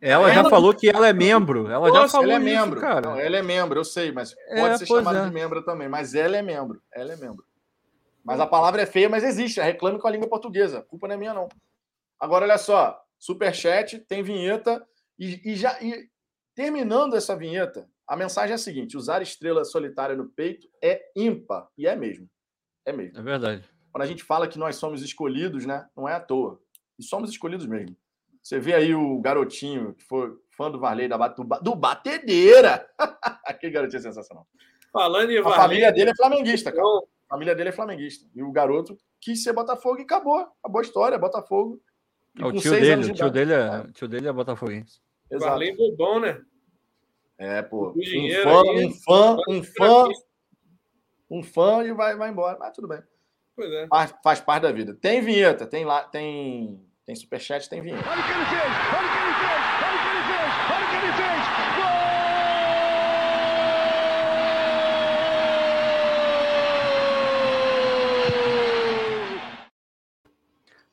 Ela, ela, já falou que ela é membro. Ela Nossa, já falou ela é membro. Isso, cara. Não, ela é membro, eu sei, mas é, pode ser chamada é. de membro também. Mas ela é membro. Ela é membro. Mas a palavra é feia, mas existe. Reclame com a língua portuguesa. A culpa não é minha, não. Agora, olha só. Superchat, tem vinheta. E, e já e, terminando essa vinheta, a mensagem é a seguinte: usar estrela solitária no peito é ímpar. E é mesmo. É mesmo. É verdade. Quando a gente fala que nós somos escolhidos, né? Não é à toa. E somos escolhidos mesmo. Você vê aí o garotinho que foi fã do Varley da do, do Batedeira. Aquele garotinho é sensacional. Falando em A família dele é flamenguista, cara. A família dele é flamenguista. E o garoto quis ser Botafogo e acabou. Acabou a história, Botafogo. É o tio dele, o tio dele, é, tio dele é botafoguense. Exato. Varley bom, né? É, pô. Um fã, aí, um fã, um fã, um fã e vai, vai embora. Mas tudo bem. Pois é. Faz, faz parte da vida. Tem vinheta, tem lá, tem, tem superchat, tem vinheta. Olha o que ele fez! Olha o que ele fez! Olha o que ele fez! Olha o que ele fez!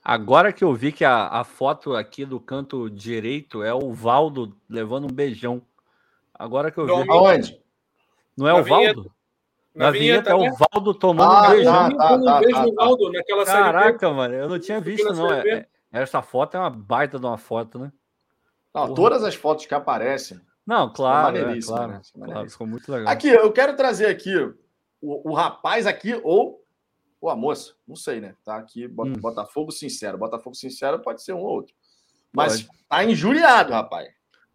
Agora que eu vi que a, a foto aqui do canto direito é o Valdo levando um beijão. Agora que eu vi. Aonde? Não é Na o Valdo? Na, Na vinheta, vinheta, é o né? Valdo tomando ah, um beijão. Tá, tá, tá, tá, Valdo naquela Caraca, mano, eu não tinha visto, não. É, é, essa foto é uma baita de uma foto, né? Não, todas as fotos que aparecem. Não, claro, é, claro, né? claro, ficou muito legal. Aqui, eu quero trazer aqui o, o rapaz aqui, ou ou a moça, não sei, né? Tá aqui, hum. Botafogo sincero. Botafogo sincero pode ser um ou outro. Mas pode. tá injuriado, rapaz.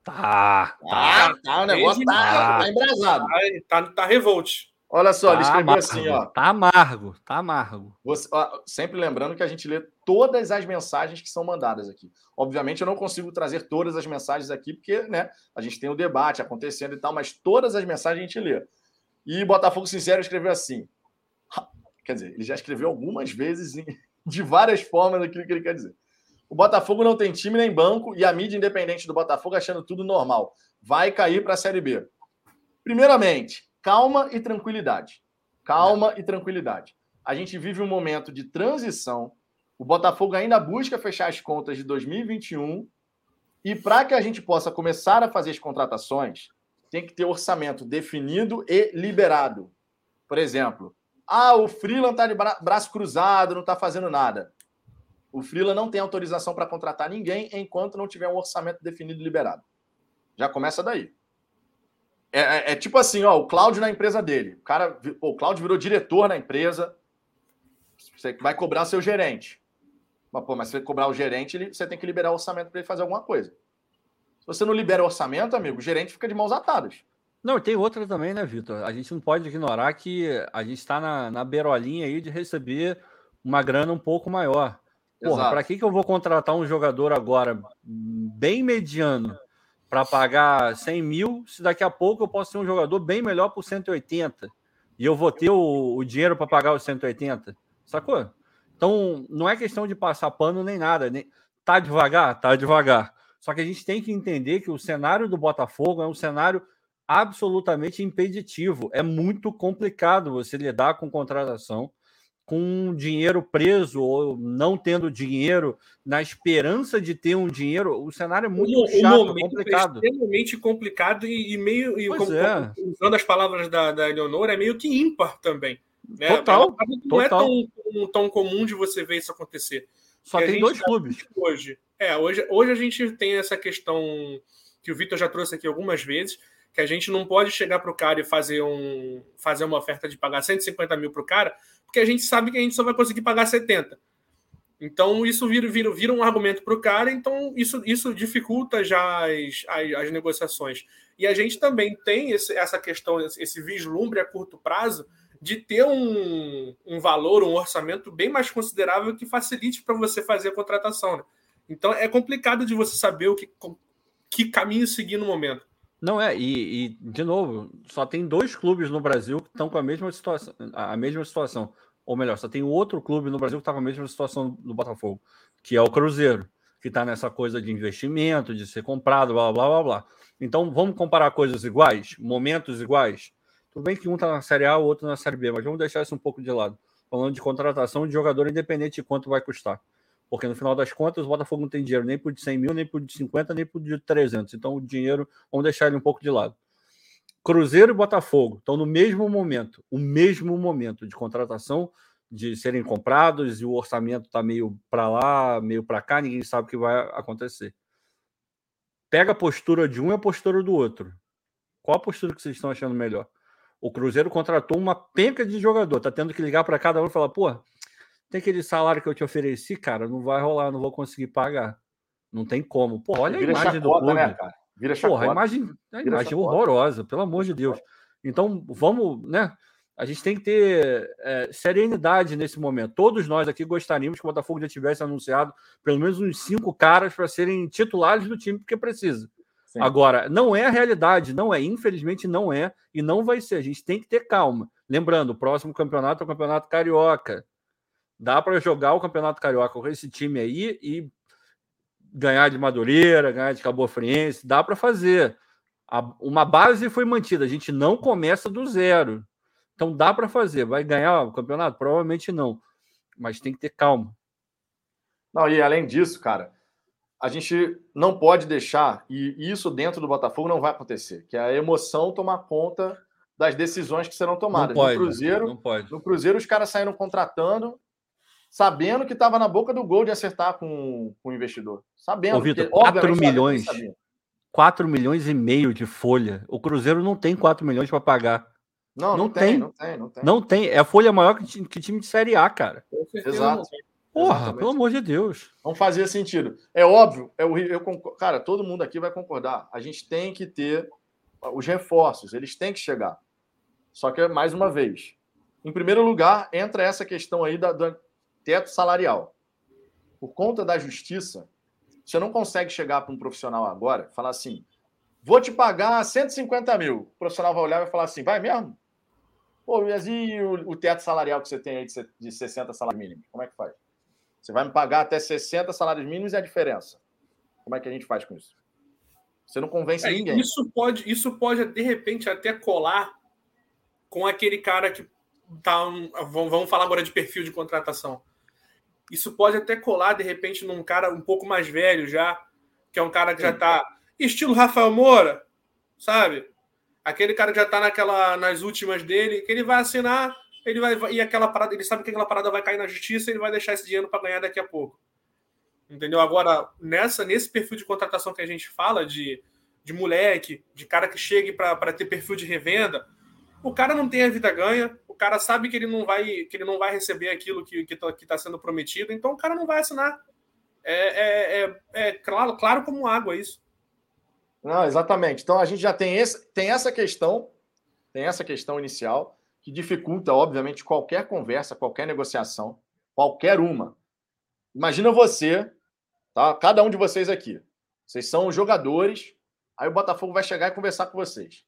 Tá, tá. Tá, tá o negócio tá, tá embrasado. Tá, tá, tá revolt. Olha só, Tá ele escreveu amargo, assim, ó. Tá amargo, tá amargo. Você- ó, sempre lembrando que a gente lê todas as mensagens que são mandadas aqui. Obviamente, eu não consigo trazer todas as mensagens aqui, porque né, a gente tem o debate acontecendo e tal, mas todas as mensagens a gente lê. E Botafogo Sincero escreveu assim. Quer dizer, ele já escreveu algumas vezes de várias formas aquilo que ele quer dizer. O Botafogo não tem time nem banco e a mídia independente do Botafogo achando tudo normal. Vai cair para a Série B. Primeiramente, calma e tranquilidade. Calma e tranquilidade. A gente vive um momento de transição. O Botafogo ainda busca fechar as contas de 2021. E para que a gente possa começar a fazer as contratações, tem que ter orçamento definido e liberado. Por exemplo, ah, o Freeland está de bra- braço cruzado, não está fazendo nada. O Freeland não tem autorização para contratar ninguém enquanto não tiver um orçamento definido e liberado. Já começa daí. É, é- é tipo assim, ó, o Cláudio na empresa dele. O cara, pô, o Cláudio virou diretor na empresa. Você vai cobrar seu gerente. Mas, pô, mas se você cobrar o gerente, ele- você tem que liberar o orçamento para ele fazer alguma coisa. Se você não libera o orçamento, amigo, o gerente fica de mãos atadas. Não, tem outra também, né, Vitor? A gente não pode ignorar que a gente está na, na beirolinha aí de receber uma grana um pouco maior. Porra, para que, que eu vou contratar um jogador agora bem mediano para pagar 100 mil, se daqui a pouco eu posso ter um jogador bem melhor por 180 e eu vou ter o, o dinheiro para pagar os 180? Sacou? Então, não é questão de passar pano nem nada. Nem... Tá devagar? Tá devagar. Só que a gente tem que entender que o cenário do Botafogo é um cenário absolutamente impeditivo. É muito complicado você lidar com contratação com dinheiro preso ou não tendo dinheiro, na esperança de ter um dinheiro. O cenário é muito o, o chato, momento complicado. é extremamente complicado e, e meio, e como- é. como- usando as palavras da, da Eleonora, é meio que ímpar também. Né? Total, É Não total. é tão, tão, comum de você ver isso acontecer. Só E a tem dois tá- clubes. Hoje, é, hoje, hoje a gente tem essa questão que o Vitor já trouxe aqui algumas vezes, que a gente não pode chegar para o cara e fazer, um, fazer uma oferta de pagar 150 mil para o cara, porque a gente sabe que a gente só vai conseguir pagar 70. Então, isso vira, vira, vira um argumento para o cara, então isso, isso dificulta já as, as, as negociações. E a gente também tem esse, essa questão, esse vislumbre a curto prazo de ter um, um valor, um orçamento bem mais considerável que facilite para você fazer a contratação. Né? Então, é complicado de você saber o que, que caminho seguir no momento. Não é, e, e, de novo, só tem dois clubes no Brasil que estão com a mesma situação, a mesma situação. Ou melhor, só tem outro clube no Brasil que está com a mesma situação do Botafogo, que é o Cruzeiro, que está nessa coisa de investimento, de ser comprado, blá blá blá blá. Então vamos comparar coisas iguais, momentos iguais. Tudo bem que um está na Série A, o outro na Série B, mas vamos deixar isso um pouco de lado. Falando de contratação de jogador independente de quanto vai custar. Porque no final das contas, o Botafogo não tem dinheiro nem por de 100 mil, nem por de 50, nem por de 300. Então o dinheiro, vamos deixar ele um pouco de lado. Cruzeiro e Botafogo estão no mesmo momento, o mesmo momento de contratação, de serem comprados e o orçamento está meio para lá, meio para cá, ninguém sabe o que vai acontecer. Pega a postura de um e a postura do outro. Qual a postura que vocês estão achando melhor? O Cruzeiro contratou uma penca de jogador, tá tendo que ligar para cada um e falar: pô, tem aquele salário que eu te ofereci, cara, não vai rolar, não vou conseguir pagar. Não tem como. Pô, olha a Vira imagem do chacota, clube. né, cara? Vira Porra, a chacota. imagem, a Vira imagem chacota. horrorosa, pelo amor de Deus. Então, vamos, né? A gente tem que ter é, serenidade nesse momento. Todos nós aqui gostaríamos que o Botafogo já tivesse anunciado pelo menos uns cinco caras para serem titulares do time, porque precisa. Sim. Agora, não é a realidade, não é, infelizmente não é, e não vai ser. A gente tem que ter calma. Lembrando, o próximo campeonato é o Campeonato Carioca. Dá para jogar o Campeonato Carioca com esse time aí e ganhar de Madureira, ganhar de Cabo Friense, dá para fazer. A- uma base foi mantida, a gente não começa do zero. Então dá para fazer. Vai ganhar o campeonato? Provavelmente não. Mas tem que ter calma. Não, e além disso, cara, a gente não pode deixar, e isso dentro do Botafogo não vai acontecer, que é a emoção tomar conta das decisões que serão tomadas. não pode. no Cruzeiro, Não pode. no Cruzeiro os caras saíram contratando, sabendo que estava na boca do gol de acertar com, com o investidor. Sabendo. Ô, Vitor, porque, obviamente, 4 sabia, milhões. sabia. 4 milhões e meio de folha. O Cruzeiro não tem 4 milhões para pagar. Não, não, Não tem, tem. não tem, não tem. Não tem. É a folha maior que, que time de Série A, cara. Exato. Porra, Exatamente. pelo amor de Deus. Não fazia sentido. É óbvio, é o eu concor- cara, todo mundo aqui vai concordar. A gente tem que ter os reforços, eles têm que chegar. Só que, mais uma vez, em primeiro lugar, entra essa questão aí da, do teto salarial. Por conta da justiça, você não consegue chegar para um profissional agora e falar assim: vou te pagar 150 mil. O profissional vai olhar e vai falar assim: vai mesmo? Pô, mas e o, o teto salarial que você tem aí de, de 60 salários mínimos? Como é que faz? Você vai me pagar até 60 salários mínimos e a diferença? Como é que a gente faz com isso? Você não convence É, ninguém. Isso pode, isso pode, de repente, até colar com aquele cara que tá. um- vamos vamos falar agora de perfil de contratação. Isso pode até colar, de repente, num cara um pouco mais velho já, que é um cara que já tá. Estilo Rafael Moura, sabe? Aquele cara que já tá naquela, nas últimas dele, que ele vai assinar, ele vai. E aquela parada, ele sabe que aquela parada vai cair na justiça ele vai deixar esse dinheiro para ganhar daqui a pouco. Entendeu? Agora, nessa, nesse perfil de contratação que a gente fala, de, de moleque, de cara que chegue para ter perfil de revenda, o cara não tem a vida ganha, cara sabe que ele não vai, que ele não vai receber aquilo que está que tá sendo prometido, então o cara não vai assinar. É, é, é, é claro, claro como água isso. Não, exatamente. Então a gente já tem, esse, tem essa questão, tem essa questão inicial, que dificulta, obviamente, qualquer conversa, qualquer negociação, qualquer uma. Imagina você, tá? Cada um de vocês aqui. Vocês são jogadores, aí o Botafogo vai chegar e conversar com vocês.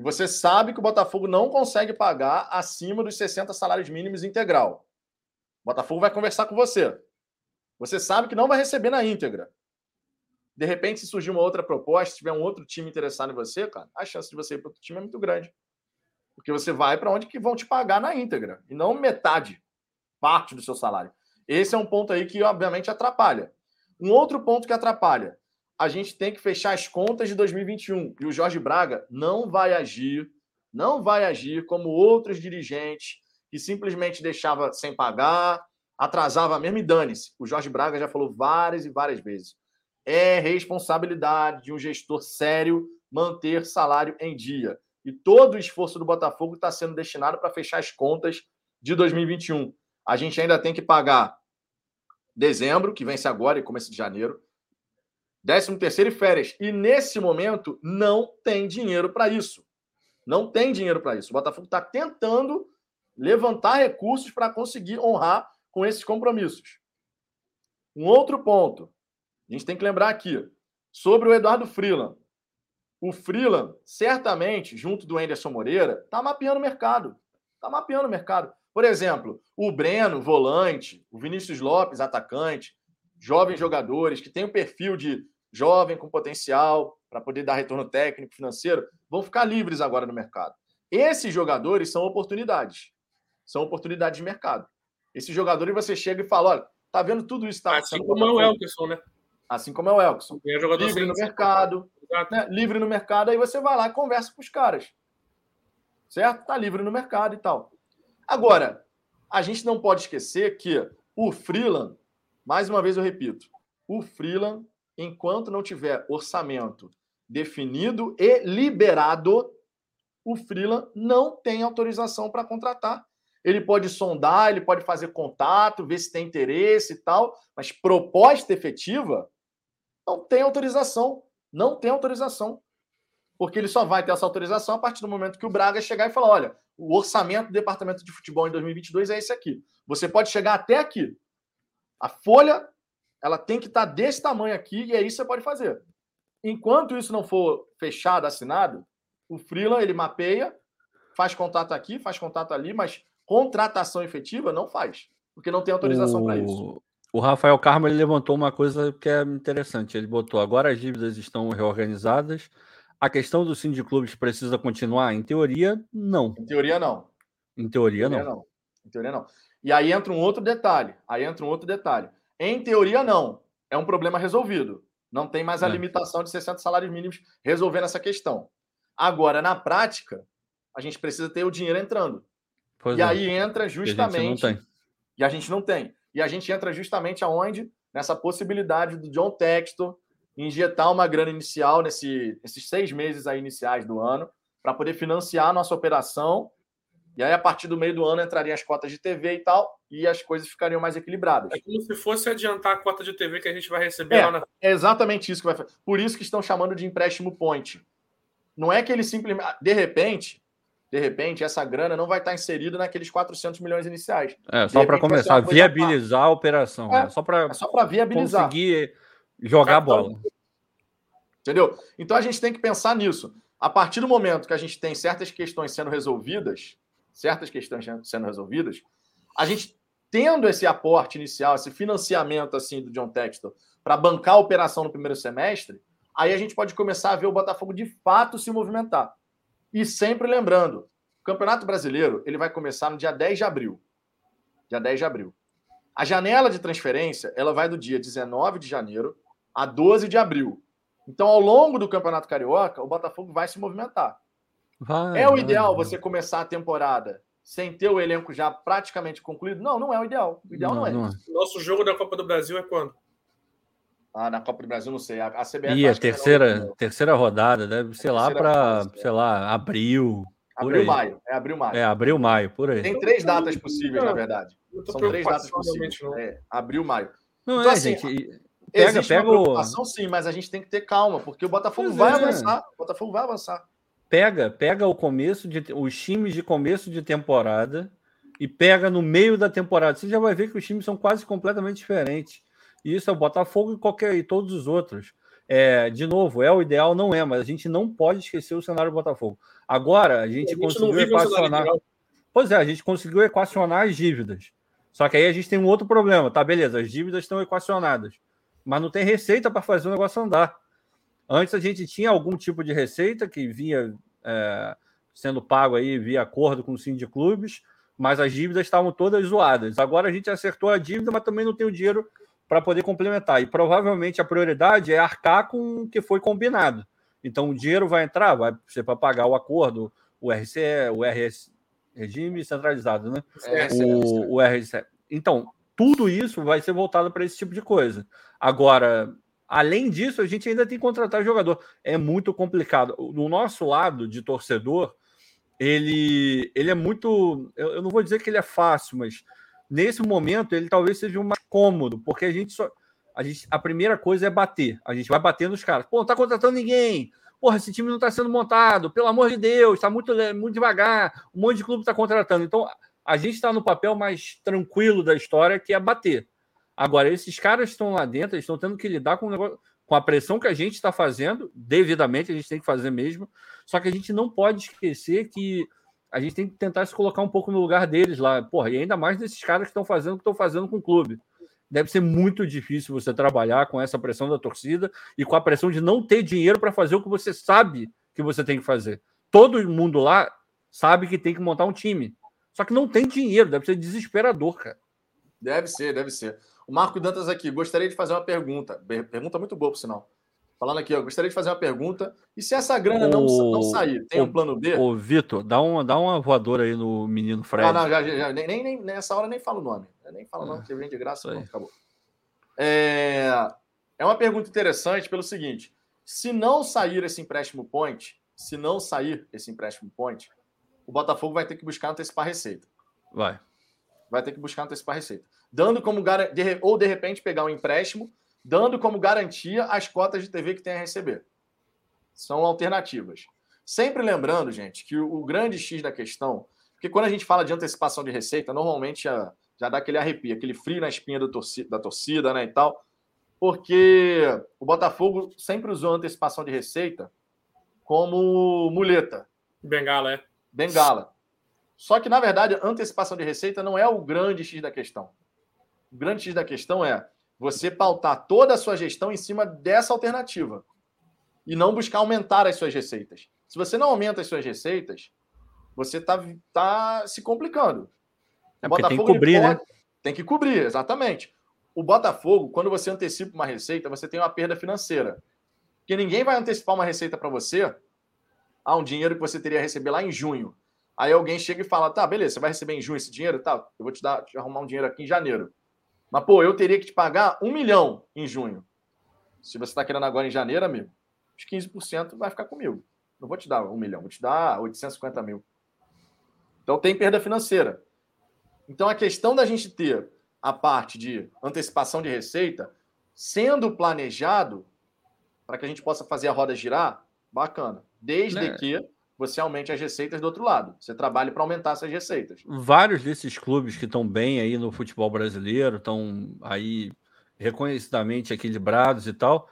E você sabe que o Botafogo não consegue pagar acima dos 60 salários mínimos integral. O Botafogo vai conversar com você. Você sabe que não vai receber na íntegra. De repente, se surgir uma outra proposta, se tiver um outro time interessado em você, cara, a chance de você ir para outro time é muito grande. Porque você vai para onde que vão te pagar na íntegra, e não metade, parte do seu salário. Esse é um ponto aí que, obviamente, atrapalha. Um outro ponto que atrapalha, a gente tem que fechar as contas de 2021. E o Jorge Braga não vai agir, não vai agir como outros dirigentes que simplesmente deixava sem pagar, atrasava mesmo e dane-se. O Jorge Braga já falou várias e várias vezes. É responsabilidade de um gestor sério manter salário em dia. E todo o esforço do Botafogo está sendo destinado para fechar as contas de 2021. A gente ainda tem que pagar dezembro, que vence agora e começo de janeiro, décimo terceiro e férias. E nesse momento não tem dinheiro para isso. Não tem dinheiro para isso. O Botafogo está tentando levantar recursos para conseguir honrar com esses compromissos. Um outro ponto, a gente tem que lembrar aqui, sobre o Eduardo Freeland. O Freeland, certamente, junto do Anderson Moreira, está mapeando o mercado. Está mapeando o mercado. Por exemplo, o Breno, volante, o Vinícius Lopes, atacante, jovens jogadores que têm o perfil de jovem com potencial para poder dar retorno técnico, financeiro, vão ficar livres agora no mercado. Esses jogadores são oportunidades. São oportunidades de mercado. Esses jogadores você chega e fala: olha, tá vendo tudo isso? Tá assim como é o Elkerson, né? Assim como é o Elkson. É jogador Livre no mercado. Né? Livre no mercado, aí você vai lá e conversa com os caras. Certo? Tá livre no mercado e tal. Agora, a gente não pode esquecer que o Freeland, mais uma vez eu repito, o Freeland, enquanto não tiver orçamento definido e liberado, o Freeland não tem autorização para contratar. Ele pode sondar, ele pode fazer contato, ver se tem interesse e tal, mas proposta efetiva não tem autorização. Não tem autorização. Porque ele só vai ter essa autorização a partir do momento que o Braga chegar e falar: olha, o orçamento do departamento de futebol em 2022 é esse aqui. Você pode chegar até aqui. A folha, ela tem que estar desse tamanho aqui e é isso que você pode fazer. Enquanto isso não for fechado, assinado, o Freeland ele mapeia, faz contato aqui, faz contato ali, mas contratação efetiva não faz, porque não tem autorização para isso. O Rafael Carmo ele levantou uma coisa que é interessante. Ele botou agora as dívidas estão reorganizadas. A questão do Clubes precisa continuar? Em teoria, não. Em teoria, não. Em teoria, Em teoria, não. não. Em teoria, não. E aí entra um outro detalhe. Aí entra um outro detalhe. Em teoria, não. É um problema resolvido. Não tem mais a É. limitação de 60 salários mínimos resolvendo essa questão. Agora, na prática, a gente precisa ter o dinheiro entrando. Pois e é, aí entra a justamente. tem. E a gente não tem. E a gente entra justamente aonde? Nessa possibilidade do John Textor injetar uma grana inicial nesse, nesses seis meses aí iniciais do ano para poder financiar a nossa operação. E aí, a partir do meio do ano, entrariam as cotas de TV e tal, e as coisas ficariam mais equilibradas. É como se fosse adiantar a cota de TV que a gente vai receber É. lá na. É exatamente isso que vai fazer. Por isso que estão chamando de empréstimo point. Não é que ele simplesmente. De repente, de repente, essa grana não vai estar inserida naqueles 400 milhões iniciais. É, só para começar a viabilizar a operação. É, é só para é só viabilizar. Conseguir jogar a bola. Entendeu? Então a gente tem que pensar nisso. A partir do momento que a gente tem certas questões sendo resolvidas, certas questões sendo resolvidas, a gente tendo esse aporte inicial, esse financiamento assim do John Textor para bancar a operação no primeiro semestre, aí a gente pode começar a ver o Botafogo de fato se movimentar. E sempre lembrando, o Campeonato Brasileiro ele vai começar no dia 10 de abril. Dia 10 de abril. A janela de transferência ela vai do dia 19 de janeiro a 12 de abril. Então, ao longo do Campeonato Carioca, o Botafogo vai se movimentar. Vai, é o ideal vai. você começar a temporada sem ter o elenco já praticamente concluído? Não, não é o ideal. O ideal não, não é. Não é. Nosso jogo da Copa do Brasil é quando? Ah, na Copa do Brasil, não sei. A, a CBF. E a terceira, terceira rodada, deve ser lá para, sei lá, abril. Abril, maio. É abril, maio. É abril, maio, por aí. Tem três datas possíveis, na verdade. São três datas possíveis. É, abril, maio. Não então, é, assim, gente. Pega, pega uma preocupação, o... sim, mas a gente tem que ter calma, porque o Botafogo pois vai é. avançar. O Botafogo vai avançar. Pega, pega o começo de os times de começo de temporada e pega no meio da temporada. Você já vai ver que os times são quase completamente diferentes. Isso é o Botafogo e qualquer e todos os outros. É, de novo, é o ideal, não é, mas a gente não pode esquecer o cenário do Botafogo. Agora, a gente, a gente conseguiu equacionar. Pois é, a gente conseguiu equacionar as dívidas. Só que aí a gente tem um outro problema, tá? Beleza, as dívidas estão equacionadas, mas não tem receita para fazer o negócio andar. Antes a gente tinha algum tipo de receita que vinha é, sendo pago aí via acordo com o clubes, mas as dívidas estavam todas zoadas. Agora a gente acertou a dívida, mas também não tem o dinheiro para poder complementar. E provavelmente a prioridade é arcar com o que foi combinado. Então o dinheiro vai entrar, vai ser para pagar o acordo, o RCE, o RS, regime centralizado, né? É, o, o RCE. Então, tudo isso vai ser voltado para esse tipo de coisa. Agora, além disso, a gente ainda tem que contratar jogador. É muito complicado. No nosso lado de torcedor, ele, ele é muito. Eu, não vou dizer que ele é fácil, mas nesse momento ele talvez seja mais cômodo, porque a gente só. A, gente, a primeira coisa é bater. A gente vai bater nos caras. Pô, não tá contratando ninguém. Porra, esse time não está sendo montado. Pelo amor de Deus, está muito, muito devagar. Um monte de clube está contratando. Então, a gente está no papel mais tranquilo da história, que é bater. Agora, esses caras estão lá dentro, eles estão tendo que lidar com, negócio, com a pressão que a gente está fazendo, devidamente, a gente tem que fazer mesmo. Só que a gente não pode esquecer que a gente tem que tentar se colocar um pouco no lugar deles lá. Porra, e ainda mais desses caras que estão fazendo o que estão fazendo com o clube. Deve ser muito difícil você trabalhar com essa pressão da torcida e com a pressão de não ter dinheiro para fazer o que você sabe que você tem que fazer. Todo mundo lá sabe que tem que montar um time. Só que não tem dinheiro, deve ser desesperador, cara. Deve ser, deve ser. O Marco Dantas aqui, gostaria de fazer uma pergunta. Pergunta muito boa, por sinal. Falando aqui, eu gostaria de fazer uma pergunta. E se essa grana não, não sair, tem o, um plano B? Ô, Vitor, dá uma, dá uma voadora aí no menino Fred. Ah, não, já, já, nem, nem, nessa hora nem falo o nome. Eu nem falo o nome, porque vem de graça, pronto, acabou. É, é uma pergunta interessante pelo seguinte: se não sair esse empréstimo point, se não sair esse empréstimo point, o Botafogo vai ter que buscar antecipar receita. Vai. Vai ter que buscar antecipar receita. Dando como garantia, ou de repente pegar um empréstimo dando como garantia as cotas de TV que tem a receber. São alternativas. Sempre lembrando, gente, que o, grande X da questão, porque quando a gente fala de antecipação de receita, normalmente já, já dá aquele arrepio, aquele frio na espinha do torcida, da torcida, né, e tal, porque o Botafogo sempre usou antecipação de receita como muleta. Bengala, é. Bengala. Só que, na verdade, antecipação de receita não é o grande X da questão. O grande X da questão é você pautar toda a sua gestão em cima dessa alternativa e não buscar aumentar as suas receitas. Se você não aumenta as suas receitas, você está tá se complicando. É o Botafogo tem que cobrir, pode... né? Tem que cobrir, exatamente. O Botafogo, quando você antecipa uma receita, você tem uma perda financeira. Porque ninguém vai antecipar uma receita para você, ah, um dinheiro que você teria a receber lá em junho. Aí alguém chega e fala: tá, beleza, você vai receber em junho esse dinheiro? Tá, eu vou te dar, te arrumar um dinheiro aqui em janeiro. Mas, pô, eu teria que te pagar um milhão em junho. Se você está querendo agora em janeiro, amigo, os 15% vai ficar comigo. Não vou te dar um milhão, vou te dar 850 mil. Então tem perda financeira. Então a questão da gente ter a parte de antecipação de receita sendo planejado para que a gente possa fazer a roda girar, bacana. Desde né? que você aumente as receitas do outro lado. Você trabalha para aumentar essas receitas. Vários desses clubes que estão bem aí no futebol brasileiro, estão aí reconhecidamente equilibrados e tal,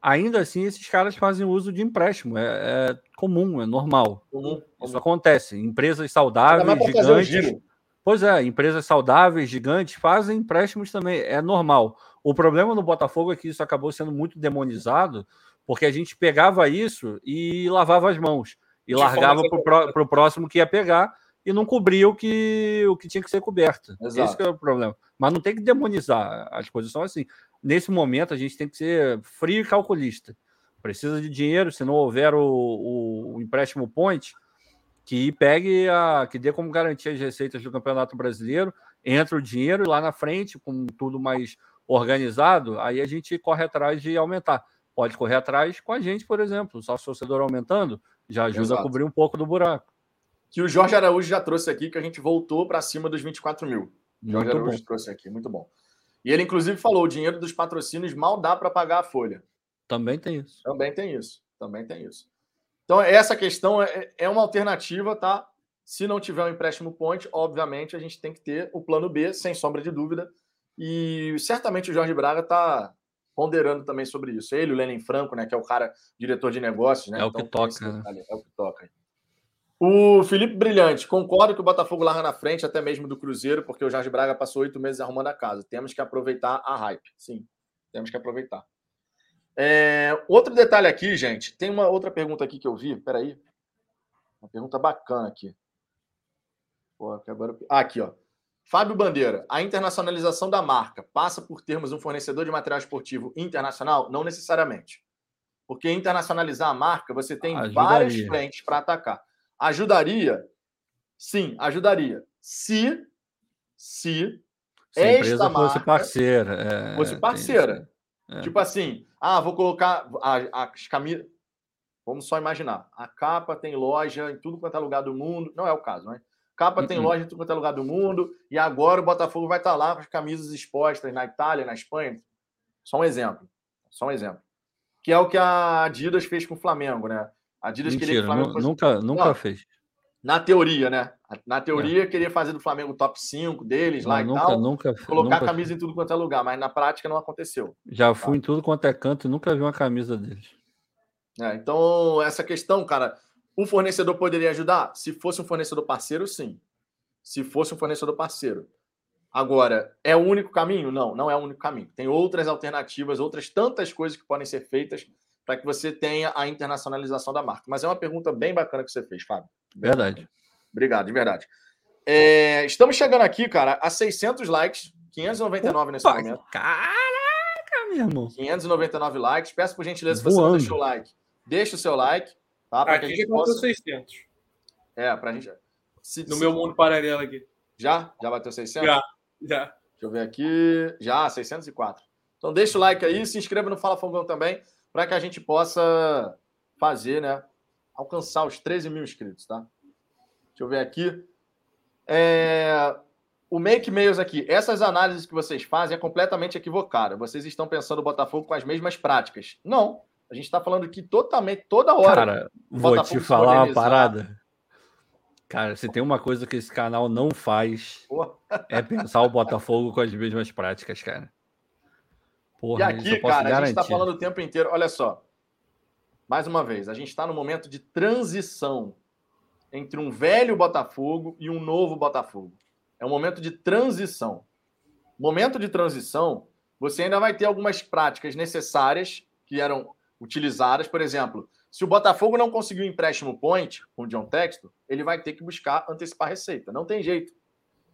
ainda assim esses caras fazem uso de empréstimo. É, é comum, é normal. Uhum. Isso acontece. Empresas saudáveis, gigantes. Pois é, empresas saudáveis, gigantes, fazem empréstimos também. É normal. O problema no Botafogo é que isso acabou sendo muito demonizado, porque a gente pegava isso e lavava as mãos. E de largava para o próximo que ia pegar e não cobria o que, o que tinha que ser coberto. Exato. Esse é o problema. Mas não tem que demonizar. As coisas são assim. Nesse momento, a gente tem que ser frio e calculista. Precisa de dinheiro, se não houver o, o, o empréstimo point, que pegue a. que dê como garantia as receitas do Campeonato Brasileiro, entra o dinheiro e lá na frente, com tudo mais organizado, aí a gente corre atrás de aumentar. Pode correr atrás com a gente, por exemplo. O sócio torcedor aumentando já ajuda Exato. a cobrir um pouco do buraco que o Jorge Araújo já trouxe aqui, que a gente voltou para cima dos 24 mil. Muito Jorge Araújo bom. trouxe aqui, muito bom. E ele, inclusive, falou: o dinheiro dos patrocínios mal dá para pagar a folha. Também tem isso. Também tem isso. Também tem isso. Então, essa questão é, é uma alternativa, tá? Se não tiver um empréstimo point, obviamente a gente tem que ter o plano B, sem sombra de dúvida. E certamente o Jorge Braga está ponderando também sobre isso. Ele, o Lenin Franco, né, que é o cara diretor de negócios, né? É o então, que toca. Né? É o que toca. O Felipe Brilhante, concordo que o Botafogo larga na frente, até mesmo do Cruzeiro, porque o Jorge Braga passou oito meses arrumando a casa. Temos que aproveitar a hype. Sim, temos que aproveitar. É, outro detalhe aqui, gente. Tem uma outra pergunta aqui que eu vi. Peraí. Uma pergunta bacana aqui. Pô, agora... Ah, aqui, ó. Fábio Bandeira, a internacionalização da marca passa por termos um fornecedor de material esportivo internacional? Não necessariamente. Porque internacionalizar a marca, você tem Ajudaria. várias frentes para atacar. Ajudaria? Sim, ajudaria. Se, se, se a empresa fosse parceira. É, fosse parceira. É. Tipo assim, ah, vou colocar as camisas. Vamos só imaginar. A capa tem loja em tudo quanto é lugar do mundo. Não é o caso, né? Capa tem uhum. loja em tudo quanto é lugar do mundo. E agora o Botafogo vai estar lá com as camisas expostas na Itália, na Espanha. Só um exemplo. Só um exemplo. Que é o que a Adidas fez com o Flamengo, né? A Adidas Mentira, queria que o Flamengo fosse... nunca, nunca Não, fez. Na teoria, né? Na teoria, é. queria fazer do Flamengo top 5 deles lá não, e nunca, tal. Nunca, colocar nunca a camisa em tudo quanto é lugar, mas na prática não aconteceu. Já fui tá? em tudo quanto é canto e nunca vi uma camisa deles. É, então, essa questão, cara, o fornecedor poderia ajudar? Se fosse um fornecedor parceiro, sim. Se fosse um fornecedor parceiro. Agora, é o único caminho? Não, não é o único caminho. Tem outras alternativas, outras tantas coisas que podem ser feitas para que você tenha a internacionalização da marca. Mas é uma pergunta bem bacana que você fez, Fábio. Verdade. Obrigado, de verdade. É, estamos chegando aqui, cara, a 600 likes, 599 Opa, nesse momento. Caraca, meu irmão. 599 likes. Peço por gentileza, se você não deixou o like, deixa o seu like. Tá, pra aqui que a gente possa... 600. É, pra gente... Se, no se... meu mundo paralelo aqui. Já? Já bateu 600? Já, já. Deixa eu ver aqui. Já, 604. Então deixa o like aí, se inscreva no Fala Fogão também para que a gente possa fazer, né? Alcançar os 13 mil inscritos, tá? Deixa eu ver aqui. É... O Make Mails aqui, essas análises que vocês fazem é completamente equivocada. Vocês estão pensando o Botafogo com as mesmas práticas. Não. A gente está falando aqui totalmente, toda hora. Cara, vou te falar uma parada. Cara, se tem uma coisa que esse canal não faz, é pensar o Botafogo com as mesmas práticas, cara. Porra, e aqui, cara, garantir. a gente está falando o tempo inteiro. Olha só. Mais uma vez, a gente está no momento de transição entre um velho Botafogo e um novo Botafogo. É um momento de transição. Momento de transição, você ainda vai ter algumas práticas necessárias que eram utilizadas. Por exemplo, se o Botafogo não conseguiu empréstimo point com o John Texto, ele vai ter que buscar antecipar receita. Não tem jeito.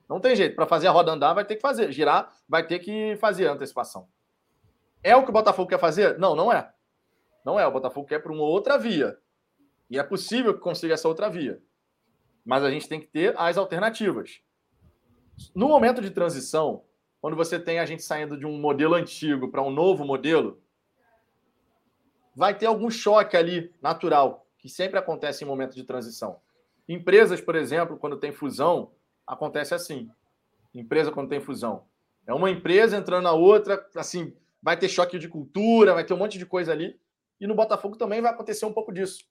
Não tem jeito. Para fazer a roda andar, vai ter que fazer. Girar, vai ter que fazer a antecipação. É o que o Botafogo quer fazer? Não, não é. Não é. O Botafogo quer para uma outra via. E é possível que consiga essa outra via. Mas a gente tem que ter as alternativas. No momento de transição, quando você tem a gente saindo de um modelo antigo para um novo modelo, vai ter algum choque ali natural, que sempre acontece em momento de transição. Empresas, por exemplo, quando tem fusão, acontece assim. Empresa quando tem fusão. É uma empresa entrando na outra, assim, vai ter choque de cultura, vai ter um monte de coisa ali. E no Botafogo também vai acontecer um pouco disso.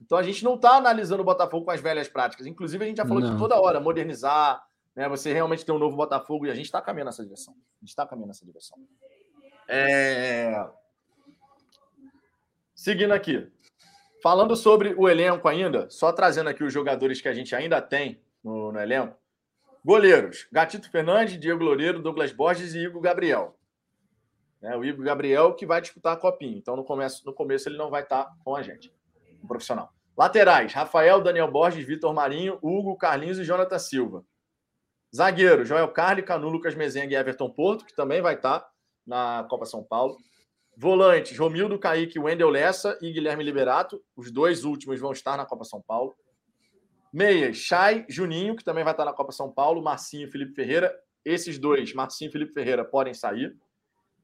Então a gente não está analisando o Botafogo com as velhas práticas. Inclusive, a gente já falou Não. de toda hora, modernizar, né? Você realmente ter um novo Botafogo e a gente está caminhando nessa direção. A gente está caminhando nessa direção. É... Seguindo aqui. Falando sobre o elenco ainda, só trazendo aqui os jogadores que a gente ainda tem no, no elenco. Goleiros: Gatito Fernandes, Diego Loureiro, Douglas Borges e Igor Gabriel. Né, o Igor Gabriel que vai disputar a copinha. Então, no começo, no começo ele não vai estar com a gente, o profissional. Laterais: Rafael, Daniel Borges, Vitor Marinho, Hugo, Carlinhos e Jonathan Silva. Zagueiro: Joel Carli, Canu, Lucas Mezenga e Everton Porto, que também vai estar na Copa São Paulo. Volantes: Romildo Kaique, Wendel Lessa e Guilherme Liberato. Os dois últimos vão estar na Copa São Paulo. Meias, Chay, Juninho, que também vai estar na Copa São Paulo, Marcinho e Felipe Ferreira. Esses dois, Marcinho e Felipe Ferreira, podem sair.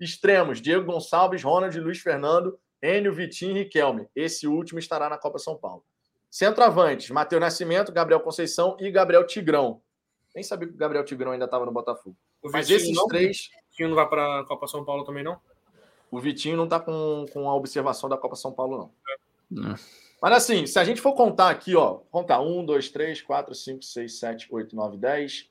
Extremos, Diego Gonçalves, Ronald, Luiz Fernando, Enio, Vitinho e Riquelme. Esse último estará na Copa São Paulo. Centroavantes, Matheus Nascimento, Gabriel Conceição e Gabriel Tigrão. Nem sabia que o Gabriel Tigrão ainda estava no Botafogo. O Mas Vitinho esses não, três, O Vitinho não vai para a Copa São Paulo também, não? O Vitinho não está com, com a observação da Copa São Paulo, não. Não. Mas assim, se a gente for contar aqui, ó, contar 1, 2, 3, 4, 5, 6, 7, 8, 9, 10,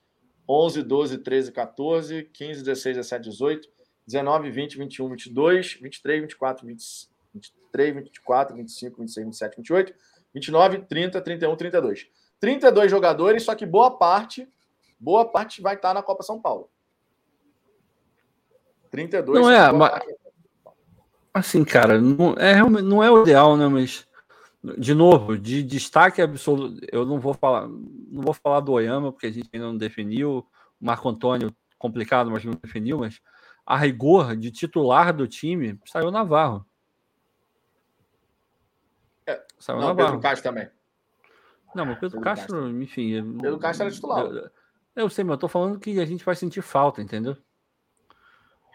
11, 12, 13, 14, 15, 16, 17, 18, 19, 20, 21, 22, 23, 24, 20, 23, 24, 25, 26, 27, 28, 29, 30, 31, 32. 32 jogadores, só que boa parte, boa parte vai estar na Copa São Paulo. 32. Não é, mas- parte- Assim, cara, não é, realmente- não é o ideal, né? Mas, de novo, de destaque absoluto, eu não vou falar, não vou falar do Oyama, porque a gente ainda não definiu. O Marco Antônio, complicado, mas não definiu, mas a rigor de titular do time saiu Navarro. É, Saiu o Não, Navarro. Pedro Castro também. Não, mas Pedro Pedro Castro, enfim. eu- Pedro Castro era titular. Eu, eu sei, mas eu tô falando que a gente vai sentir falta, entendeu?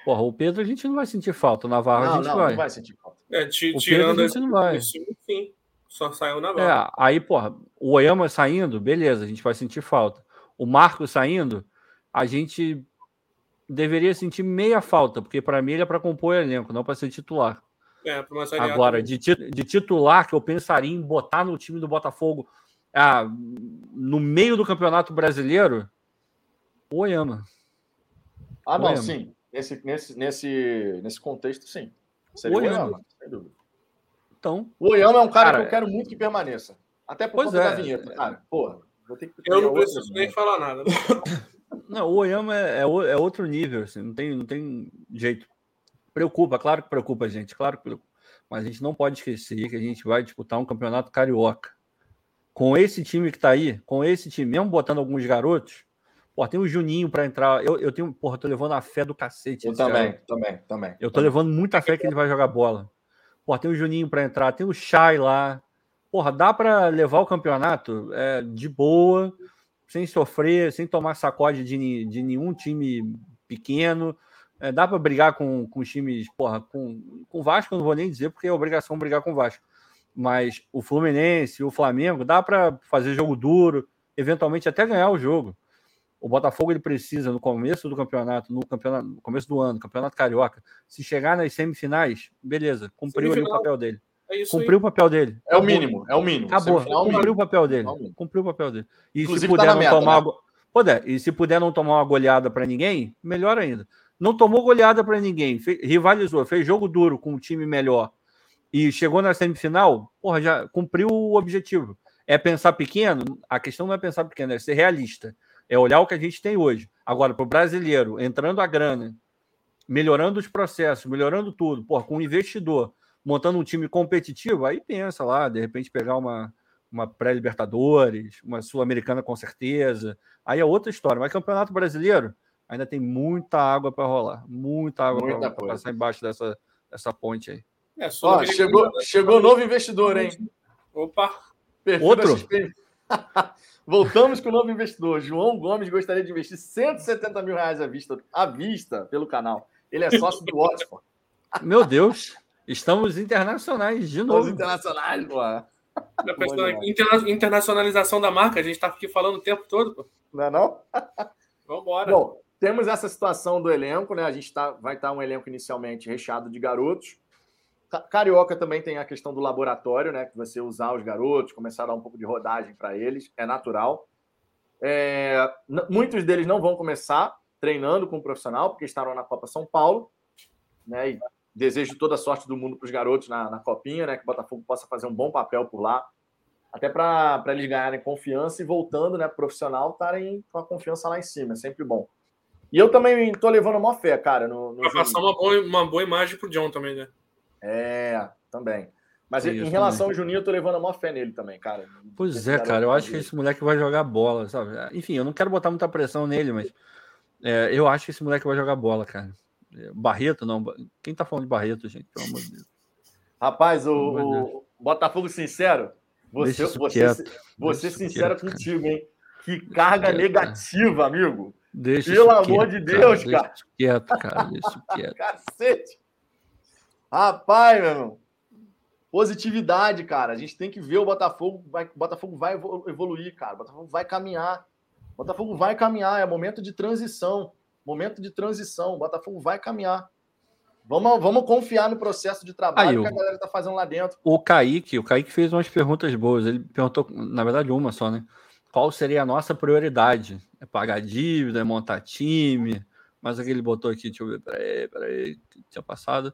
Porra, o Pedro a gente não vai sentir falta, o Navarro a Não, gente não, vai. não vai sentir falta. É, ti- O Pedro tirando a gente não vai. sim. Só saiu na barra. É, aí, porra, o Oyama saindo, beleza, a gente vai sentir falta. O Marco saindo, a gente deveria sentir meia falta, porque para mim ele é para compor o elenco, não para ser titular. É, para uma Série A Agora, de, de titular, que eu pensaria em botar no time do Botafogo ah, no meio do Campeonato Brasileiro, o Oyama. Ah, não, Oyama. sim. Nesse, nesse, nesse, nesse contexto, sim. Seria o Oyama. Oyama, sem dúvida. Então, O Oyama é um cara, Cara, que eu quero muito que permaneça. Até por Pois conta é. da vinheta, cara. Porra, vou ter que Eu não outra preciso nem vinheta. falar nada. Não, o Oyama é, é é outro nível, assim, não tem, não tem jeito. Preocupa, claro que preocupa a gente, claro que preocupa. Mas a gente não pode esquecer que a gente vai disputar um campeonato carioca. Com esse time que tá aí, com esse time, mesmo botando alguns garotos, pô, tem o Juninho para entrar. Eu, eu tenho, porra, tô levando a fé do cacete. Eu também, garoto. também, também. Eu tô levando muita fé que ele vai jogar bola. Pô, tem o Juninho para entrar, tem o Chay lá. Porra, dá para levar o campeonato é, de boa, sem sofrer, sem tomar sacode de, de nenhum time pequeno. É, dá para brigar com, com times, porra, com, com o Vasco, eu não vou nem dizer, porque é obrigação brigar com o Vasco. Mas o Fluminense, o Flamengo, dá para fazer jogo duro, eventualmente até ganhar o jogo. O Botafogo ele precisa, no começo do campeonato, no, campeonato, no começo do ano, campeonato carioca, se chegar nas semifinais, beleza, cumpriu ali o papel dele. É isso Cumpriu o papel dele. É o mínimo, é o mínimo. Acabou. Semifinal é o Cumpriu mínimo. o papel dele. É o. Cumpriu o papel dele. E Inclusive, se tá puder na não meta, tomar. né? uma go- Puder, e se puder não tomar uma goleada para ninguém, melhor ainda. Não tomou goleada para ninguém, fe- rivalizou, fez jogo duro com um time melhor e chegou na semifinal, porra, já cumpriu o objetivo. É pensar pequeno? A questão não é pensar pequeno, é ser realista. É olhar o que a gente tem hoje. Agora, para o brasileiro, entrando a grana, melhorando os processos, melhorando tudo, porra, com um investidor, montando um time competitivo, aí pensa lá, de repente pegar uma, uma pré-Libertadores, uma Sul-Americana com certeza. Aí é outra história. Mas Campeonato Brasileiro ainda tem muita água para rolar. Muita água para passar embaixo dessa, dessa ponte aí. É, Ó, chegou, né? chegou novo investidor, hein? Opa, Perfil Outro? Voltamos com o novo investidor. João Gomes gostaria de investir 170 mil reais à vista, à vista pelo canal. Ele é sócio do Watford. Meu Deus, estamos internacionais de Os novo. internacionais, pô. interna- internacionalização da marca, a gente tá aqui falando o tempo todo, pô. Não é não? Vambora. Bom, temos essa situação do elenco, né? A gente tá, vai estar um elenco inicialmente recheado de garotos. Carioca também tem a questão do laboratório, né? Que você usar os garotos, começar a dar um pouco de rodagem para eles, é natural. É, muitos deles não vão começar treinando com o profissional, porque estarão na Copa São Paulo, né? E desejo toda a sorte do mundo para os garotos na, na Copinha, né? Que o Botafogo possa fazer um bom papel por lá, até para eles ganharem confiança e voltando, né? Profissional, estarem com a confiança lá em cima, é sempre bom. E eu também estou levando uma fé, cara. No, no passar uma boa, uma boa imagem pro John também, né? É, também. Mas em relação também. ao Juninho, eu tô levando a maior fé nele também, cara. Pois é, cara, eu acho que esse moleque vai jogar bola, sabe? Enfim, eu não quero botar muita pressão nele, mas é, eu acho que esse moleque vai jogar bola, cara. Barreto, não. Quem tá falando de Barreto, gente? Pelo amor de Deus. Rapaz, o, o Botafogo sincero, você, você, você sincero quieto, contigo, cara. hein? Que carga quieto, negativa, cara. amigo. Deixa Pelo amor quieto, de Deus, cara. cara. Deixa quieto, cara. Deixa quieto. Cacete. Rapaz, meu irmão. Positividade, cara. A gente tem que ver o Botafogo. Vai, o Botafogo vai evoluir, cara. O Botafogo vai caminhar. O Botafogo vai caminhar. É momento de transição. Momento de transição. O Botafogo vai caminhar. Vamos, vamos confiar no processo de trabalho Aí, que a galera está fazendo lá dentro. O Kaique, o Kaique fez umas perguntas boas. Ele perguntou, na verdade, uma só, né? Qual seria a nossa prioridade? É pagar dívida, é montar time? Mas aqui ele botou aqui, deixa eu ver, peraí, peraí, tinha passado.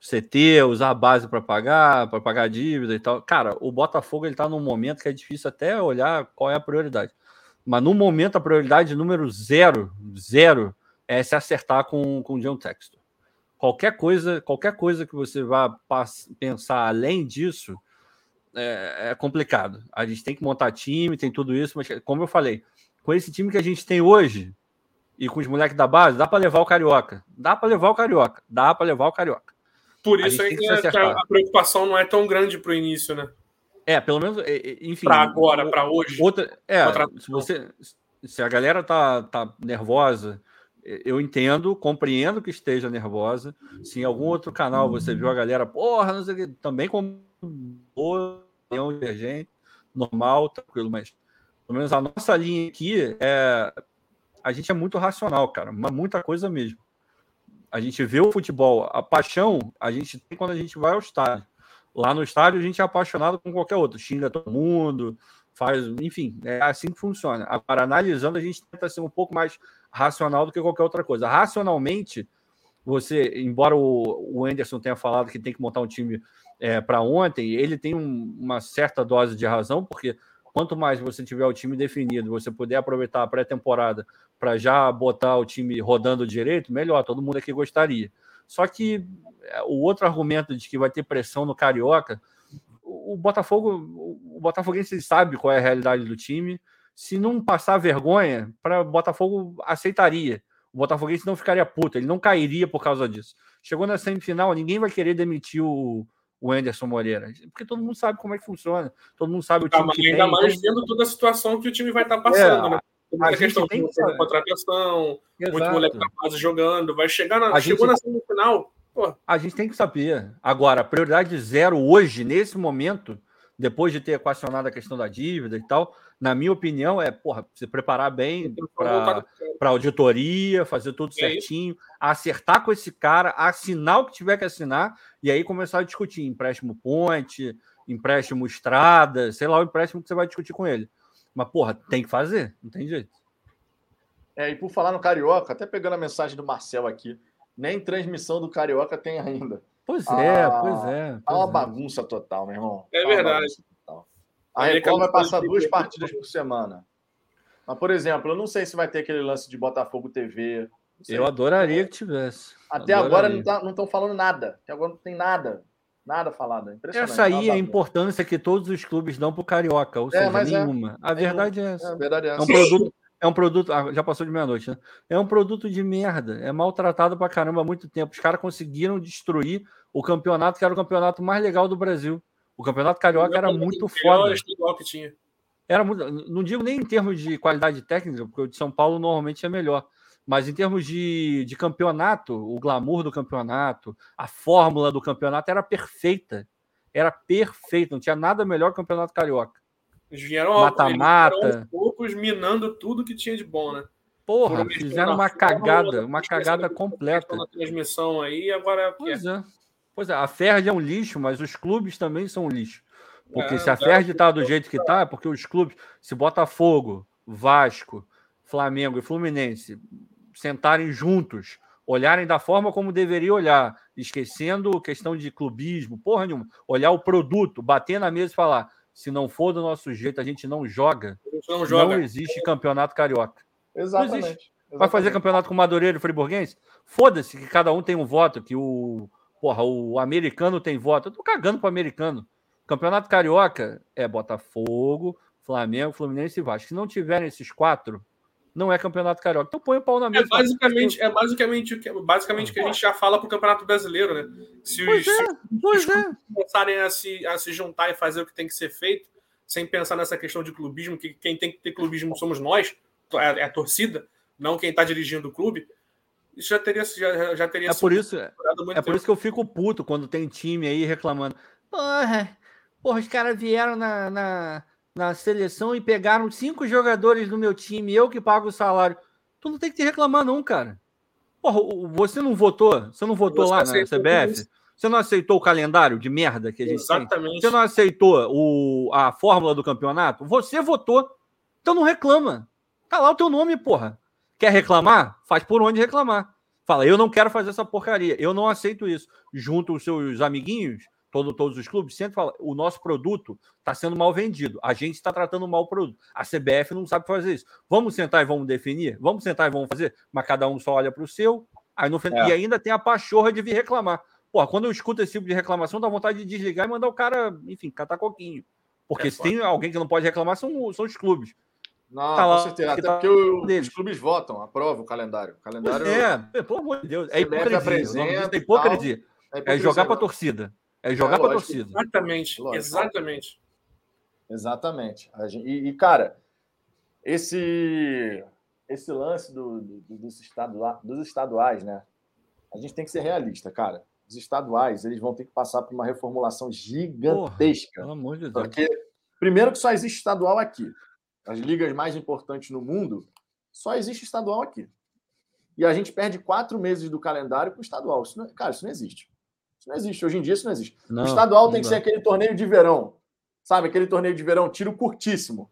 CT, usar a base para pagar, para pagar dívida e tal. Cara, o Botafogo ele tá num momento que é difícil até olhar qual é a prioridade. Mas no momento a prioridade número zero, zero, é se acertar com, com o John Textor. Qualquer coisa, qualquer coisa que você vá pensar além disso é, é complicado. A gente tem que montar time, tem tudo isso, mas como eu falei, com esse time que a gente tem hoje e com os moleques da base, dá para levar o Carioca. Dá para levar o Carioca. Dá para levar o Carioca. Por isso que, que a preocupação não é tão grande para o início, né? É, pelo menos, enfim. Para agora, para hoje. Outra, é, se, você, se a galera tá, tá nervosa, eu entendo, compreendo que esteja nervosa. Se em algum outro canal você viu a galera, porra, não sei o que, também com divergente, normal, tranquilo, mas pelo menos a nossa linha aqui é. A gente é muito racional, cara, muita coisa mesmo. A gente vê o futebol, a paixão a gente tem quando a gente vai ao estádio. Lá no estádio a gente é apaixonado com qualquer outro, xinga todo mundo, faz, enfim, é assim que funciona. Agora, analisando, a gente tenta ser um pouco mais racional do que qualquer outra coisa. Racionalmente, você, embora o, Anderson tenha falado que tem que montar um time é, para ontem, ele tem um, uma certa dose de razão, porque quanto mais você tiver o time definido, você puder aproveitar a pré-temporada para já botar o time rodando direito, melhor, todo mundo aqui gostaria. Só que é, o outro argumento de que vai ter pressão no Carioca, o Botafogo, o Botafoguense sabe qual é a realidade do time. Se não passar vergonha, para Botafogo aceitaria. O Botafoguense não ficaria puto, ele não cairia por causa disso. Chegou na semifinal, ninguém vai querer demitir o, o Anderson Moreira, porque todo mundo sabe como é que funciona, todo mundo sabe o time. Ah, que ainda tem, mais vendo toda a situação que o time vai estar tá passando, é, né? A, questão tem de contratação, Exato. muito moleque capaz jogando, vai chegar na, a chegou gente... na semifinal. Pô. A gente tem que saber. Agora, prioridade zero hoje, nesse momento, depois de ter equacionado a questão da dívida e tal, na minha opinião, é porra, se preparar bem para auditoria, fazer tudo é certinho, isso. acertar com esse cara, assinar o que tiver que assinar, e aí começar a discutir empréstimo ponte, empréstimo estrada, sei lá o empréstimo que você vai discutir com ele. Mas, porra, tem que fazer, não tem jeito. É, e por falar no Carioca, até pegando a mensagem do Marcel aqui, nem transmissão do Carioca tem ainda. Pois é, ah, pois é. Tá uma é. bagunça total, meu irmão. É tá verdade. A Record vai passar duas partidas por semana. Mas, por exemplo, eu não sei se vai ter aquele lance de Botafogo TV. Eu adoraria que tivesse. Até adoraria. agora não estão tá, falando nada. Até agora não tem nada. Nada falado. Essa aí é a importância que todos os clubes dão para o Carioca, ou é, seja, é. nenhuma. É. A verdade é essa. É, verdade é, essa. é um produto. É um produto. Ah, já passou de meia-noite, né? É um produto de merda. É maltratado pra caramba há muito tempo. Os caras conseguiram destruir o campeonato, que era o campeonato mais legal do Brasil. O campeonato carioca era muito foda. Que tinha. Era muito, não digo nem em termos de qualidade técnica, porque o de São Paulo normalmente é melhor. Mas em termos de, de campeonato, o glamour do campeonato, a fórmula do campeonato era perfeita. Era perfeita. Não tinha nada melhor que o campeonato carioca. Eles vieram mata-mata. poucos minando tudo que tinha de bom, né? Porra, fizeram uma cagada, uma cagada completa. Na transmissão aí, agora. Pois é. Pois é, a Ferdi é um lixo, mas os clubes também são um lixo. Porque É, se a é, Ferdi tá do jeito que tá, é porque os clubes, se Botafogo, Vasco, Flamengo e Fluminense sentarem juntos, olharem da forma como deveria olhar, esquecendo questão de clubismo, porra nenhuma, olhar o produto, bater na mesa e falar: se não for do nosso jeito, a gente não joga, gente não joga. não existe campeonato carioca. Exatamente. Vai fazer campeonato com Madureira e Friburguense? Foda-se que cada um tem um voto, que o porra, o americano tem voto. Eu tô cagando pro americano. Campeonato carioca é Botafogo, Flamengo, Fluminense e Vasco. Se não tiverem esses quatro, não é campeonato carioca. Então põe o pau na É mesa. basicamente, é basicamente, o que- basicamente o que a gente já fala pro Campeonato Brasileiro, né? Se Pois os, é, se pois é. começarem a se, a se juntar e fazer o que tem que ser feito, sem pensar nessa questão de clubismo, que quem tem que ter clubismo somos nós, é, é a torcida, não quem está dirigindo o clube, isso já teria, já, já teria É por isso, é por isso que eu fico puto quando tem time aí reclamando. Porra, porra os caras vieram na, na, na seleção e pegaram cinco jogadores do meu time, eu que pago o salário. Tu não tem que te reclamar, não, cara. Porra, você não votou? Você não votou Você lá na CBF? Você não aceitou o calendário de merda que a gente tem? Exatamente. Você não aceitou o, a fórmula do campeonato? Você votou. Então não reclama. Tá lá o teu nome, porra. Quer reclamar? Faz por onde reclamar. Fala, eu não quero fazer essa porcaria. Eu não aceito isso. Junto os seus amiguinhos, todo, todos os clubes, sempre fala, o nosso produto está sendo mal vendido. A gente está tratando mal o produto. A CBF não sabe fazer isso. Vamos sentar e vamos definir? Vamos sentar e vamos fazer? Mas cada um só olha para o seu. Aí no, É. E ainda tem a pachorra de vir reclamar. Porra, quando eu escuto esse tipo de reclamação, dá vontade de desligar e mandar o cara, enfim, catar coquinho. Porque É se tem alguém que não pode reclamar, são, são os clubes. Não, Tá com certeza. Até tá porque o- os clubes votam, aprovam o calendário. O Pois calendário é, pelo amor de Deus. É CBF hipocrisia. Apresenta é hipocrisia. é É jogar pra não. torcida. É jogar É, pra lógico. torcida. Exatamente, Lógico. exatamente. Exatamente. A gente- E, e, cara, esse, esse lance do, do- dos, estaduais, dos estaduais, né? A gente tem que ser realista, cara. Os estaduais, eles vão ter que passar por uma reformulação gigantesca. Pelo amor de Deus. Porque, primeiro, que só existe estadual aqui. As ligas mais importantes no mundo, só existe estadual aqui. E a gente perde quatro meses do calendário para o estadual. Isso não- cara, isso não existe. Isso não existe. Hoje em dia, isso não existe. Não, o estadual não tem que dá. ser aquele torneio de verão. Sabe? Aquele torneio de verão, tiro curtíssimo.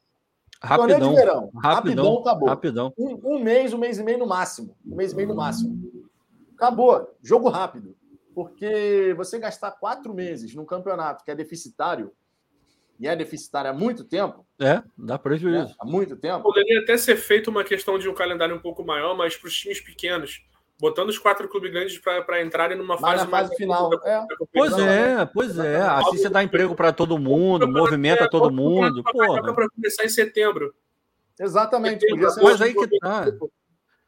Torneio Rapidão. de verão. Rapidão. Rapidão, acabou. Rapidão. Um, um mês, um mês e meio no máximo. Um mês e meio no máximo. Acabou. Jogo rápido. Porque você gastar quatro meses num campeonato que é deficitário, e é deficitário há muito tempo, É, dá né? prejuízo. há muito tempo, Poderia até ser feito uma questão de um calendário um pouco maior, mas para os times pequenos, botando os quatro clubes grandes para entrarem numa mas fase na fase mais final. É, Pois Não, é, pois é. Assim você dá emprego pra todo mundo, movimenta todo mundo. Para começar em setembro. exatamente. Mas aí que tá.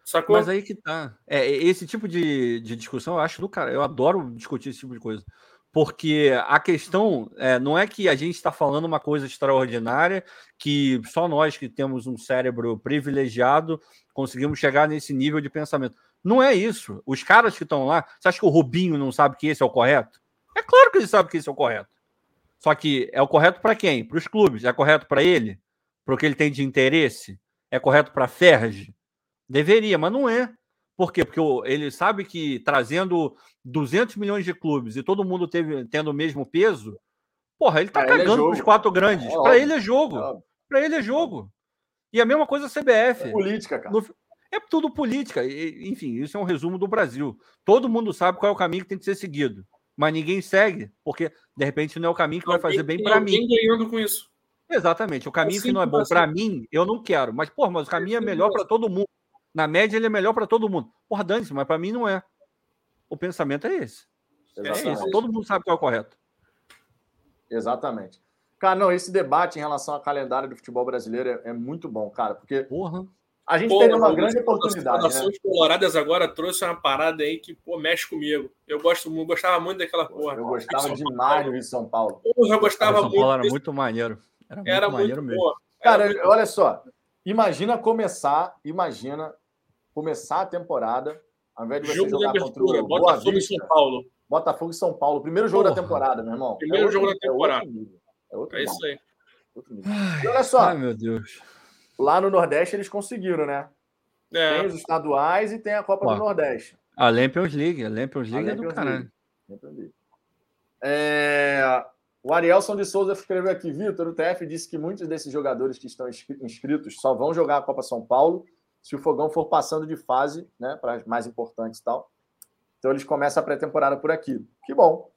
Sacou? Mas aí que tá. É, esse tipo de, de discussão eu acho do cara. Eu adoro discutir esse tipo de coisa. Porque a questão é, não é que a gente está falando uma coisa extraordinária, que só nós que temos um cérebro privilegiado conseguimos chegar nesse nível de pensamento. Não é isso. Os caras que estão lá, você acha que o Rubinho não sabe que esse é o correto? É claro que ele sabe que esse é o correto. Só que é o correto para quem? Para os clubes. É correto para ele? Para o que ele tem de interesse? É correto para a Ferge? Deveria, mas não é. Por quê? Porque ele sabe que trazendo 200 milhões de clubes e todo mundo teve, tendo o mesmo peso, porra, ele tá Pra ele é cagando pros quatro grandes. É Para ele é jogo. É. Para ele é jogo. E a mesma coisa a CBF. É política, cara. No- É tudo política. E, Enfim, isso é um resumo do Brasil. Todo mundo sabe qual é o caminho que tem que ser seguido. Mas ninguém segue, porque de repente não é o caminho que vai fazer bem para mim. alguém ganhando com isso. Exatamente. O caminho Assim que não é bom para mim, eu não quero. Mas, porra, mas o caminho é melhor para todo mundo. Na média, ele é melhor para todo mundo. Porra, dane-se, mas para mim não é. O pensamento é esse. É Exatamente. isso. Todo mundo sabe qual é o correto. Exatamente. Cara, não, esse debate em relação ao calendário do futebol brasileiro é, é muito bom, cara, porque Porra. A gente Pô, teve uma grande as oportunidade, né? Nações Coloradas agora trouxe uma parada aí que, pô, mexe comigo. Eu gosto muito, gostava muito daquela porra. Eu gostava São demais do Rio de São Paulo. Porra, eu gostava São Paulo era muito. muito maneiro. Era muito Era maneiro muito mesmo. Cara, olha só. Imagina começar, imagina começar a temporada, ao invés de você Jogo de jogar contra abertura, o Boa Botafogo e São Paulo. Botafogo e São Paulo. Primeiro jogo da Porra. temporada, meu irmão. Primeiro outro- jogo da temporada. É outro nível. É outro É isso aí. outro nível. E olha só, Ai, meu Deus. Lá no Nordeste eles conseguiram, né? Tem É, os estaduais e tem a Copa Ó, do Nordeste. A Lampions League. A Lampions A League é do caralho. League. League. É... O Arielson de Souza escreveu aqui, Vitor, o TF disse que muitos desses jogadores que estão inscritos só vão jogar a Copa São Paulo se o Fogão for passando de fase, né, para as mais importantes e tal. Então eles começam a pré-temporada por aqui. Que bom.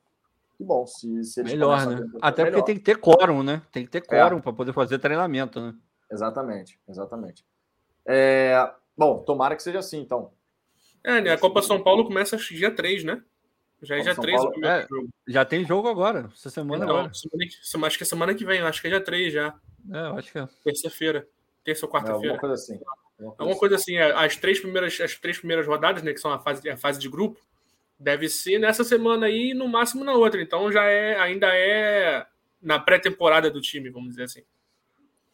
Que bom. Se, se eles melhor, né? Até melhor. porque tem que ter quórum, né? Tem que ter quórum é. para poder fazer treinamento, né? Exatamente, exatamente. É... Bom, tomara que seja assim, então. É, né? A Copa São Paulo começa dia 3, né? Já é dia 3 Paulo... é, Já tem jogo agora, essa semana Não, agora. Semana acho que é semana que vem, acho que é dia 3 já. É, eu acho que é. Terça-feira. Terça ou quarta-feira. alguma coisa assim. Alguma coisa assim. É, as três primeiras, as três primeiras rodadas, né? Que são a fase, a fase de grupo, deve ser nessa semana aí e no máximo na outra. Então já é, ainda é na pré-temporada do time, vamos dizer assim.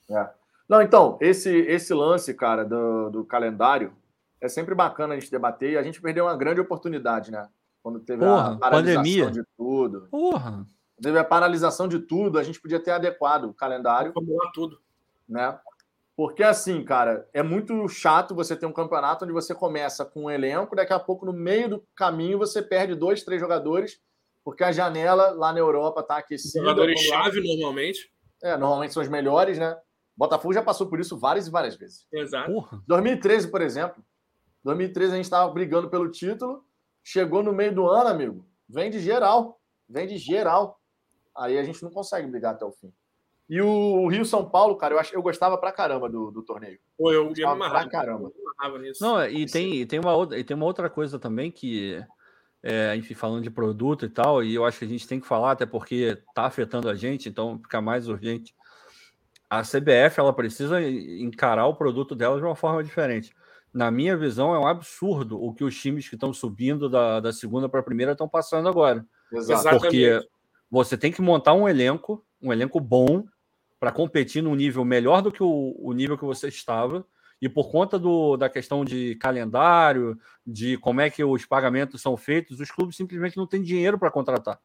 É. Não, então, esse, esse lance, cara, do, do calendário, é sempre bacana a gente debater e a gente perdeu uma grande oportunidade, né? Quando teve Porra, a paralisação pandemia. de tudo. Porra. Teve a paralisação de tudo, a gente podia ter adequado o calendário. Acumular tudo. Né? Porque assim, cara, é muito chato você ter um campeonato onde você começa com um elenco, daqui a pouco, no meio do caminho, você perde dois, três jogadores, porque a janela lá na Europa tá aquecida. Jogadores-chave, normalmente. É, normalmente são os melhores, né? Botafogo já passou por isso várias e várias vezes. Exato. Porra. 2013, por exemplo. 2013 a gente estava brigando pelo título, chegou no meio do ano, amigo, vem de geral, vem de geral. Aí a gente não consegue brigar até o fim. E o Rio São Paulo, cara, eu, acho, eu gostava pra caramba do, do torneio. Pô, eu ia me pra caramba. Não, e tem, e, tem uma outra, e tem uma outra coisa também que, é, enfim, falando de produto e tal, e eu acho que a gente tem que falar, até porque tá afetando a gente, então fica mais urgente. A CBF, ela precisa encarar o produto dela de uma forma diferente na minha visão, é um absurdo o que os times que estão subindo da, da segunda para a primeira estão passando agora. Exatamente. Porque você tem que montar um elenco, um elenco bom, para competir num nível melhor do que o, o, nível que você estava. E por conta do, da questão de calendário, de como é que os pagamentos são feitos, os clubes simplesmente não têm dinheiro para contratar.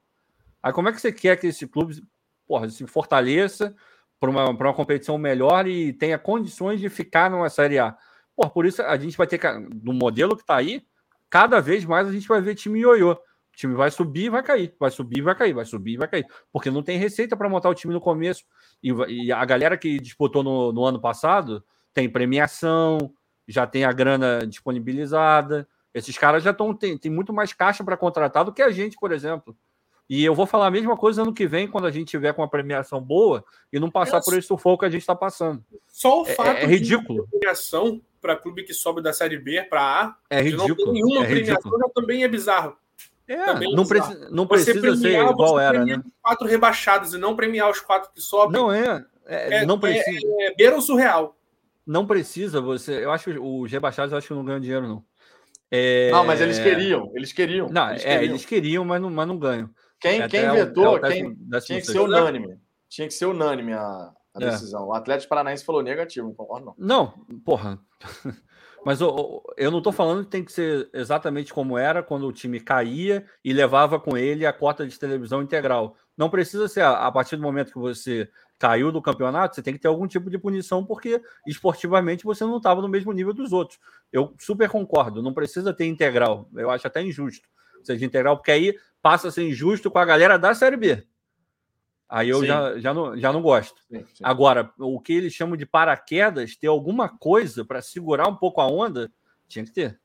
Aí como é que você quer que esse clube porra, se fortaleça para uma, uma competição melhor e tenha condições de ficar numa Série A? Pô, por isso a gente vai ter, no modelo que está aí, cada vez mais a gente vai ver time ioiô. O time vai subir e vai cair, vai subir e vai cair, vai subir e vai cair. Porque não tem receita para montar o time no começo. E, e a galera que disputou no, no, ano passado tem premiação, já tem a grana disponibilizada. Esses caras já estão tem, tem muito mais caixa para contratar do que a gente, por exemplo. E eu vou falar a mesma coisa ano que vem, quando a gente tiver com uma premiação boa e não passar por esse sufoco que a gente está passando. Só o fato é, é ridículo. de premiação para clube que sobe da Série B para A, é ridículo. não tem nenhuma é premiação, também é bizarro. É, também é não, bizarro. não precisa ser igual era, né? Quatro rebaixados e não premiar os quatro que sobem. Não é, é, é não precisa. É, é, beira o surreal. Não precisa você. Eu acho que os rebaixados eu acho que não ganham dinheiro, não. É... Não, mas eles queriam, eles queriam. Não, eles queriam, é, eles queriam mas, não, mas não ganham. Quem, quem vetou, quem, tinha que ser unânime. Tinha que ser unânime a, a decisão. O Atlético Paranaense falou negativo, não concordo, não. Não, porra. Mas eu, eu não estou falando que tem que ser exatamente como era quando o time caía e levava com ele a cota de televisão integral. Não precisa ser a, partir do momento que você caiu do campeonato, você tem que ter algum tipo de punição, porque esportivamente você não estava no mesmo nível dos outros. Eu super concordo, não precisa ter integral. Eu acho até injusto seja integral, porque aí passa a ser injusto com a galera da Série B. Aí eu já, já, não, já não gosto. Sim, sim. Agora, o que eles chamam de paraquedas, ter alguma coisa para segurar um pouco a onda, tinha que ter.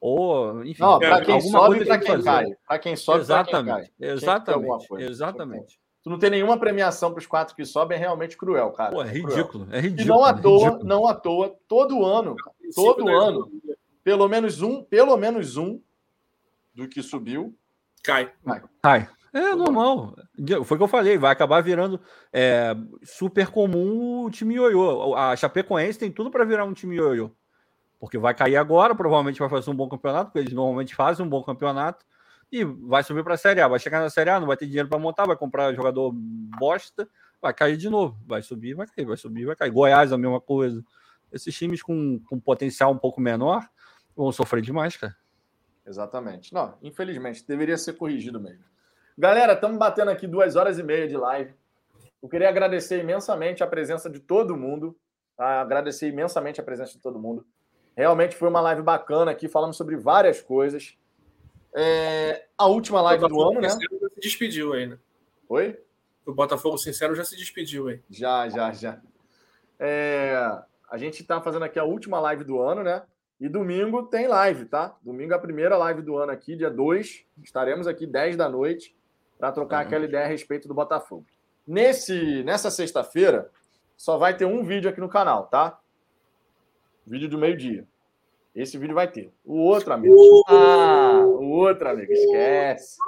Ou, enfim, para quem alguma sobe para quem cai. Para quem sobe Exatamente. Quem Exatamente. Exatamente. Tu não tem nenhuma premiação para os quatro que sobem, é realmente cruel, cara. Pô, é ridículo, é ridículo. E não à é toa, ridículo. não à toa, todo ano, todo ano, pelo menos um, pelo menos um do que subiu cai. Cai. É normal. Foi o que eu falei, vai acabar virando é, super comum o time ioiô. A Chapecoense tem tudo para virar um time ioiô. Porque vai cair agora, provavelmente vai fazer um bom campeonato, porque eles normalmente fazem um bom campeonato, e vai subir para a Série A. Vai chegar na Série A, não vai ter dinheiro para montar, vai comprar jogador bosta, vai cair de novo. Vai subir, vai cair, vai subir, vai cair. Goiás, a mesma coisa. Esses times com, com potencial um pouco menor vão sofrer demais, cara. Exatamente. Não, infelizmente, deveria ser corrigido mesmo. Galera, estamos batendo aqui duas horas e meia de live. Eu queria agradecer imensamente a presença de todo mundo. Tá? Agradecer imensamente a presença de todo mundo. Realmente foi uma live bacana aqui, falando sobre várias coisas. É... A última live do ano, né? se despediu aí, né? Oi? O Botafogo Sincero já se despediu aí. Já, já, já. É, a gente está fazendo aqui a última live do ano, né? E domingo tem live, tá? Domingo é a primeira live do ano aqui, dia 2. Estaremos aqui 10 da noite para trocar uhum. aquela ideia a respeito do Botafogo. Nesse, nessa sexta-feira, só vai ter um vídeo aqui no canal, tá? Vídeo do meio-dia. Esse vídeo vai ter. O outro, amigo. Uh! Ah, o outro, amigo. Esquece.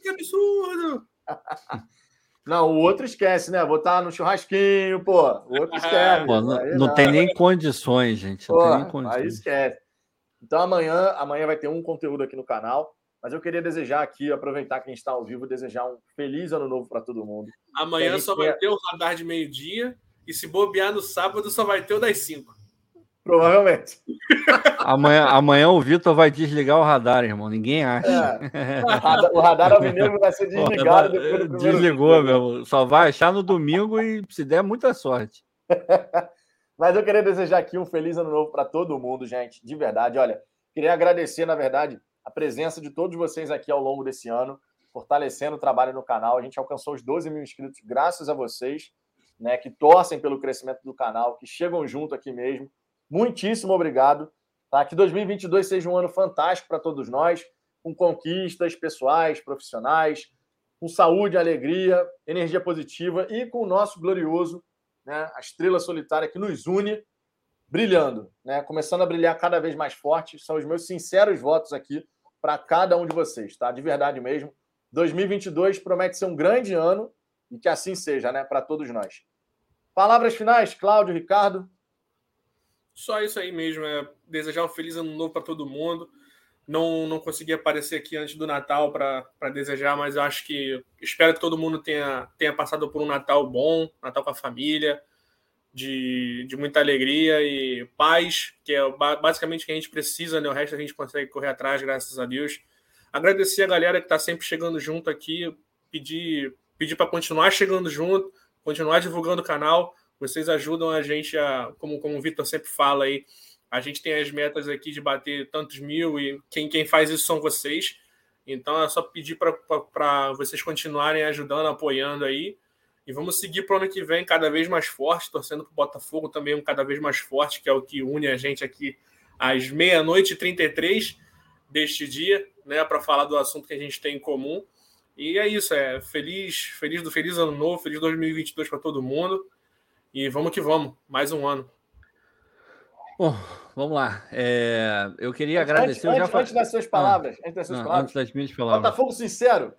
Que absurdo! Não, o outro esquece, né? Vou estar no churrasquinho, pô. O outro esquece. Pô, não, não, não tem nem condições, gente. Não pô, tem nem condições. Aí esquece. Então amanhã, amanhã vai ter um conteúdo aqui no canal. Mas eu queria desejar aqui, aproveitar que a gente está ao vivo, desejar um feliz ano novo para todo mundo. Amanhã só vai ter o radar de meio-dia. E se bobear no sábado, só vai ter o das 5. Provavelmente. Amanhã, amanhã o Vitor vai desligar o radar, irmão. Ninguém acha. É. O radar alvinegro vai ser desligado depois do Desligou, meu. Só vai achar no domingo e se der, muita sorte. Mas eu queria desejar aqui um feliz ano novo para todo mundo, gente. De verdade. Olha, queria agradecer, na verdade, a presença de todos vocês aqui ao longo desse ano, fortalecendo o trabalho no canal. A gente alcançou os 12 mil inscritos graças a vocês, né, que torcem pelo crescimento do canal, que chegam junto aqui mesmo. Muitíssimo obrigado. Tá? Que 2022 seja um ano fantástico para todos nós, com conquistas pessoais, profissionais, com saúde, alegria, energia positiva e com o nosso glorioso, né, a estrela solitária que nos une, brilhando, né, começando a brilhar cada vez mais forte. São os meus sinceros votos aqui para cada um de vocês, tá? De verdade mesmo. 2022 promete ser um grande ano e que assim seja, né, para todos nós. Palavras finais, Cláudio, Ricardo. Só isso aí mesmo, é desejar um feliz ano novo para todo mundo. Não, não consegui aparecer aqui antes do Natal para desejar, mas eu acho que espero que todo mundo tenha, tenha passado por um Natal bom, Natal com a família, de, de muita alegria e paz, que é basicamente o que a gente precisa, né? O resto a gente consegue correr atrás, graças a Deus. Agradecer a galera que está sempre chegando junto aqui, pedir, pedir para continuar chegando junto, continuar divulgando o canal. Vocês ajudam a gente a, como, como o Vitor sempre fala aí, a gente tem as metas aqui de bater tantos mil e quem, quem faz isso são vocês. Então é só pedir para vocês continuarem ajudando, apoiando aí. E vamos seguir para o ano que vem cada vez mais forte, torcendo para o Botafogo também um cada vez mais forte, que é o que une a gente aqui às meia-noite e 33 deste dia, né, para falar do assunto que a gente tem em comum. E é isso, é feliz, feliz do feliz ano novo, feliz 2022 para todo mundo. E vamos que vamos, mais um ano. Bom, vamos lá. É, eu queria agradecer. Antes, eu já... antes das suas palavras, ah, antes das suas não, palavras. Antes das minhas palavras. Botafogo sincero,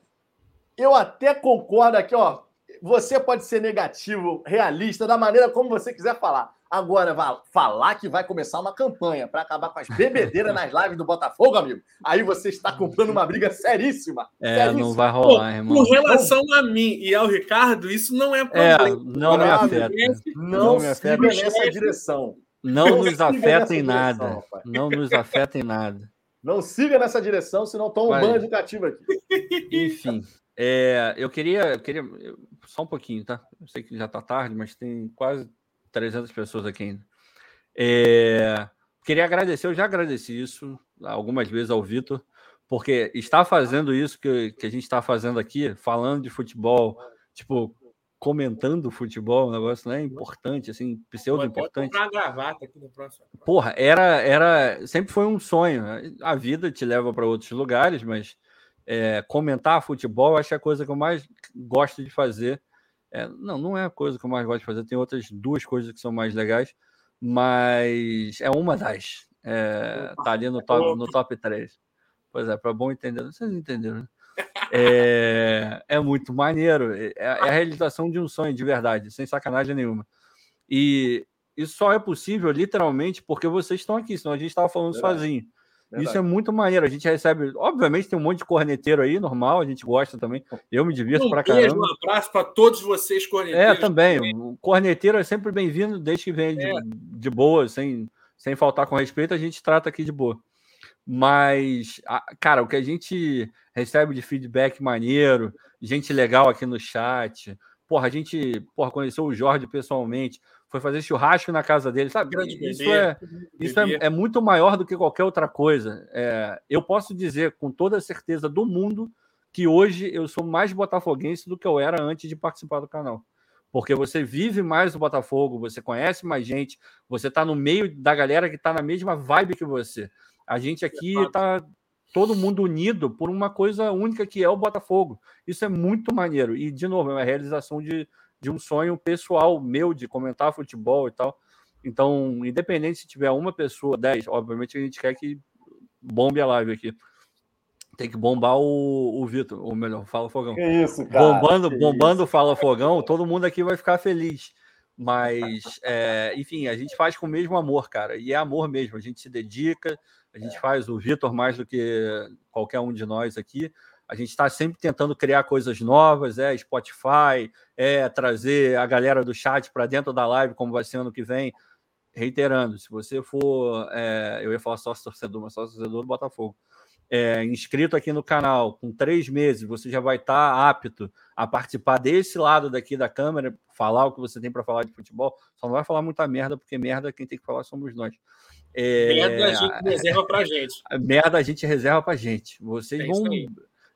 eu até concordo aqui, ó. Você pode ser negativo, realista, da maneira como você quiser falar. Agora, falar que vai começar uma campanha para acabar com as bebedeiras nas lives do Botafogo, amigo, aí você está comprando uma briga seríssima. É, seríssima. não vai rolar, Pô, irmão. Com relação a mim e ao Ricardo, isso não é, é problema. É, não me afeta. Não, não me afeta nessa direção. Não, nos afeta em nada. Direção, não nos afeta em nada. Não siga nessa direção, senão toma um banho educativo aqui. Enfim, é, eu queria, eu queria só um pouquinho, tá? Eu sei que já está tarde, mas tem quase 300 pessoas aqui ainda. É, queria agradecer, eu já agradeci isso algumas vezes ao Vitor, porque está fazendo isso que, que a gente está fazendo aqui, falando de futebol, tipo, comentando futebol, um negócio né, importante, assim, pseudo importante. Gravata aqui no próximo. Porra, era, era, sempre foi um sonho. A vida te leva para outros lugares, mas é, comentar futebol acho que é a coisa que eu mais gosto de fazer é, não, não é a coisa que eu mais gosto de fazer. Tem outras duas coisas que são mais legais, mas é uma das. É, tá ali no top, no top 3. Pois é, para bom entender, vocês entenderam, né? É, é muito maneiro. É, é, a realização de um sonho de verdade, sem sacanagem nenhuma. E isso só é possível literalmente porque vocês estão aqui, senão a gente estava falando sozinho. Verdade. Isso é muito maneiro. A gente recebe, obviamente, tem um monte de corneteiro aí, normal, a gente gosta também. Eu me divirto um pra caramba. Um abraço para todos vocês, corneteiros. É, também. O corneteiro é sempre bem-vindo, desde que venha de, é. de boa, sem, sem faltar com respeito, a gente trata aqui de boa. Mas, cara, o que a gente recebe de feedback maneiro, gente legal aqui no chat. Porra, a gente porra, conheceu o Jorge pessoalmente foi fazer churrasco na casa dele, sabe? Grande isso é isso é, é, muito maior do que qualquer outra coisa. É, eu posso dizer com toda a certeza do mundo que hoje eu sou mais botafoguense do que eu era antes de participar do canal. Porque você vive mais o Botafogo, você conhece mais gente, você está no meio da galera que está na mesma vibe que você. A gente aqui está todo mundo unido por uma coisa única que é o Botafogo. Isso é muito maneiro. E, de novo, é uma realização de, de um sonho pessoal meu de comentar futebol e tal. Então, independente se tiver uma pessoa, dez, obviamente a gente quer que bombe a live aqui. Tem que bombar o, o Vitor, ou melhor, Fala Fogão. Que isso, cara. Bombando, bombando Fala Fogão, todo mundo aqui vai ficar feliz. Mas, é, enfim, a gente faz com o mesmo amor, cara. E é amor mesmo. A gente se dedica, a gente faz o Vitor mais do que qualquer um de nós aqui. A gente está sempre tentando criar coisas novas, é Spotify, é trazer a galera do chat para dentro da live, como vai ser ano que vem. Reiterando, se você for, é, eu ia falar sócio torcedor, mas sócio torcedor do Botafogo é, inscrito aqui no canal, com três meses, você já vai estar tá apto a participar desse lado daqui da câmera, falar o que você tem para falar de futebol. Só não vai falar muita merda, porque merda quem tem que falar somos nós. É, merda a gente reserva para gente. Merda a gente reserva para gente. Vocês é vão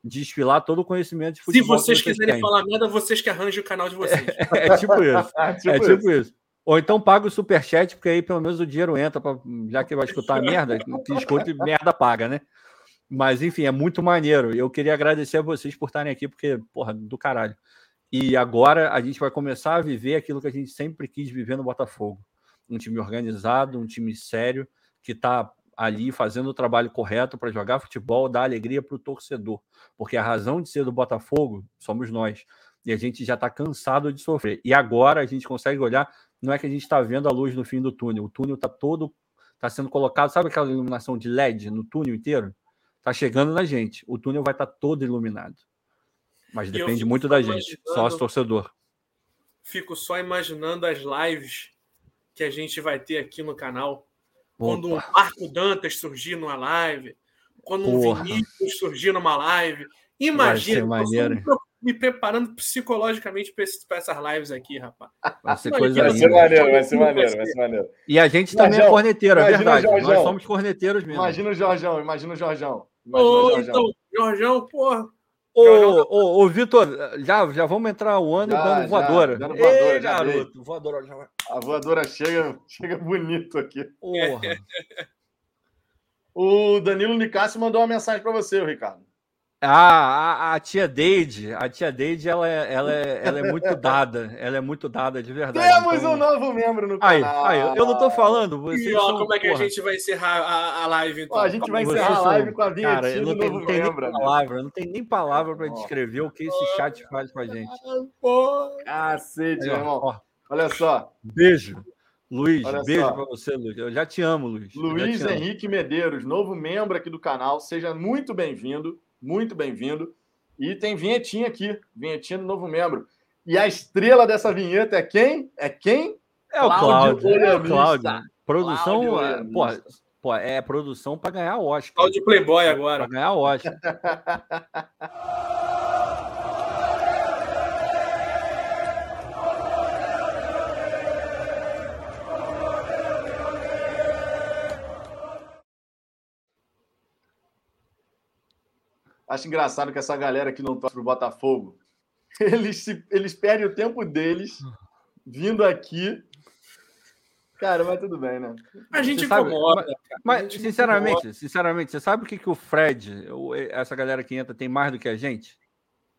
desfilar todo o conhecimento de futebol. Se vocês, vocês quiserem têm. falar merda, vocês que arranjem o canal de vocês. É, é tipo isso. é tipo, é tipo isso. isso. Ou então paga o superchat, porque aí pelo menos o dinheiro entra, pra, já que vai escutar merda, que escute merda paga, né? Mas, enfim, é muito maneiro. Eu queria agradecer a vocês por estarem aqui, porque, porra, do caralho. E agora a gente vai começar a viver aquilo que a gente sempre quis viver no Botafogo. Um time organizado, um time sério, que está ali fazendo o trabalho correto para jogar futebol, dar alegria para o torcedor. Porque a razão de ser do Botafogo somos nós. E a gente já está cansado de sofrer. E agora a gente consegue olhar, não é que a gente está vendo a luz no fim do túnel. O túnel está todo, está sendo colocado, sabe aquela iluminação de LED no túnel inteiro? Está chegando na gente. O túnel vai estar tá todo iluminado. Mas depende muito da gente, sócio torcedor. Fico só imaginando as lives que a gente vai ter aqui no canal. Opa. Quando um Marco Dantas surgir numa live, quando um Porra. Vinícius surgir numa live. Imagina, eu me preparando psicologicamente para essas lives aqui, rapaz. Vai ser coisa vai ser maneiro, vai ser maneiro, vai ser maneiro. E a gente também é corneteiro, é verdade. Nós somos corneteiros mesmo. Imagina o Jorjão, imagina o Jorjão. Ô, então, Jorjão, porra. Ô, ô, ô, Vitor, já, já vamos entrar o ano já, dando voadora. Já, dando voadora Ei, garoto, voadora já A voadora chega, chega bonito aqui. Porra. o Danilo Nicásio mandou uma mensagem para você, Ricardo. Ah, a, a, tia Deide, a tia Deide, ela é, ela, é, ela é muito dada, ela é muito dada de verdade. Temos então... um novo membro no canal. Aí, aí eu não tô falando. Vocês e ó, são, como é que porra. a gente vai encerrar a, a live então? Ó, a gente vai encerrar a live com a vinheta cara, eu não tenho, não membro, nem palavra, não tem nem palavra para descrever o que esse chat faz com a gente. Cacete, aí, irmão. Ó, Olha só. Beijo. Luiz, Olha beijo para você, Luiz. Eu já te amo, Luiz. Luiz Henrique Medeiros, novo membro aqui do canal. Seja muito bem-vindo muito bem-vindo. E tem vinhetinha aqui, vinhetinha do novo membro. E a estrela dessa vinheta é quem? É quem? É o Cláudio. É o Cláudio. Produção, Cláudio pô, pô, é produção para ganhar Oscar. Cláudio Playboy agora. Para ganhar Oscar. Acho engraçado que essa galera que não torce pro Botafogo, eles, se, eles perdem o tempo deles vindo aqui. Cara, mas tudo bem, né? A gente incomoda. Mas, mas sinceramente, incomoda. sinceramente, você sabe o que, que o Fred, essa galera que entra, tem mais do que a gente?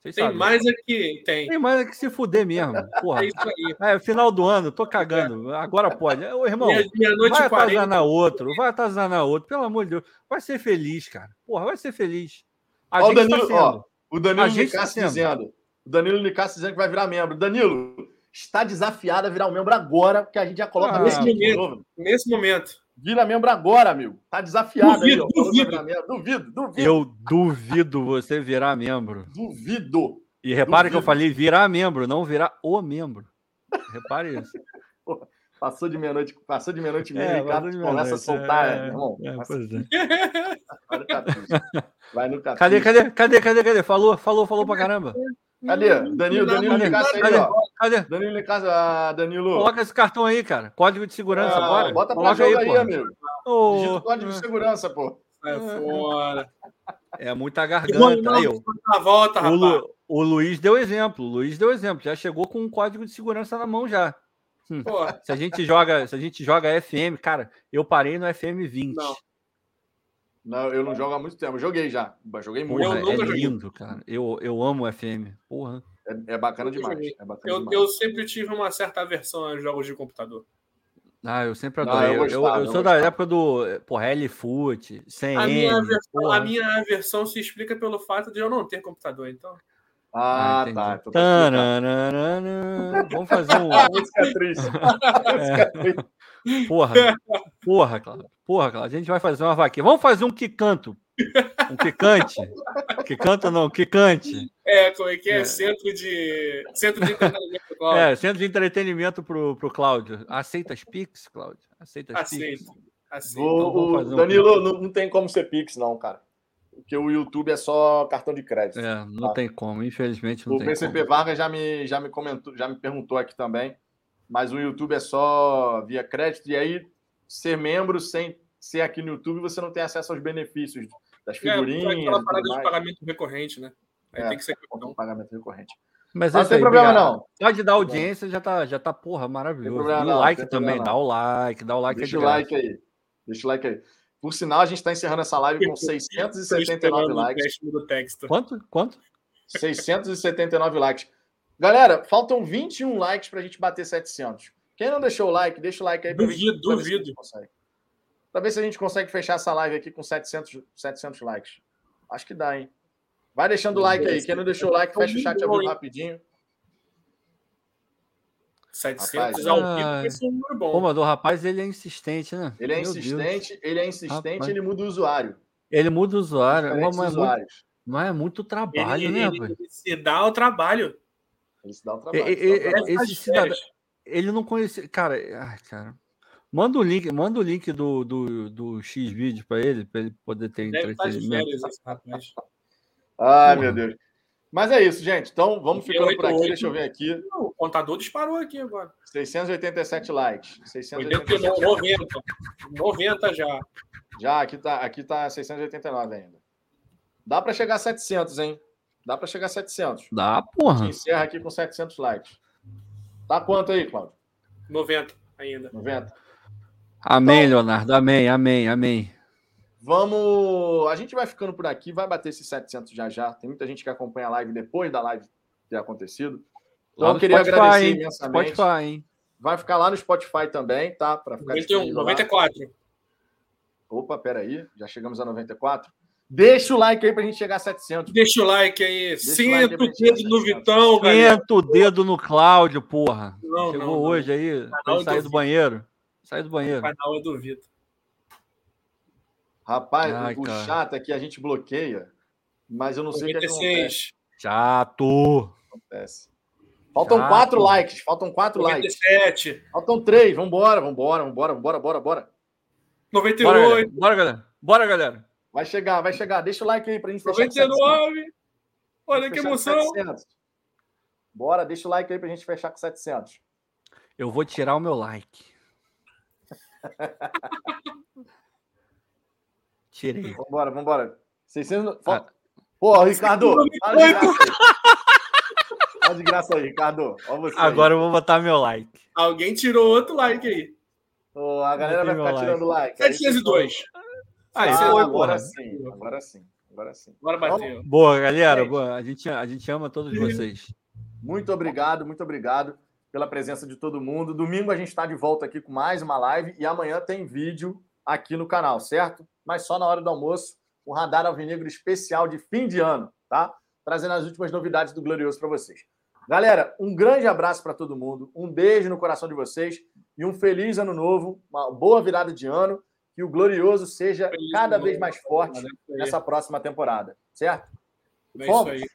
Vocês tem sabem. mais aqui, tem. Tem mais é que se fuder mesmo. Porra. É isso aí. É, final do ano, tô cagando. Agora pode. Ô, irmão, minha, minha vai atazanar outro, vai atazanar outro, pelo amor de Deus. Vai ser feliz, cara. Porra, vai ser feliz. A ó, o Danilo, tá ó, o Danilo Nicasso tá dizendo. O Danilo Nicasso dizendo que vai virar membro. Danilo, está desafiado a virar um membro agora, porque a gente já coloca ah, nesse momento. Nesse momento. Vira membro agora, amigo. Tá desafiado duvido, aí, Duvido. duvido, duvido. Eu duvido você virar membro. Duvido. E repare duvido. que eu falei virar membro, não virar o membro. Repare isso. Passou de meia-noite, passou de meia-noite e meia, é, Ricardo meia começa a soltar, é, irmão. É, pois é. Vai no Cadê, cadê, cadê, cadê, cadê? Falou, falou, falou pra caramba. Cadê? Danilo, Danilo cadê? Casa aí, cadê? ó. Cadê? Danilo em casa, ah, Danilo. Coloca esse cartão aí, cara. Código de segurança, ah, bora. Bota pra Coloca aí, aí amigo. Oh. Digita o código de segurança, pô. Sai fora. É muita garganta. Aí, ó, Na volta, o. Lu- o Luiz deu exemplo. O Luiz deu exemplo. Já chegou com um código de segurança na mão já. Pô, Se a gente joga, se a gente joga FM, cara, eu parei no FM 20. Não. Não, eu não jogo há muito tempo. Eu joguei já. Joguei muito. Porra, Eu é joguei. lindo, cara. Eu, eu amo o FM. Porra. É, é bacana demais. É bacana eu, demais. eu sempre tive uma certa aversão a jogos de computador. Ah, eu sempre Não, adorei. eu eu, eu, gostava, eu sou da época do, porra, L-Foot, CM. A minha, aversão, a minha aversão se explica pelo fato de eu não ter computador. Então, Ah, entendi. tá. Então tá. Vamos fazer um. Música triste. Música triste. Porra, porra, Cláudio. Porra, Cláudio. A gente vai fazer uma vaquinha. Vamos fazer um que canto. Um que cante. Que canta não, que cante. é, como é que é? É. Centro de. Centro de entretenimento, Cláudio. É, centro de entretenimento pro, pro Cláudio. Aceita as Pix, Cláudio? Aceita as Aceito. Pix? Aceito. O- Então o um- Danilo, não, não tem como ser Pix, não, cara. Porque o YouTube é só cartão de crédito. É, não Tá. tem como, infelizmente não o tem PCP como. Vargas já me, já me comentou, já me perguntou aqui também. Mas o YouTube é só via crédito. E aí, ser membro sem ser aqui no YouTube, você não tem acesso aos benefícios das É, figurinhas. aquela e parada de pagamento recorrente, né? Aí É. tem que ser cartão. de pagamento recorrente. Mas, é não tem aí, problema, obrigado. não. Pode dar audiência, já tá, já tá, porra, maravilhoso. problema e o não, like também, problema dá o like, dá o like. Deixa é o de like aí. Deixa o like aí. Por sinal, a gente está encerrando essa live com Tô 679 esperando o likes. do texto. Quanto? Quanto? 679 likes. Galera, faltam 21 likes para a gente bater 700. Quem não deixou o like, deixa o like aí para Duvido, duvido. Para ver se a gente consegue fechar essa live aqui com 700, 700 likes. Acho que dá, hein? Vai deixando o like aí. Quem não deixou o like, fecha o chat ao rapidinho. 700 Rapaz. ao vivo vai ser um número bom. Pô, mas o rapaz, ele é insistente, né? Ele é Meu Deus. insistente, ele é insistente, Rapaz. ele muda o usuário. Ele muda o usuário. Mas é, muito, mas é muito trabalho, ele, né, ele- velho? ele se dá o trabalho. Ele se dá um trabalho. E- dá trabalho. Cidadão- férias. Ele não conhecia. Cara, ai, cara. Manda o link, manda o link do, do, do X vídeo pra ele, pra ele poder ter Deve entretenimento. férias. Ai, meu Deus. Mas é isso, gente. Então, vamos ficando por aqui. 88. Deixa eu ver aqui. O contador disparou aqui agora. 687 likes. Foi 687. dentro de 90. 90 já. Já, aqui tá, aqui tá 689 ainda. Dá para chegar a 700, hein? Dá para chegar a 700. Dá, A gente porra. encerra aqui com 700 likes. Tá quanto aí, Cláudio? 90 ainda. 90? Amém, Leonardo. Amém, amém, amém. Vamos. A gente vai ficando por aqui, vai bater esses 700 já já. Tem muita gente que acompanha a live depois da live ter acontecido. Então, Lá eu queria Spotify, agradecer hein? imensamente. Spotify, hein? Vai ficar lá no Spotify também, tá? Para ficar 91, disponível lá. 94. Opa, peraí. Já chegamos a 94. Deixa o like aí pra gente chegar a 700. Deixa o like aí. o like aí Senta o gente dedo no Vitão, galera. Senta o dedo no Cláudio, porra. Não, Chegou não, não. hoje aí, pra ele sair do banheiro. Sai do O banheiro. canal é do Vitor. Rapaz, Ai, o cara. chato é que a gente bloqueia, mas eu não sei o que acontece. 96. Chato. acontece. Faltam Chato. quatro likes. Faltam quatro likes. 97. Faltam três. Vambora, vambora, vambora, vambora, bora, bora. Bora, galera. 98. Bora, galera. Bora, galera. Vai chegar, vai chegar. Deixa o like aí pra gente fechar com 99. Olha que emoção. 700. Bora, deixa o like aí pra gente fechar com 700. Eu vou tirar o meu like. Tirei. Vambora, vambora. 600... Ah. Pô, Ricardo. Fala de graça aí. Fala de graça aí, Ricardo. Você aí. Agora eu vou botar meu like. Alguém tirou outro like aí. Ô, a galera vai ficar tirando like. Vocês 702. Aí, Ah, foi, agora porra. sim, agora sim, agora sim. Agora bateu. Boa, galera. Gente. Boa. A, gente, a gente ama todos vocês. Muito obrigado, muito obrigado pela presença de todo mundo. Domingo a gente está de volta aqui com mais uma live e amanhã tem vídeo aqui no canal, certo? Mas só na hora do almoço, um radar alvinegro especial de fim de ano, tá? Trazendo as últimas novidades do Glorioso para vocês. Galera, um grande abraço para todo mundo, um beijo no coração de vocês e um feliz ano novo, uma boa virada de ano, que o Glorioso seja cada vez mais forte nessa próxima temporada, certo? É Fomos. aí.